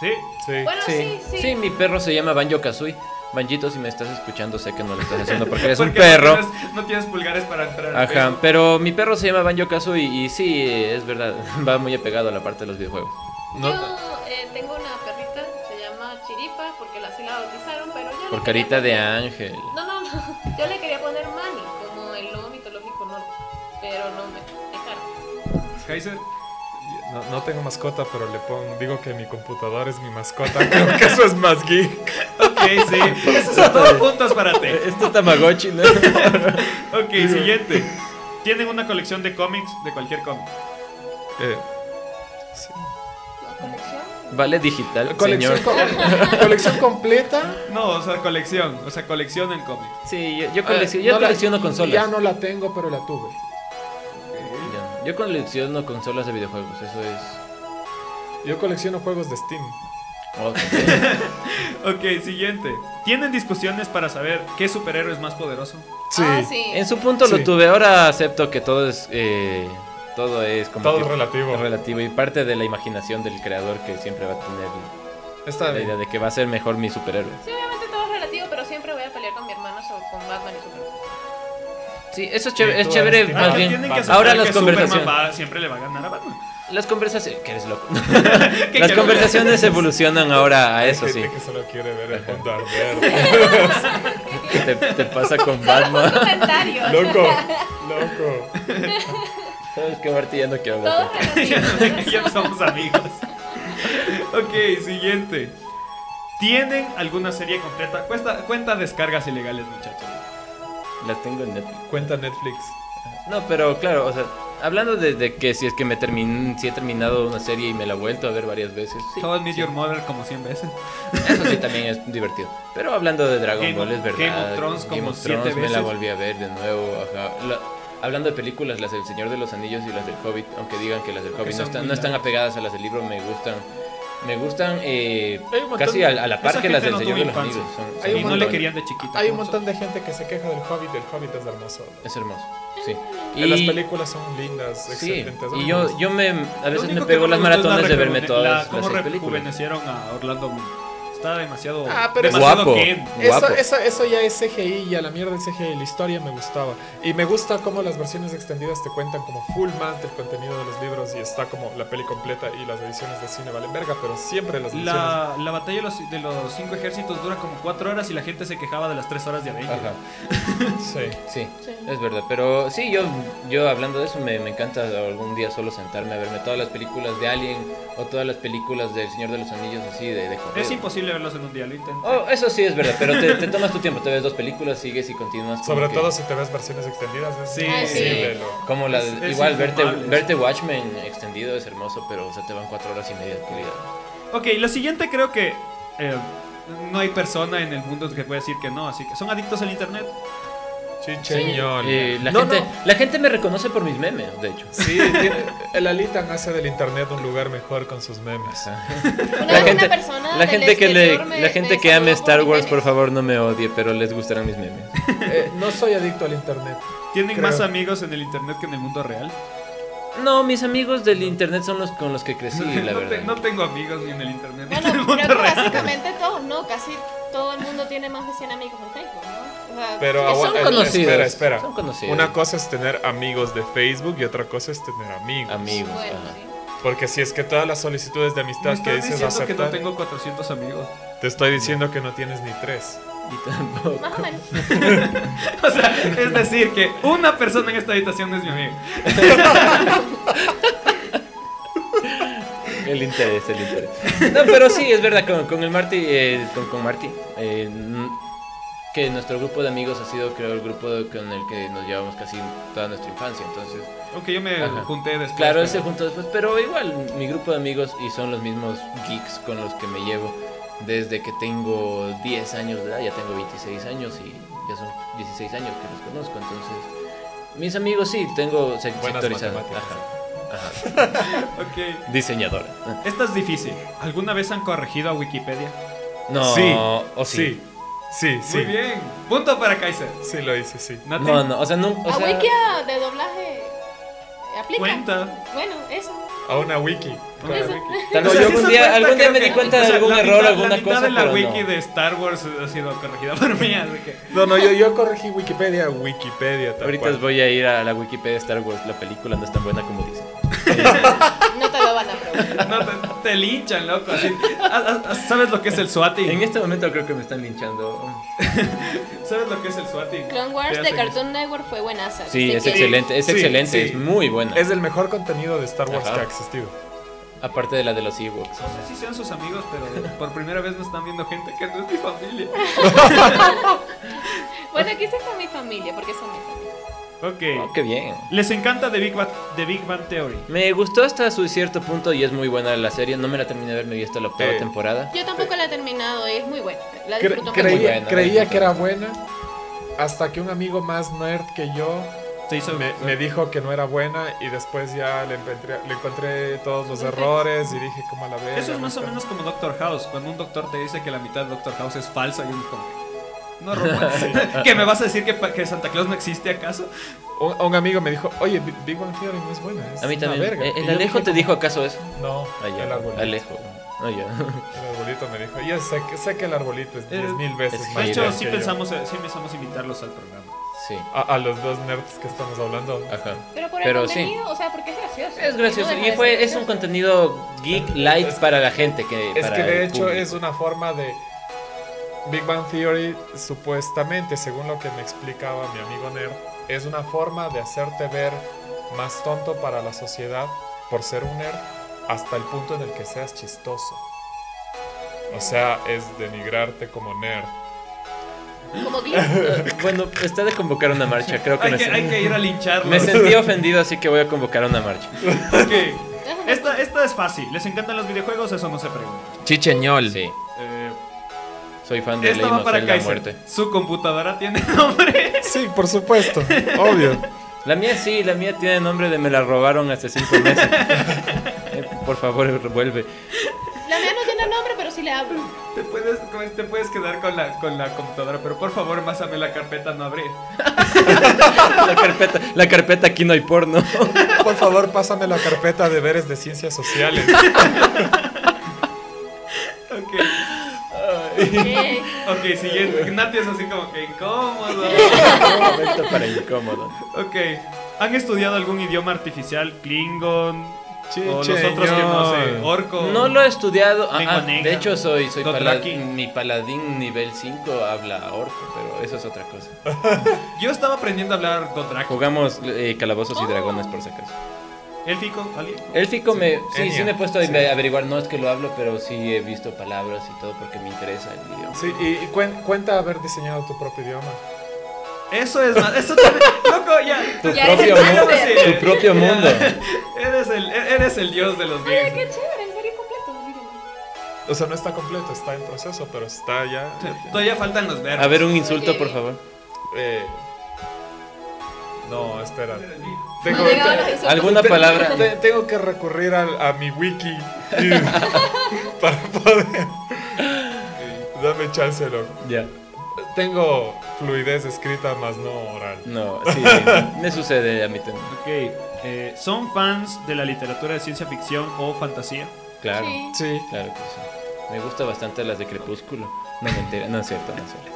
sí. Sí. Bueno, sí, sí. Sí, mi perro se llama Banjo Kazooie. Banjito, si me estás escuchando, sé que no lo estás haciendo porque eres un perro. No tienes, no tienes pulgares para entrar. Ajá, Facebook. pero mi perro se llama Banjo y sí, es verdad, va muy apegado a la parte de los videojuegos. No- Yo eh, tengo una perrita, se llama Chiripa, porque la así la bautizaron, pero yo Por carita de ángel. No, no, no. Yo le quería poner Mani, como el lobo mitológico norte, pero no me dejaron. Kaiser. No, no tengo mascota, pero le pongo, digo que mi computador es mi mascota. Creo que eso es más geek. Ok, sí. Esos son todos puntos para ti. Esto Tamagotchi, ¿no? Ok, siguiente. Tienen una colección de cómics de cualquier cómic. Eh, sí. ¿La colección? Vale digital, Colección, señor. com- colección completa. No, o sea, colección. O sea, coleccionan cómics. Sí, yo, yo colecciono, yo Eh, no la- colecciono consolas. Ya no la tengo, pero la tuve. Yo colecciono consolas de videojuegos, eso es... Yo colecciono juegos de Steam. También. Ok, siguiente. ¿Tienen discusiones para saber qué superhéroe es más poderoso? Sí. Ah, sí. en su punto lo tuve, ahora acepto que todo es... eh, todo es como... Todo relativo. relativo y parte de la imaginación del creador que siempre va a tener Está la idea de que va a ser mejor mi superhéroe. Sí, Sí, eso es chévere, Sí, es chévere más Ah, bien. Ahora las conversaciones, va- siempre le va a ganar a Batman. las conversaciones, que eres loco. ¿Qué las conversaciones evolucionan ahora a eso Hay sí. que solo quiere ver el mundo arder. ¿Qué te, te pasa con Batman? Loco, loco. Sabes que Marty ya no quiero hablar. ya somos amigos. ok, siguiente. ¿Tienen alguna serie completa? Cuesta, cuenta descargas ilegales, muchachos. Las tengo en Netflix. Cuenta Netflix. No, pero claro, o sea, hablando de, de que si es que me termin, si he terminado una serie y me la he vuelto a ver varias veces. Sí, Todo Meet Your Mother como 100 veces. Eso sí también es divertido. Pero hablando de Dragon Game Ball, es verdad. Game of Thrones Game como of Thrones me la veces. volví a ver de nuevo. ajá. La- hablando de películas, las del Señor de los Anillos y las del Hobbit, aunque digan que las del Hobbit no están, no están apegadas a las del libro, me gustan. Me gustan eh, Hay montón casi de- a, a la par que las del no Señor de los. Anillos. Son- Hay son un Y no montón. le querían de chiquita. Hay un montón de gente que se queja del Hobbit. El Hobbit es hermoso. Es hermoso, sí. Y las películas son lindas, Sí, excelentes. y yo, yo me, a veces me pego no las me gustó es la maratones de verme todas la- las cómo películas. rejuvenecieron a Orlando Bloom. Está demasiado. Ah, pero demasiado guapo. Ken. Eso, Guapo. eso, eso ya es CGI y a la mierda el CGI, la historia me gustaba. Y me gusta cómo las versiones extendidas te cuentan como full más del contenido de los libros y está como la peli completa y las ediciones de cine valen verga, pero siempre las ediciones... La, la batalla de los, de los cinco ejércitos dura como cuatro horas y la gente se quejaba de las tres horas de Avengers. Ajá. Sí. Sí, Sí. es verdad. Pero sí, yo, yo hablando de eso, me, me encanta algún día solo sentarme a verme todas las películas de Alien o todas las películas del Señor de los Anillos así de, de. Es imposible verlos en un día, lo intenté. Oh, eso sí es verdad, pero te, te tomas tu tiempo, te ves dos películas, sigues y continúas. Sobre que- todo si te ves versiones extendidas. Es Sí, Ah, sí. lo- Como la, Es- es igual verte Watchmen extendido es hermoso, pero o sea, te van cuatro horas y media de tu vida. Ok, lo siguiente creo que eh, no hay persona en el mundo que pueda decir que no, así que son adictos al internet. Chicheñol. Eh, la, No, gente, no. la gente me reconoce por mis memes, de hecho. Sí, tiene- el Alitan hace del internet un lugar mejor con sus memes. Una La gente, una persona la gente que le, me- la gente que ame Star Wars, memes. por favor, no me odie, pero les gustarán mis memes. Eh, no soy adicto al internet. ¿Tienen Creo. más amigos en el internet que en el mundo real? No, mis amigos del internet son los con los que crecí, la no, te- verdad. no tengo amigos ni en el internet ni en el Bueno, mundo creo que real. básicamente todos, ¿no? Casi todo el mundo tiene más de 100 amigos en Facebook, ¿no? Pero Que son agua- eh, conocidos, Espera, espera. son conocidos. Una cosa es tener amigos de Facebook y otra cosa es tener amigos. Amigos. bueno, ajá. sí. Porque si es que todas las solicitudes de Me amistad que dices diciendo que aceptar, no tengo 400 amigos. te estoy diciendo que no tienes ni tres. Y tampoco. Más o menos. O sea, es decir, que una persona en esta habitación no es mi amigo. El interés, el interés. No, pero sí, es verdad, con, con el Marty, eh, con, con Marty, eh, que nuestro grupo de amigos ha sido, creo, el grupo con el que nos llevamos casi toda nuestra infancia. Entonces, Aunque yo me Ajá. junté después. claro, pero- ese junto después, pero igual, mi grupo de amigos y son los mismos geeks con los que me llevo desde que tengo 10 años de edad, ya tengo 26 años y ya son 16 años que los conozco. Entonces, mis amigos sí, tengo se- sectorizados. Ajá, ajá. Ok. Diseñadora. Esta es difícil. ¿Alguna vez han corregido a Wikipedia? No, sí, o sí. sí, sí, sí. Muy bien. Punto para Kaiser. Sí, lo hice, sí. Nati, No, no, o sea, no. O ¿A sea, Wikia de doblaje aplica? Cuenta. Bueno, eso. A una wiki. Eso. wiki. Tal O vez sea, yo algún día, cuenta, algún día me di cuenta o de algún la error, mitad- alguna la mitad cosa, de la pero wiki no. de Star Wars ha sido corregida por mí, así que... No, no, yo, yo corregí Wikipedia, Wikipedia. Tal Ahorita cual. voy a ir a la Wikipedia de Star Wars. La película no es tan buena como dicen. No te lo van a preguntar. No, te, te linchan, loco. Así. Ah, ah, ¿Sabes lo que es el swatting? En este momento creo que me están linchando. ¿Sabes lo que es el swatting? Clone Wars de Cartoon Network fue buenaza. Sí, es que- excelente, es Sí, excelente, sí. es muy buena. Es el mejor contenido de Star Wars Ajá. que ha existido. Aparte de la de los Ewoks. No sé si sean sus amigos, pero por primera vez me están viendo gente que no es mi familia. Bueno, aquí sí está mi familia, porque son mis amigos. Ok. Oh, qué bien. Les encanta The Big, Bang, The Big Bang Theory. Me gustó hasta su cierto punto y es muy buena la serie. No me la terminé de ver, me vi hasta la octava Eh, temporada. Yo tampoco la he terminado y es muy buena. La Cre- disfruto mucho. muy buena, creía que era buena hasta que un amigo más nerd que yo Se hizo me, me dijo que no era buena y después ya le encontré, le encontré todos los Perfecto. errores y dije, ¿cómo la veo? Eso es más o menos como Doctor House. Cuando un doctor te dice que la mitad de Doctor House es falsa y uno es como... No, Román. ¿Que me vas a decir que, que Santa Claus no existe acaso? Un, un amigo me dijo, oye, Bi- Big Bang Theory no es buena. Es A mí una también. verga". Eh, Y ¿El Alejo dije te dijo acaso eso? No, Ah, ya. el arbolito. Alejo. Ah, ya. El arbolito me dijo, ya sé, que- sé que el arbolito es Eh, 10 mil veces es más De hecho, sí que yo". pensamos, eh, sí pensamos invitarlos al programa. Sí. A, a los dos nerds que estamos hablando. Ajá. Pero por el Pero sí. contenido, o sea, porque es gracioso. Es no gracioso. deja Y fue, es un contenido geek light para la gente. Que, Es para que de el hecho público. es una forma de Big Bang Theory, supuestamente, según lo que me explicaba mi amigo Nerd, es una forma de hacerte ver más tonto para la sociedad por ser un nerd hasta el punto en el que seas chistoso. O sea, es denigrarte como nerd. Como. Bueno, está de convocar una marcha. Creo que, Hay me, que, hay que ir a lincharlos. me sentí ofendido, así que voy a convocar una marcha. Ok. Esta, esta es fácil. ¿Les encantan los videojuegos? Eso no se pregunta. Chicheñol. Sí, soy fan de Legend va para Kaiser. Muerte. Su computadora tiene nombre. Sí, por supuesto, obvio. La mía sí, la mía tiene nombre de me la robaron hace cinco meses. Eh, Por favor, revuelve. La mía no tiene nombre, pero sí le hablo. Te puedes, te puedes quedar con la, con la computadora, pero por favor, másame la carpeta no abrir. La carpeta, la carpeta aquí no hay porno. Por favor, pásame la carpeta de deberes de ciencias sociales. Ok. Ok, siguiente. Nati es así como que incómodo. Momento para incómodo. Ok. ¿Han estudiado algún idioma artificial? Klingon. O los otros que no sé. Orco. No lo he estudiado. Ah, ah, de hecho, soy, soy. Mi paladín nivel 5 habla orco, pero eso es otra cosa. Yo estaba aprendiendo a hablar Dothraki. Jugamos eh, calabozos y dragones, por si acaso. Élfico, ¿alguien? Élfico me, sí, Enya, sí me he puesto a sí. averiguar, no es que lo hablo, pero sí he visto palabras y todo porque me interesa el idioma. Sí, y, y cuen- cuenta haber diseñado tu propio idioma. Eso es más, eso también, loco, ya. Tu Ya propio, eres mundo, tu propio mundo. Eres el, eres el dios de los games. qué chévere, en serio completo. O sea, no está completo, está en proceso, pero está ya. Todavía faltan los verbos. A ver, un insulto, por favor. Eh, no, espera. Tengo, te-. ¿Alguna te- palabra? te- tengo que recurrir a, mi wiki y- para poder. Dame chance, loco. Ya. Tengo fluidez escrita, más no oral. No, sí, me sucede a mí también. Ok, eh, ¿son fans de la literatura de ciencia ficción o fantasía? Claro, Sí. Sí. claro que sí. Me gusta bastante las de Crepúsculo. No me entera, no es cierto, no es cierto.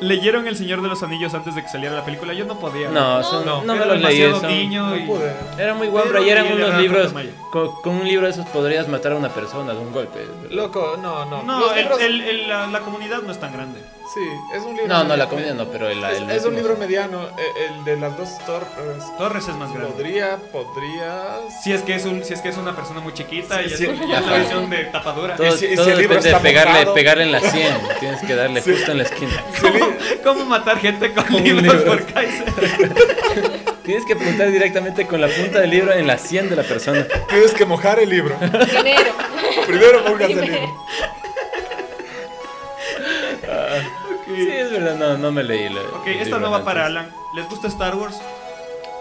¿Leyeron El Señor de los Anillos antes de que saliera la película? Yo no podía. No, No. son- no, No, me los leí. demasiado son- No y... pude. Era muy guambra Pero y eran unos era libros. Con, con un libro de esos podrías matar a una persona de un golpe. Loco, no, no. No, el- libros- el- el- la, la comunidad no es tan grande. Sí, es un libro. No, no, la comida no, pero el, Es, el es un libro mediano. eh, El de las dos torres. Torres es más grande. Podría, podrías. Si es que es un, si es que es una persona muy chiquita Sí, y es, sí. versión de tapadura. Todo, Y si- y si todo el libro depende de está pegarle, mojado. pegarle en la 100. Tienes que darle justo en la esquina. ¿Cómo, matar gente con Con libros libros. por Kaiser? Tienes que apuntar directamente con la punta del libro en la 100 de la persona. Tienes que mojar el libro. Primero. Primero mojas el libro. Sí, es verdad, no, no me leí. la- Ok, esta no va antes. para Alan. ¿Les gusta Star Wars?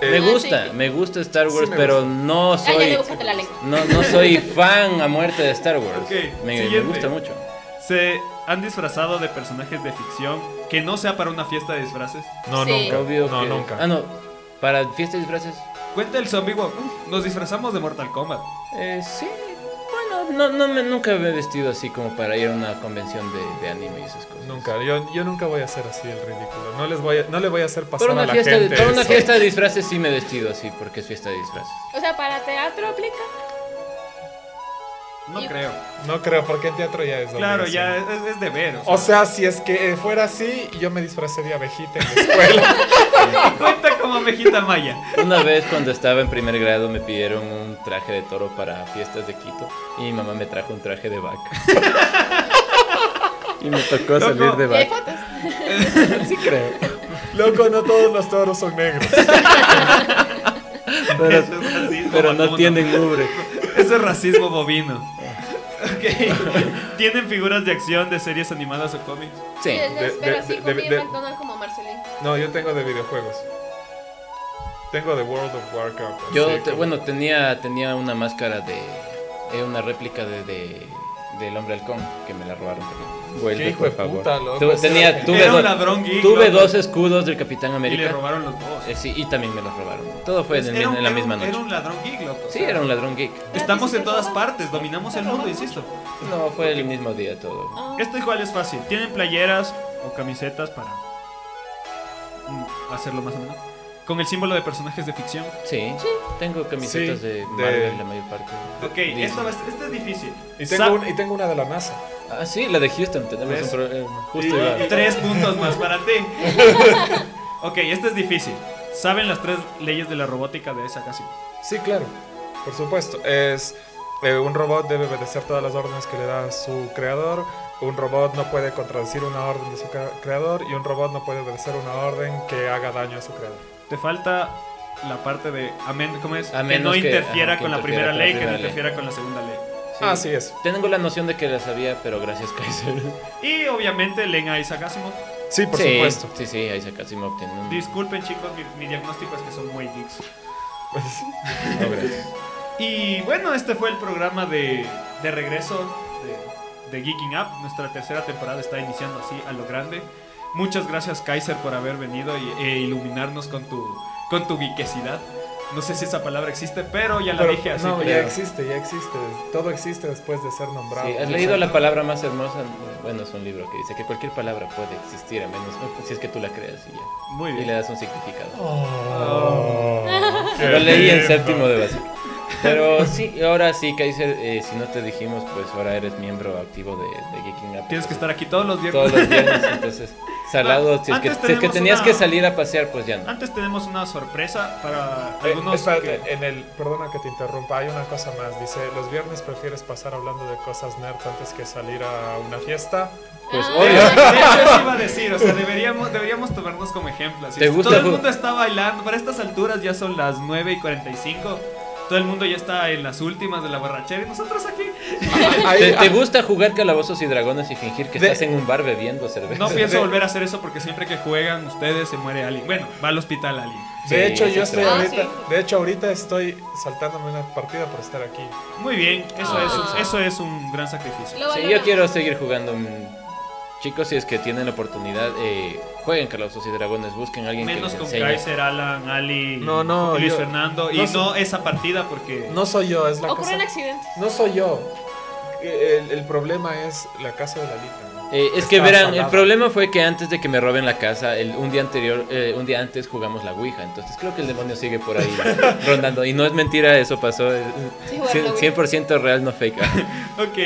Me Eh, gusta, sí. me gusta Star Wars, pero gusta. no Ah, soy. No, no soy fan a muerte de Star Wars. Ok, me, gusta mucho. ¿Se han disfrazado de personajes de ficción que no sea para una fiesta de disfraces? No, Sí. nunca. Obvio no, que- nunca. Ah, no. Para fiesta de disfraces. Cuenta el zombie walk. Nos disfrazamos de Mortal Kombat. Eh, sí. Bueno, no, no me, nunca me he vestido así como para ir a una convención de, de anime y esas cosas. Nunca. Yo, yo nunca voy a hacer así el ridículo. No les voy a, no le voy a hacer pasar Para a una, la fiesta, de, gente. para una eso. fiesta de disfraces sí me he vestido así, porque es fiesta de disfraces. O sea, para teatro aplica. No creo. No creo, porque en teatro ya es Claro, ya es, es deber. O sea, O sea, si es que fuera así, yo me disfracé de abejita en la escuela. cuenta como abejita maya. Una vez cuando estaba en primer grado me pidieron un traje de toro para fiestas de Quito y mi mamá me trajo un traje de vaca. y me tocó Loco. salir de Y hay vaca. fotos. Sí creo. Loco, no todos los toros son negros. Pero, Eso es racismo pero no tienen ubre. Eso es racismo bovino. ¿Tienen figuras de acción de series animadas o cómics? Sí. De- como Marcelín. No, yo tengo de videojuegos. Tengo de World of Warcraft. Yo, así te- como- bueno, tenía, tenía una máscara de... una réplica de, de- del hombre halcón que me la robaron también. Vuelve, Qué hijo por de favor. puta, loco, Tu- tenía, tuve do- ladrón geek. tuve loco, dos escudos del Capitán Y le América. robaron los dos. Eh, sí, y también me los robaron. Todo fue en, mi- un- en la misma noche. Era un ladrón geek, loco. Sí, era un ladrón geek. Estamos en todas partes, dominamos el mundo, insisto. No, fue el mismo día todo. Ah. Esto igual es fácil. ¿Tienen playeras o camisetas para mm, hacerlo más o menos? Con el símbolo de personajes de ficción. Sí, tengo camisetas Sí, de la mayor parte. Ok, Disney. va- esto es difícil. Y Sa- tengo, un- y tengo una de la NASA. Ah, sí, la de Houston, tenemos ¿Ves? un problema. Y- Justo igual. tres puntos más para ti. ok, esto es difícil. ¿Saben las tres leyes de la robótica de esa casi? Sí, claro. Por supuesto. Es eh, un robot debe obedecer todas las órdenes que le da su creador. Un robot no puede contradecir una orden de su cre- creador y un robot no puede obedecer una orden que haga daño a su creador. Te falta la parte de amen, ¿cómo es? A que no que- interfiera ajá, que con la primera ley, que no ley. interfiera con la segunda ley. Sí. Ah, sí es. Tengo la noción de que la sabía, pero gracias Kaiser. Y obviamente leen a Isaac Asimov. Sí, por sí, supuesto. Sí, sí, Isaac Asimov tiene un... Disculpen chicos, mi, mi diagnóstico es que son muy geeks. No, gracias. Y bueno, este fue el programa de, de regreso de, de Geeking Up. Nuestra tercera temporada está iniciando así a lo grande. Muchas gracias Kaiser por haber venido y, e iluminarnos con tu, con tu geekesidad. No sé si esa palabra existe, pero ya la Pero, dije así. no, pero- ya existe, ya existe. Todo existe después de ser nombrado. Sí, ¿Has leído la palabra más hermosa? Bueno, es un libro que dice que cualquier palabra puede existir, a menos si es que tú la creas y ya. Muy Y le bien. das un significado. Oh, qué Lo leí en séptimo de básico. Pero sí, ahora sí, Kaiser, eh, si no te dijimos, pues ahora eres miembro activo de, de Geeking Up. Tienes que estar aquí todos los viernes. todos los viernes, entonces salado. Si es, que, si es que tenías una- que salir a pasear, pues ya no. Antes tenemos una sorpresa para Eh, algunos. espérate, que- en el, perdona que te interrumpa, hay una cosa más. Dice, los viernes prefieres pasar hablando de cosas nerds antes que salir a una fiesta. Pues Ah. Obvio. hecho, de hecho, eso iba a decir, o sea, deberíamos, deberíamos tomarnos como ejemplo. ¿Te gusta todo el mundo está bailando, para estas alturas ya son las 9 y 45. Todo el mundo ya está en las últimas de la borrachera y nosotros aquí. ¿Te, te gusta jugar calabozos y dragones y fingir que De- estás en un bar bebiendo cerveza? No pienso volver a hacer eso porque siempre que juegan ustedes se muere alguien. Bueno, va al hospital alguien. De Sí, hecho, yo estoy Ah, ahorita, sí. de hecho ahorita estoy saltándome una partida por estar aquí. Muy bien, eso, Ah. es, eso es un gran sacrificio. Sí, yo quiero seguir jugando. Chicos, si es que tienen la oportunidad, eh, jueguen calabozos y dragones, busquen a alguien Menos que con les enseñe. Kaiser, Alan, Ali, No, no, y Luis yo- Fernando. Y no no, sé. esa partida porque. No soy yo, es la Ocurren casa. accidentes. No soy yo. El, el problema es la casa de la Lita. Eh, es que verán, el problema fue que antes de que me roben la casa, el, un día anterior, eh, un día antes jugamos la Ouija, entonces creo que el demonio sigue por ahí rondando. Y no es mentira, eso pasó, eh, Sí, bueno, la Ouija. 100% real, no fake. Ok,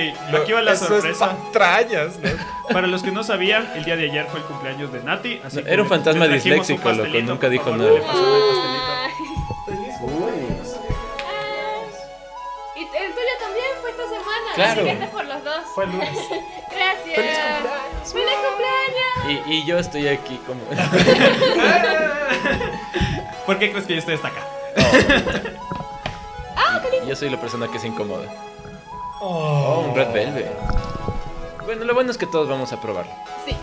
aquí va la Eso sorpresa. Es patrañas, ¿no? Para los que no sabían, el día de ayer fue el cumpleaños de Nati. Así No, que era un fantasma disléxico, loco, nunca dijo favor, nada. Claro. Este es por los dos. Fue lunes. Gracias. ¡Feliz cumpleaños! ¡Feliz cumpleaños! Y, y yo estoy aquí como... ¿Por qué crees que yo estoy hasta acá? yo soy la persona que se incomoda. Oh, un Red Velvet. Bueno, lo bueno es que todos vamos a probarlo. Sí.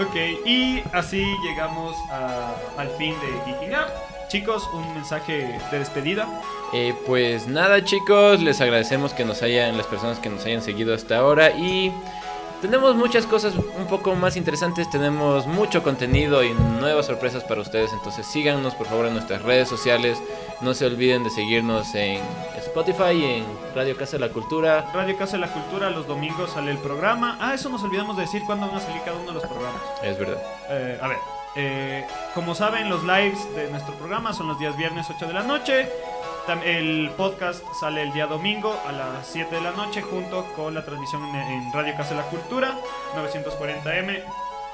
Ok, y así llegamos a- al fin de Geeking Up. Chicos, un mensaje de despedida. Eh, pues nada chicos, les agradecemos que nos hayan, las personas que nos hayan seguido hasta ahora y tenemos muchas cosas un poco más interesantes, tenemos mucho contenido y nuevas sorpresas para ustedes, entonces síganos por favor en nuestras redes sociales, no se olviden de seguirnos en Spotify y en Radio Casa de la Cultura. Radio Casa de la Cultura, los domingos sale el programa. Ah, eso nos olvidamos de decir cuándo van a salir cada uno de los programas. Es verdad. Eh, a ver, eh, como saben, los lives de nuestro programa son los días viernes 8 de la noche. El podcast sale el día domingo a las 7 de la noche junto con la transmisión en, Radio Casa de la Cultura 940M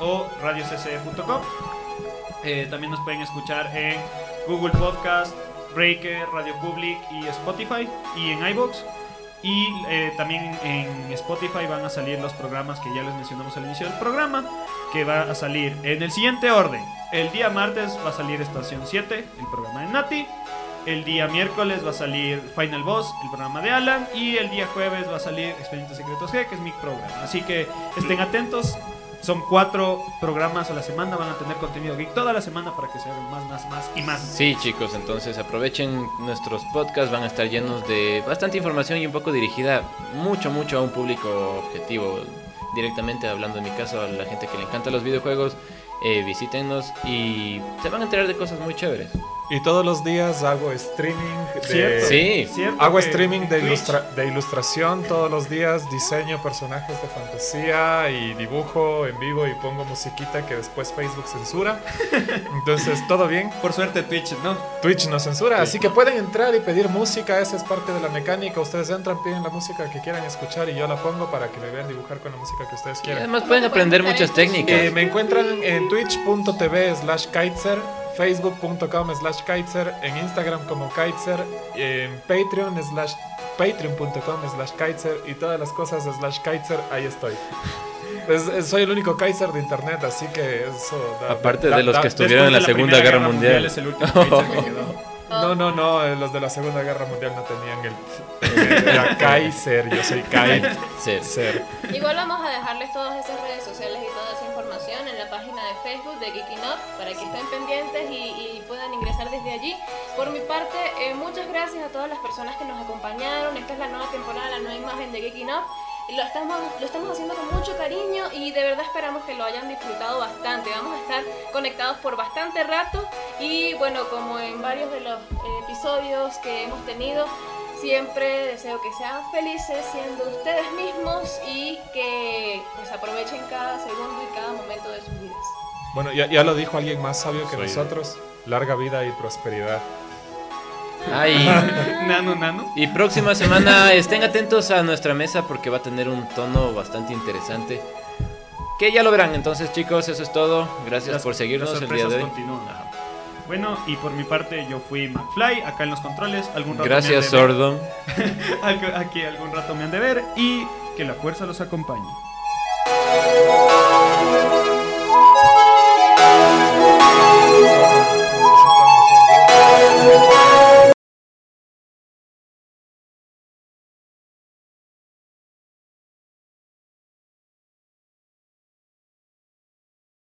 o radiocce.com. Eh, también nos pueden escuchar en Google Podcast, Breaker, Radio Public y Spotify y en iBox. Y eh, también en Spotify van a salir los programas que ya les mencionamos al inicio del programa, que va a salir en el siguiente orden. El día martes va a salir Estación 7, el programa de Nati. El día miércoles va a salir Final Boss, el programa de Alan. Y el día jueves va a salir Expedientes Secretos G, que es mi programa. Así que estén atentos. Son cuatro programas a la semana. Van a tener contenido geek toda la semana para que se hagan más, más, más y más. Sí chicos, entonces aprovechen nuestros podcasts, van a estar llenos de bastante información y un poco dirigida mucho, mucho a un público objetivo. Directamente hablando en mi caso a la gente que le encanta los videojuegos, eh, visítennos y se van a enterar de cosas muy chéveres. Y todos los días hago streaming de... ¿Cierto? Sí. ¿Cierto Hago streaming de, ilustra- de ilustración todos los días, diseño personajes de fantasía y dibujo en vivo y pongo musiquita que después Facebook censura. Entonces, todo bien. Por suerte Twitch, ¿no? Twitch no censura, así que pueden entrar y pedir música, esa es parte de la mecánica. Ustedes entran, piden la música que quieran escuchar y yo la pongo para que me vean dibujar con la música que ustedes Y quieran. además ¿Cómo pueden aprender muchas técnicas. Eh, me encuentran en twitch.tv slash kitzer, facebook.com slash kitzer, en Instagram como kitzer, en patreon slash patreon.com slash kitzer y todas las cosas slash kitzer, ahí estoy. Es- es- soy el único Kaiser de internet, así que eso... da- Aparte da- de los da- que estuvieron en la Segunda Guerra Mundial. es el último Kaiser que quedó. No, no, no, los de la Segunda Guerra Mundial no tenían el... Era Kaiser, yo soy. Kaiser. Igual vamos a dejarles todas esas redes sociales y toda esa información de Facebook de Up para que estén pendientes y, y puedan ingresar desde allí. Por mi parte, eh, muchas gracias a todas las personas que nos acompañaron. Esta es la nueva temporada, la nueva imagen de. Y Lo estamos, lo estamos haciendo con mucho cariño y de verdad esperamos que lo hayan disfrutado bastante. Vamos a estar conectados por bastante rato y bueno, como en varios de los eh, episodios que hemos tenido, Siempre deseo que sean felices siendo ustedes mismos y que pues aprovechen cada segundo y cada momento de sus vidas. Bueno, ya, ya lo dijo alguien más sabio que Soy- nosotros, larga vida y prosperidad. Ay, Nano, nano. y próxima semana estén atentos a nuestra mesa porque va a tener un tono bastante interesante. Que ya lo verán. Entonces, chicos, eso es todo. Gracias Las- por seguirnos las el día de hoy. continúan. Bueno, y por mi parte yo fui McFly, acá en los controles. Algún rato Gracias, Sordo. Aquí algún rato me han de ver y que la fuerza los acompañe.